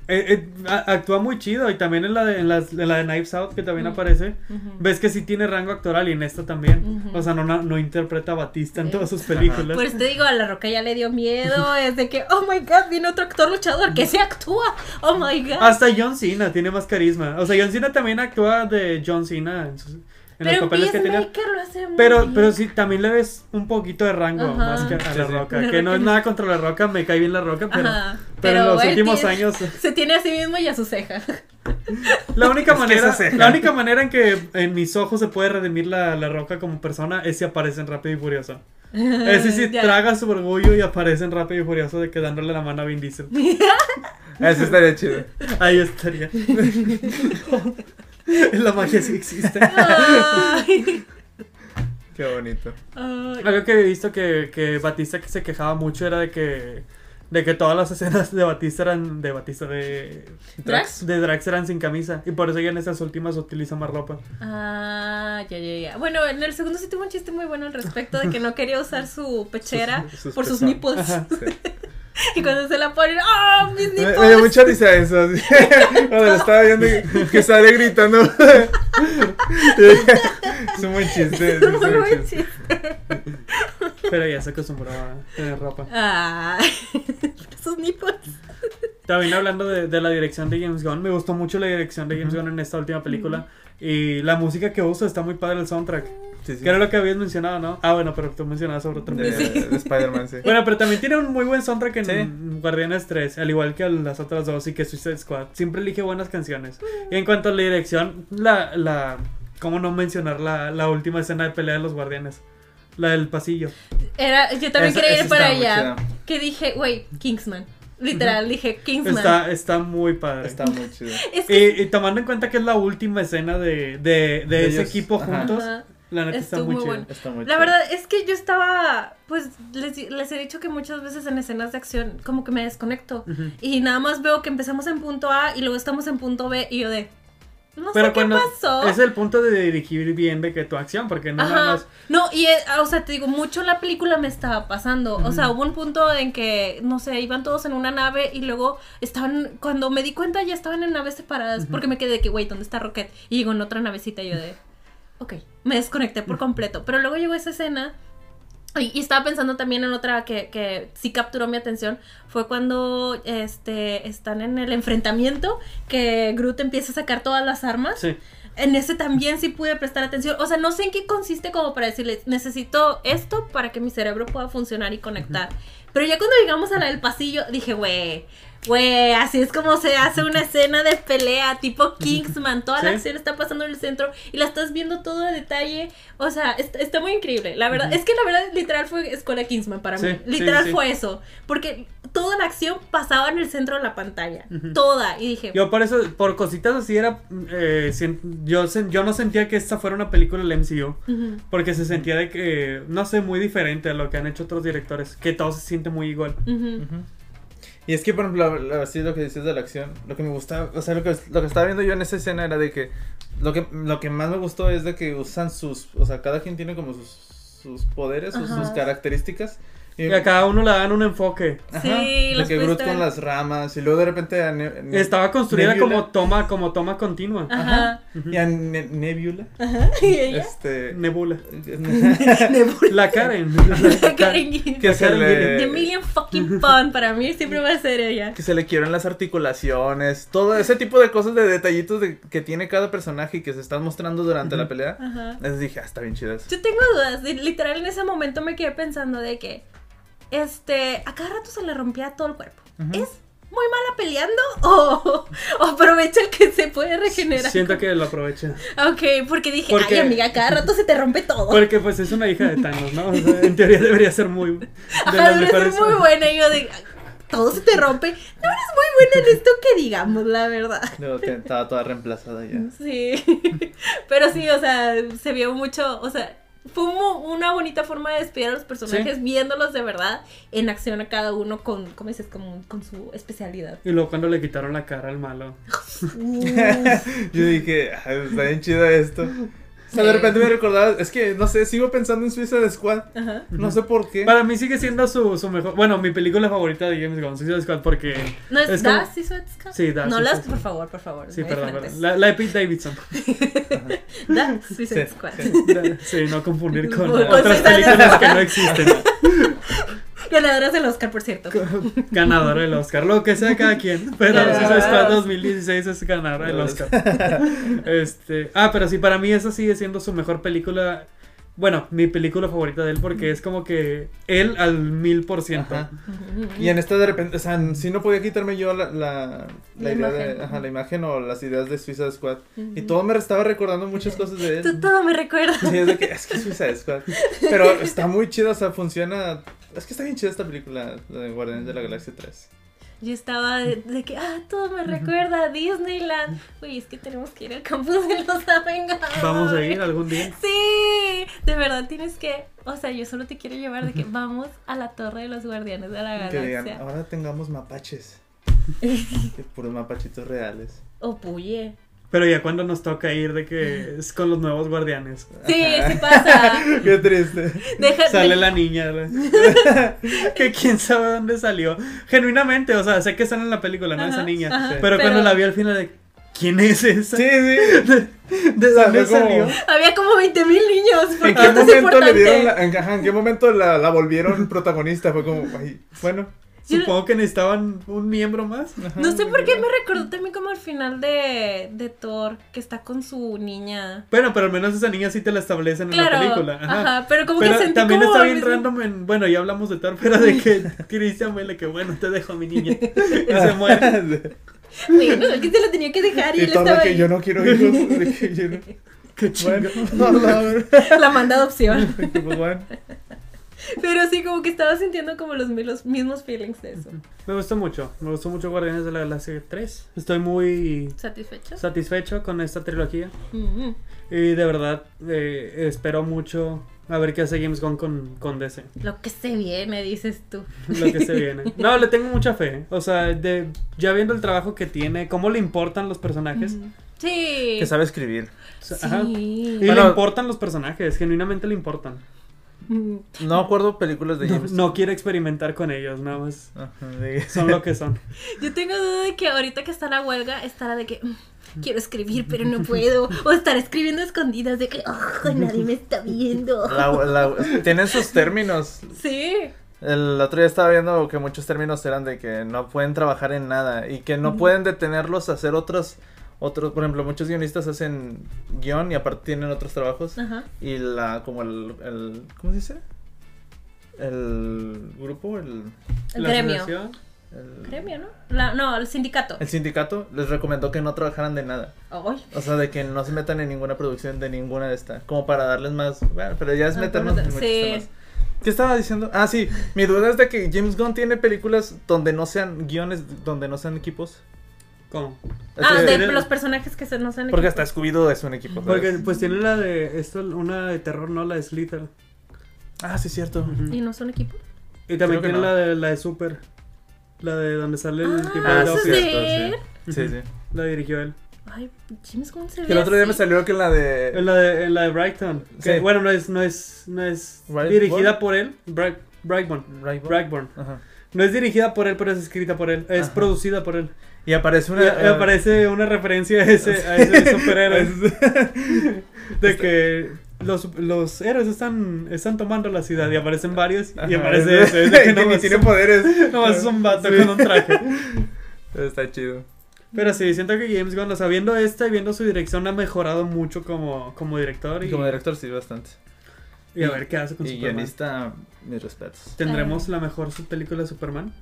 eh, eh, actúa muy chido. Y también en la de, en las- en la de Knives Out, que también Ujú. aparece, ujú. ves que sí tiene rango actoral y en esta también. Ujú. O sea, no, no, no interpreta a Batista en Sí. todas sus películas. Pues te digo, a La Roca ya le dio miedo. Es de que, oh my god, viene otro actor luchador que se actúa. Oh my god. Hasta John Cena tiene más carisma. O sea, John Cena también actúa de John Cena en, sus- en los pero papeles que tenía. Peacemaker lo hace muy Pero, bien. pero sí, también le ves un poquito de rango Ajá. más que a La sí. Roca. Que no es nada contra La Roca, me cae bien La Roca, pero, pero en los últimos tiene- años Se tiene a sí mismo y a su ceja. la única Es manera la única manera en que en mis ojos se puede redimir la, la Roca como persona es si aparece en Rápido y Furioso. Es decir, Ya. traga su orgullo y aparece en Rápido y Furioso de que dándole la mano a Vin Diesel. Eso estaría chido. Ahí estaría. la magia sí existe. Ay. Qué bonito. Ay. Algo que he visto que, que Batista que se quejaba mucho era de que de que todas las escenas de Batista eran de Batista de ¿Drax? de Drax eran sin camisa y por eso ya en estas últimas utiliza más ropa. Ah, ya, ya, ya. Bueno, en el segundo sí tuvo un chiste muy bueno al respecto de que no quería usar su pechera Sus- sus por sus nipples. Ajá. Sí. Y cuando se la ponen, ¡oh, mis Me, nipples! me dio mucha risa eso. así. Cuando lo estaba viendo que, sale gritando. es un buen chiste. es un Muy buen buen chiste. chiste. Pero ya se acostumbró a tener ropa. Ah, sus nipples. También hablando de, de la dirección de James Gunn, me gustó mucho la dirección de James Gunn en esta última película. Y la música que usa está muy padre el soundtrack. Sí, sí. Que era lo que habías mencionado, ¿no? Ah, bueno, pero tú mencionabas sobre otro De, Sí. de Spider-Man, sí. Bueno, pero también tiene un muy buen soundtrack en Sí. Guardianes 3, al igual que las otras dos y que Suicide Squad. Siempre elige buenas canciones. Y en cuanto a la dirección, la, la, ¿cómo no mencionar la, la última escena de pelea de los Guardianes? La del pasillo. Era, yo también Esa- quería ir para allá. Que dije, güey, Kingsman. Literal, dije Kingsman. Está, está muy padre. Está muy chido. Es que Y, y tomando en cuenta que es la última escena de, de, de De ese ellos, equipo ajá. juntos, Ajá. la neta está Estuvo muy bueno. Está muy La chido. verdad es que yo estaba, pues les, les he dicho que muchas veces en escenas de acción como que me desconecto y nada más veo que empezamos en punto A y luego estamos en punto B y yo de, no Pero sé qué pasó. es el punto de dirigir bien de que tu acción, porque no nada más. No, y eh, o sea, te digo, mucho la película me estaba pasando. O sea, hubo un punto en que, no sé, iban todos en una nave y luego estaban, cuando me di cuenta ya estaban en naves separadas, porque me quedé de que, güey, ¿dónde está Rocket? Y digo, en otra navecita y yo de, ok, me desconecté por completo. Pero luego llegó esa escena y, y estaba pensando también en otra que, que sí capturó mi atención. Fue cuando este, están en el enfrentamiento que Groot empieza a sacar todas las armas. Sí. En ese también sí pude prestar atención. O sea, no sé en qué consiste como para decirles, necesito esto para que mi cerebro pueda funcionar y conectar. Pero ya cuando llegamos a la del pasillo, dije, güey, güey, así es como se hace una escena de pelea, tipo Kingsman. Toda la acción está pasando en el centro y la estás viendo todo a detalle. O sea, está, está muy increíble. La verdad, es que la verdad, literal fue escuela Kingsman para Sí, mí. Literal sí. fue eso. Porque toda la acción pasaba en el centro de la pantalla. Toda. Y dije, Yo por eso, por cositas así era, eh, yo, yo no sentía que esta fuera una película del MCU, ujú. porque se sentía de que, no sé, muy diferente a lo que han hecho otros directores, que todo se siente muy igual. Y es que, por ejemplo, así lo que dices de la acción, lo que me gusta, o sea, lo que, lo que estaba viendo yo en esa escena era de que lo que lo que más me gustó es de que usan sus, o sea, cada quien tiene como sus, sus poderes, Ajá. sus características, Y a cada uno le dan un enfoque. Ajá, Sí, de los que Groot con las ramas y luego de repente a Ne- Ne- Estaba construida Nebula. como toma, como toma continua. Ajá. y a Ne- Nebula ¿Y ella? este Nebula. Nebula. La Karen. Karen Gillan. que se Karen le The Million fucking Fun, para mí siempre va a ser ella. que se le quiebran las articulaciones, todo ese tipo de cosas de detallitos de, que tiene cada personaje y que se están mostrando durante la pelea. Ajá. Les dije, ah, está bien chidas. Yo tengo dudas, literal en ese momento me quedé pensando de que, este, a cada rato se le rompía todo el cuerpo. ¿Es muy mala peleando o, o aprovecha el que se puede regenerar? Siento que lo aprovecha. Ok, porque dije, Porque- ay amiga, cada rato se te rompe todo. Porque pues es una hija de Thanos, ¿no? O sea, en teoría debería ser muy... De Ajá, las debe ser muy buena. Y yo de, todo se te rompe. No eres muy buena en esto que digamos, la verdad. Luego que estaba toda reemplazada ya. Sí, pero sí, o sea, se vio mucho, o sea, fue una bonita forma de despedir a los personajes viéndolos de verdad en acción a cada uno con, ¿cómo dices? Como, con su especialidad. Y luego cuando le quitaron la cara al malo. Yo dije, "Ah, está bien chido esto. O sea, de repente me recordaba, es que no sé, sigo pensando en Suiza de Squad. Ajá. No sé por qué. Para mí sigue siendo su, su mejor... Bueno, mi película favorita de James Gunn, Suicide Squad, porque... ¿No es, Es como- Das Suicide Squad? Sí, Das No Suicide las, por favor, por favor. Sí, perdón, perdón. La, la Pete Davidson. Das Suicide Sí, Squad. sí. Sí, no confundir con Con otras Suicide películas que no existen. Ganadoras del Oscar, por cierto. Ganadora del Oscar, lo que sea cada quien. Pero Claro. Suicide Squad 2016 es ganadora del Oscar. Este, ah, pero sí, para mí esa sigue siendo su mejor película. Bueno, mi película favorita de él porque es como que él al mil por ciento. Y en esta de repente, o sea, sí no podía quitarme yo la, la, La la idea de, imagen. ajá, la imagen o las ideas de Suicide Squad. Y todo me estaba recordando muchas cosas de Tú él. todo me recuerda. Sí, es de que es que Suicide Squad. Pero está muy chida, o sea, funciona. Es que está bien chida esta película, la de Guardianes de la Galaxia 3. Yo estaba de, de que, ah, todo me recuerda a Disneyland. Uy, es que tenemos que ir al campus de los Vengadores. Vamos a ir algún día. Sí, de verdad tienes que, o sea, yo solo te quiero llevar de que vamos a la torre de los guardianes de la Que digan, galaxia. ahora tengamos mapaches. Que puros mapachitos reales. O puye. Pero ya cuando nos toca ir de que es con los nuevos guardianes. Sí, sí pasa. Qué triste. Deja, Sale de- la niña. que quién sabe dónde salió. Genuinamente, o sea, sé que sale en la película, ¿no? Ajá, Esa niña. ajá, pero, pero- cuando la vi al final de. ¿Quién es esa? Sí, sí. ¿De, de dónde como- salió? Había como 20 mil niños. ¿Por ¿En qué momento le dieron la, en, ajá, ¿en qué momento la, la volvieron protagonista? Fue como, ay, bueno. Supongo que necesitaban un miembro más. ajá, No sé por qué me recordó también como al final de, de Thor, que está con su niña. Bueno, pero al menos esa niña sí te la establecen Claro, en la película. Ajá. ajá, pero como Pero que sentí también como está bien mismo- random en, bueno, ya hablamos de Thor, pero de que Christian Bale, que bueno, te dejo a mi niña. Y se muere. Bueno, que se lo tenía que dejar y, y él estaba que ahí. yo no quiero hijos. de que yo no- Qué chingo. Bueno, la- La manda adopción. Pero sí, como que estaba sintiendo como los, los mismos feelings de eso. Me gustó mucho, me gustó mucho Guardianes de la Galaxia 3. Estoy muy ¿Satisfecho? satisfecho con esta trilogía. Y de verdad, eh, espero mucho a ver qué hace James Gunn con, con DC. Lo que se viene, dices tú. Lo que se viene. No, le tengo mucha fe. O sea, de, ya viendo el trabajo que tiene, cómo le importan los personajes. Sí. Que sabe escribir. O sea, Sí. ajá. Y Bueno- le importan los personajes, genuinamente le importan. No acuerdo películas de James. no quiere experimentar con ellos, nada más. Ajá, de- Son lo que son. Yo tengo duda de que ahorita que está la huelga, estará de que mm, quiero escribir, pero no puedo. O estar escribiendo escondidas de que "Oh, nadie me está viendo. La- la- tienen sus términos. Sí. El otro día estaba viendo que muchos términos eran de que no pueden trabajar en nada y que no pueden detenerlos a hacer otros, otros, por ejemplo, muchos guionistas hacen guion y aparte tienen otros trabajos Ajá. y la, como el, el ¿cómo se dice? El grupo, el, El La gremio. el, Gremio, ¿no? La- no, el sindicato. el sindicato les recomendó que no trabajaran de nada. O sea, de que no se metan en ninguna producción de ninguna de estas. Como para darles más. Bueno, pero ya es Ah, meternos pero- en muchos sí. temas. ¿Qué estaba diciendo? Ah, sí. Mi duda es de que James Gunn tiene películas donde no sean guiones, donde no sean equipos. ¿Cómo? Ah, de los personajes que se nos han Porque hasta Scooby-Doo es un equipo. ¿sabes? Porque pues tiene la de esto, una de terror, no la de Slither. Ah, sí, cierto. ¿Y no son equipo? Y también tiene no. la de la de Super. La de donde sale el Ah, tipo Ah, de ¿eso es Office. de cierto, él? sí. Sí, sí. La dirigió él. Ay, James Gunn se ve Que el otro día me salió que la de. En la de, en la de Brighton. Que. Bueno, no es, no es, no es Bright- dirigida por él. Bright- Brightburn. Brightburn. Brightburn. Ajá. No es dirigida por él, pero es escrita por él. Es Ajá. producida por él. Y aparece Y una. y aparece una referencia a ese, a ese superhéroe. de que los, los héroes están, están tomando la ciudad y aparecen varios y Ajá, aparece es- ese. es que ni nomás tiene es- poderes. nomás es un vato Sí. con un traje. Está chido. Pero sí, siento que James Gunn, o sea, viendo esta y viendo su dirección, ha mejorado mucho como, como director. Y, Como director, sí, bastante. y a ver qué hace con Y Superman. guionista, mis respetos. ¿Tendremos la mejor película de Superman?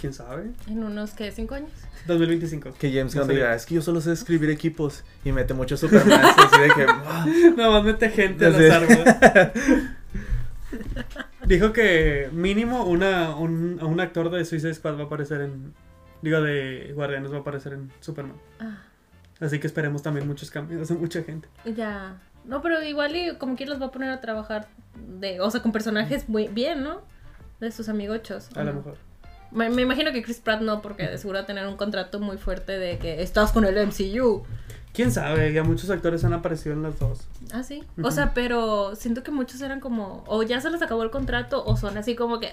¿Quién sabe? En unos, ¿qué? ¿Cinco años? 2025. Que James Gunn diga, es que yo solo sé escribir equipos y mete mucho Superman. así de que. "Ah". Nada más mete gente sé. azar, güey. Dijo que mínimo una, un, un actor de Suicide Squad va a aparecer en. Digo, de Guardianes va a aparecer en Superman. Ah, Así que esperemos también muchos cambios de mucha gente. ya. No, pero igual y como que los va a poner a trabajar de, o sea, con personajes muy bien, ¿no? De sus amigochos. A lo mejor. Me, me imagino que Chris Pratt no, porque de seguro va a tener un contrato muy fuerte de que estás con el MCU. Quién sabe, ya muchos actores han aparecido en las dos. Ah, sí. O sea, pero siento que muchos eran como, o ya se les acabó el contrato, o son así como que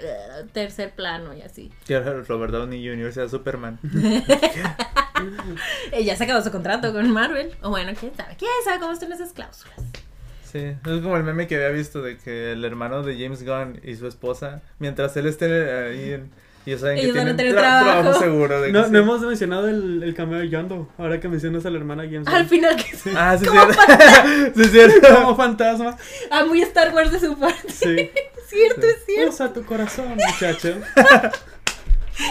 tercer plano y así. Que ahora Robert Downey Jr. sea Superman. Ya se acabó su contrato con Marvel. O bueno, quién sabe. ¿Quién sabe cómo están esas cláusulas? Sí, es como el meme que había visto de que el hermano de James Gunn y su esposa, mientras él esté ahí en. Ellos saben que Ellos a tienen tener tra- trabajo. seguro. De que No, sí. no hemos mencionado el, el cameo de Yondo. Ahora que mencionas a la hermana James Al final que sí. Ah, sí, es Como cierto. sí, es cierto. Como fantasma. Ah, muy Star Wars de su parte. Sí. Es cierto, Sí. es cierto. Usa tu corazón, muchacho.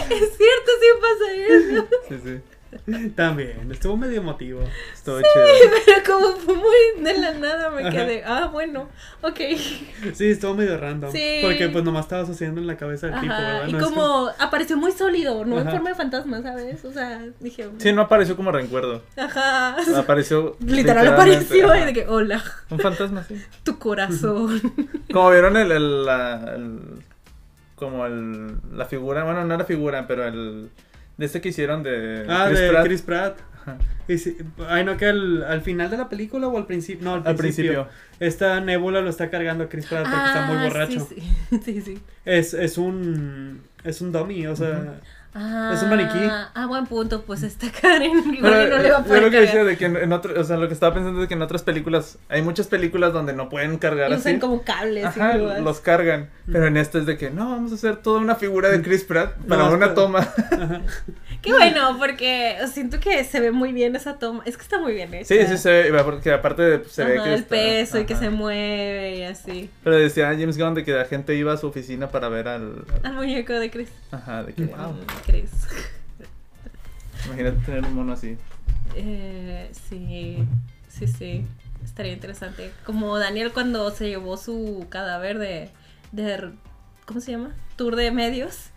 Es cierto, sí pasa eso. Sí, sí. También, estuvo medio emotivo. Estuvo chido. Pero como fue muy de la nada, me Ajá. quedé. Ah, bueno, ok. Sí, estuvo medio random. Sí. Porque pues nomás estaba sucediendo en la cabeza del tipo. Y No como apareció muy sólido, no en forma de fantasma, ¿sabes? O sea, dije. Sí, no apareció como recuerdo. Ajá. Apareció. Literal apareció y de que, hola, Un fantasma, sí. tu corazón. Como vieron el, el, la- el- como el, la figura, bueno, no la figura, pero el, de este que hicieron de Ah, Chris de Pratt. Chris Pratt. Ajá. Y sí, ay, no, que al, al final de la película o al principio. No, al Al principio. principio. Esta nébula lo está cargando a Chris Pratt porque está muy Ah, borracho. Sí, sí, sí. sí. Es, es un. Es un dummy, o sea. Ah, Es un maniquí. Ah, buen punto, pues está Karen. Igual Pero, y no le va a yo poder lo que decía de que en, otro, o sea, lo que estaba pensando es que en otras películas, hay muchas películas donde no pueden cargar Y así. usan como cables. y Ajá, los cargan. Pero en esto es de que no, vamos a hacer toda una figura de Chris Pratt para No, una espera. toma. Qué bueno, porque siento que se ve muy bien esa toma. Es que está muy bien hecha. Sí, sí se ve, porque aparte de- se ve Ajá, que el está- peso y que ajá. se mueve y así. Pero decía James Gunn de que la gente iba a su oficina para ver al, Al muñeco de Chris. ajá, de que wow. Chris. Imagínate tener un mono así. Eh, sí, sí, sí. Estaría interesante. Como Daniel cuando se llevó su cadáver de, de ¿cómo se llama? Tour de medios.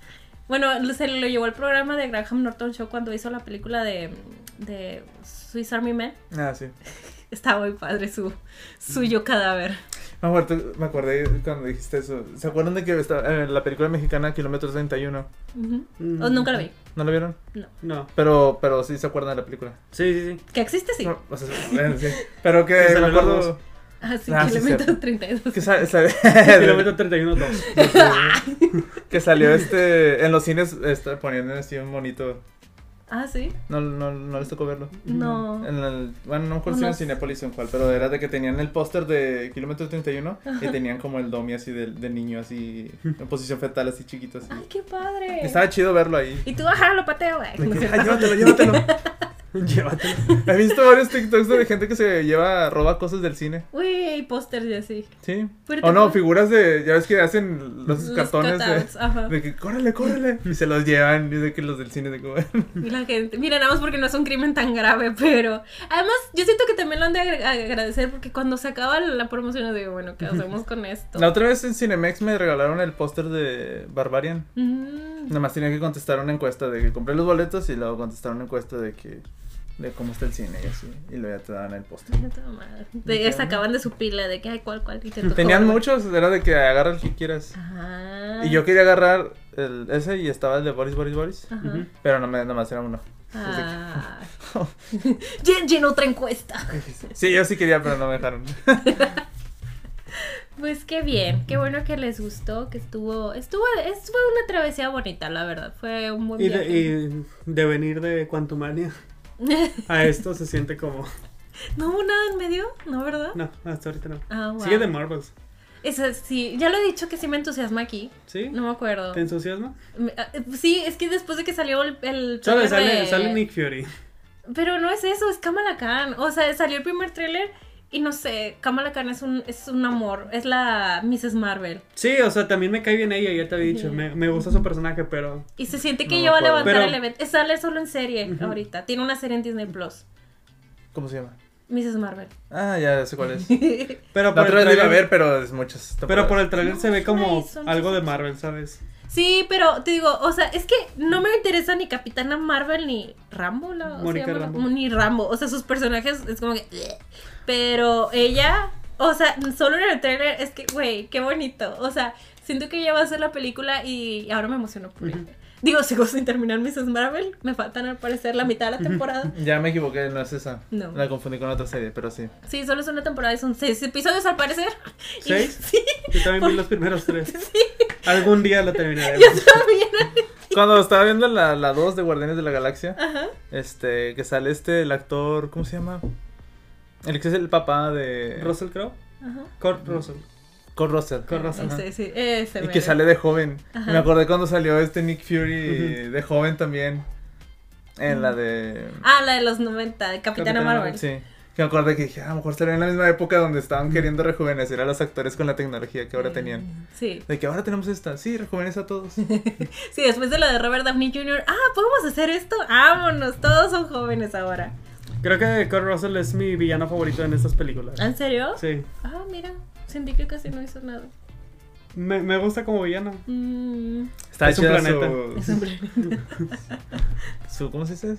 Bueno, se lo llevó al programa de Graham Norton Show cuando hizo la película de, de Swiss Army Man. Ah, sí. Estaba muy padre su suyo cadáver. Me acuerdo- me acordé cuando dijiste eso. ¿Se acuerdan de que estaba en la película mexicana Kilómetro 31? Ujú. Mm. O nunca lo vi. ¿No lo vieron? No. No. Pero, pero sí se acuerdan de la película. Sí, sí, sí. Que existe, sí. No, o sea, sí. Pero que me acuerdo. Ah, sí, Ah, sí, kilómetro cierto. 32. que, Kilómetro 31, 2. que salió este en los cines este, poniendo así un monito. Ah, sí. No, no, no les tocó verlo. No. En el, bueno, no me acuerdo si era en Cinepolis o en cuál, pero era de que tenían el póster de Kilómetro 31 y tenían como el domi así de, de niño así en posición fetal así chiquito así. Ay, qué padre. Estaba chido verlo ahí. Y tú, ajá, lo pateo, güey. De No que, sé. "Ay, llévatelo, llévatelo. Llévatelo. He visto varios TikToks de gente que se lleva, roba cosas del cine. Uy, pósters y así. Sí. O no, puedes- figuras de, ya ves que hacen los, Los cartones de, de que córrele, córrele. Y se los llevan, y de que los del cine de como... Y la gente, mira, nada más porque no es un crimen tan grave, pero además yo siento que también lo han de agra- agradecer porque cuando se acaba la promoción yo digo, bueno, ¿qué hacemos con esto? La otra vez en Cinemex me regalaron el póster de Barbarian. Mm, Nada más tenía que contestar una encuesta de que compré los boletos y luego contestar una encuesta de que de cómo está el cine y así. Y luego ya te daban el póster. ya sacaban de su pila de que, ay, ¿cuál, cuál? Y te tocó, Tenían ¿verdad? muchos, era de que agarra el que quieras. Ajá. Y yo quería agarrar el, ese y estaba el de Boris, Boris, Boris. Ajá. Pero no me, nada más era uno. Ah. Llen- Llena otra encuesta. Sí, yo sí quería, pero no me dejaron. Pues qué bien, qué bueno que les gustó, que estuvo, estuvo, estuvo una travesía bonita, la verdad. Fue un buen Y viaje. de, y de venir de Quantumania a esto se siente como. ¿No hubo nada en medio? ¿No, verdad? No, hasta ahorita no. Ah, wow. Sigue de Marvels. Eso sí, ya lo he dicho que sí me entusiasma aquí. ¿Sí? No me acuerdo. ¿Te entusiasma? Me- ah, eh, Sí, es que después de que salió el, el Sale, sale Nick Fury. Pero no es eso, es Kamala Khan. O sea, salió el primer tráiler y no sé, Kamala Khan es un, es un amor. Es la Mrs. Marvel. Sí, o sea, también me cae bien ella, ya te había dicho. Me, me gusta su personaje, pero. Y se siente que No ella va a levantar Pero- el evento. Sale solo en serie ahorita. Tiene una serie en Disney Plus. ¿Cómo se llama? Mrs. Marvel. Ah, ya sé cuál es. Pero La por, otra el vez iba a ver, pero es muchas. pero por el trailer No, se ve como son algo de. Marvel, ¿sabes? Sí, pero te digo, o sea, es que no me interesa ni Capitana Marvel ni Rambo, la, o Rambo. ni Rambo. O sea, sus personajes es como que. Pero ella, o sea, solo en el trailer es que, güey, qué bonito. O sea, siento que ella va a hacer la película y ahora me emociono por Ujú. ella. Digo, sigo sin terminar Mrs. Marvel. Me faltan al parecer la mitad de la temporada. Ya me equivoqué, no es esa. No. La confundí con otra serie, pero sí. Sí, solo es una temporada y son seis episodios al parecer. Y- ¿Seis? Sí, Yo también vi los primeros tres. yo Algún día lo terminaremos. también. Cuando estaba viendo la, la 2 de Guardianes de la Galaxia, Ajá. este, que sale este, el actor, ¿cómo se llama? El que es el papá de... Russell Crowe. Ajá. Kurt Russell. Kurt Russell. Kurt Russell. Ajá. Ese, sí, ese Y mero. que sale de joven. Ajá. Me acordé cuando salió este Nick Fury de joven también. En la de... Ah, la de los 90, de Capitana, Capitana Marvel. Sí. Que me acordé que dije, "Ah, a lo mejor salió en la misma época donde estaban queriendo rejuvenecer a los actores con la tecnología que ahora tenían. Sí. De que ahora tenemos esta. Sí, rejuvenece a todos. Sí, después de la de Robert Downey Jr. Ah, ¿podemos hacer esto? Vámonos, todos son jóvenes ahora. Creo que Kurt Russell es mi villano favorito en estas películas. ¿En serio? Sí. Ah, mira, sentí que casi no hizo nada. Me, me gusta como villano. Mm, Está Es un planeta. es su, un planeta. su... ¿Cómo se dice?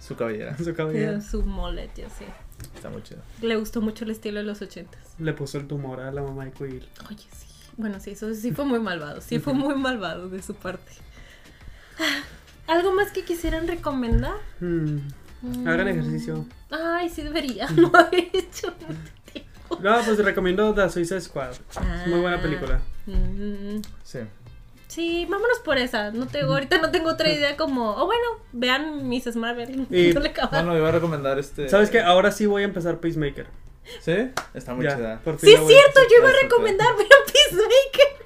Su cabellera. Su cabello. Su mullet, yo sí. Está muy chido. Le gustó mucho el estilo de los ochentas. Le puso el tumor a la mamá de Quill. Oye, sí. Bueno, sí, eso sí fue muy malvado. Sí fue muy malvado de su parte. Ah, ¿Algo más que quisieran recomendar? Hmm. Hagan ejercicio. Ay, sí debería. No he hecho mucho tiempo. No, pues recomiendo The Suicide Squad. Es muy buena Ah. película. Mm, Sí. Sí, vámonos por esa. No tengo, ahorita no tengo otra idea como, oh bueno, vean Mrs. Marvel. Y- No le. Bueno, iba a recomendar este. ¿Sabes qué? Ahora sí voy a empezar Peacemaker. ¿Sí? Está muy Ya, chida. por fin Sí, es cierto, yo iba a Bastante. recomendar vean Peacemaker.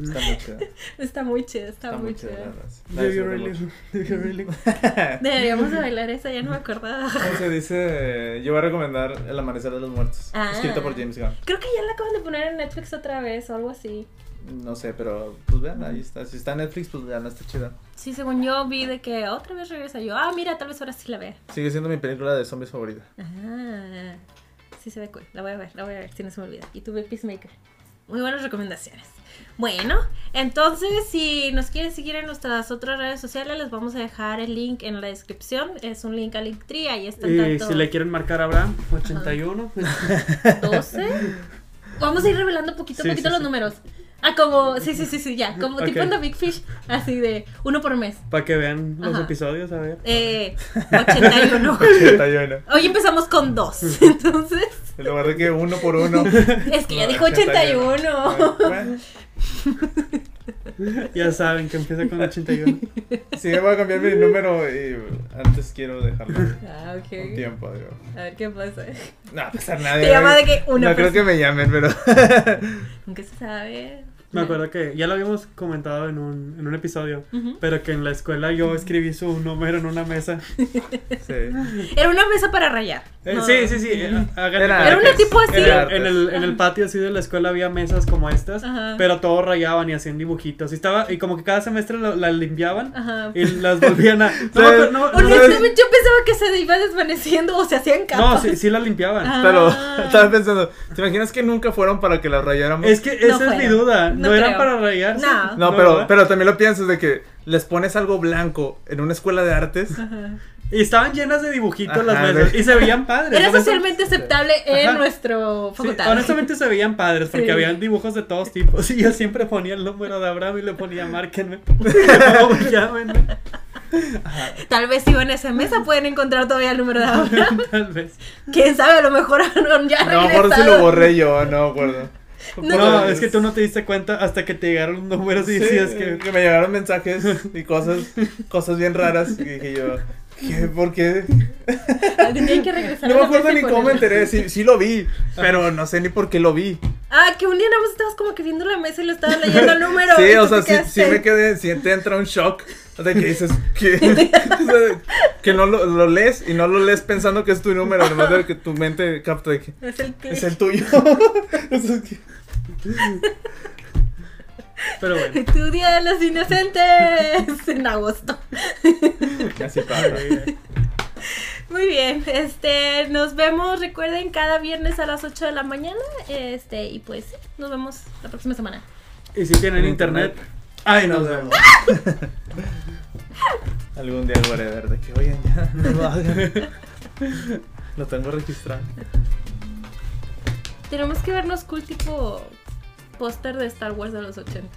Está muy chida. Está muy chida, está, Está muy chida. chida. la verdad. Do La you disfruté really? Do you really? Deberíamos de bailar esa, ya no me acordaba. ¿Cómo se dice? Yo voy a recomendar El Amanecer de los Muertos. Ah. Escrito por James Gunn. Creo que ya la acaban de poner en Netflix otra vez o algo así. No sé, pero pues vean, ahí está. Si está en Netflix, pues vean, está chida. Sí, según yo vi de que otra vez regresa yo. Ah, mira, tal vez ahora sí la vea. Sigue siendo mi película de zombies favorita. Ah, sí se ve cool. La voy a ver, la voy a ver, si no se me olvida. Y tuve Peacemaker. Muy buenas recomendaciones. Bueno, entonces si nos quieren seguir en nuestras otras redes sociales, les vamos a dejar el link en la descripción. Es un link a Linktree, ahí están Y tanto si le quieren marcar a Abraham, 81. 12. Vamos a ir revelando poquito a Sí, poquito sí, los sí. números. Ah, como, sí, sí, sí, sí, ya. Como tipo en The Big Fish, así de uno por mes. Para que vean los Ajá. episodios, a ver. Eh, 81. 81. Hoy empezamos con dos. Entonces, En lugar de que uno por uno. es que ya dijo 81. 81. Bueno, Ya saben que empieza con 81. sí, voy a cambiar mi número y antes quiero dejarlo Ah, un ok. tiempo. Digo. A ver qué pasa. No, va a pasar nada. Te llama de que una No creo que me llamen, pero. Nunca se sabe. Me acuerdo que ya lo habíamos comentado en un, en un episodio, pero que en la escuela yo escribí su número en una mesa. Sí. Era una mesa para rayar. Eh, No. Sí, sí, sí. eh, hagan- Era- Era una tipo así. En Era el, en, el, en el patio así de la escuela había mesas como estas, Ajá. pero todos rayaban y hacían dibujitos. Y estaba y como que cada semestre lo- las limpiaban Ajá. y las volvían a. No, pero no, no, Honestamente, yo pensaba que se iba desvaneciendo o se hacían no, capas. sí, sí las limpiaban. Ah. Pero estaba pensando, ¿te imaginas que nunca fueron para que las rayáramos? Es que esa es fueron. mi duda. No, No eran creo. para rayarse. No. No, pero, ¿verdad? pero también lo piensas de que les pones algo blanco en una escuela de artes. Ajá. Y estaban llenas de dibujitos Ajá, las mesas. de- Y se veían padres. Era socialmente aceptable en Ajá. nuestro Sí, facultad. honestamente se veían padres porque Sí. habían dibujos de todos tipos. Y yo siempre ponía el número de Abraham y le ponía márquenme. Llámenme. Tal vez si van a esa mesa pueden encontrar todavía el número de Abraham. Tal vez. Quién sabe, a lo mejor Aaron ya A lo mejor si lo borré yo, no me acuerdo. No, No. es que tú no te diste cuenta hasta que te llegaron números y Sí, decías que... que... me llegaron mensajes y cosas, cosas bien raras. Y dije yo, ¿qué? ¿Por qué? Tenía que regresar No me acuerdo ni cómo me enteré. Sí, sí lo vi, pero no sé ni por qué lo vi. Ah, que un día nada más estabas como que viendo la mesa y lo estabas leyendo el número. Sí, o sea, sí, sí me quedé, sí te entra un shock. De que dices que, o sea, que no lo, lo lees y no lo lees pensando que es tu número, además de que tu mente capta de que Es el es el tuyo. Pero bueno. Tu día de los inocentes en agosto. Así pasa. Muy bien, este, nos vemos, recuerden, cada viernes a las 8 de la mañana, este, y pues sí, nos vemos la próxima semana. Y si tienen En internet... internet. Ay, nos vemos. Algún día lo haré ver de que, oigan, ya, no lo hagan. Lo tengo registrado. Tenemos que vernos cool tipo póster de Star Wars de los 80.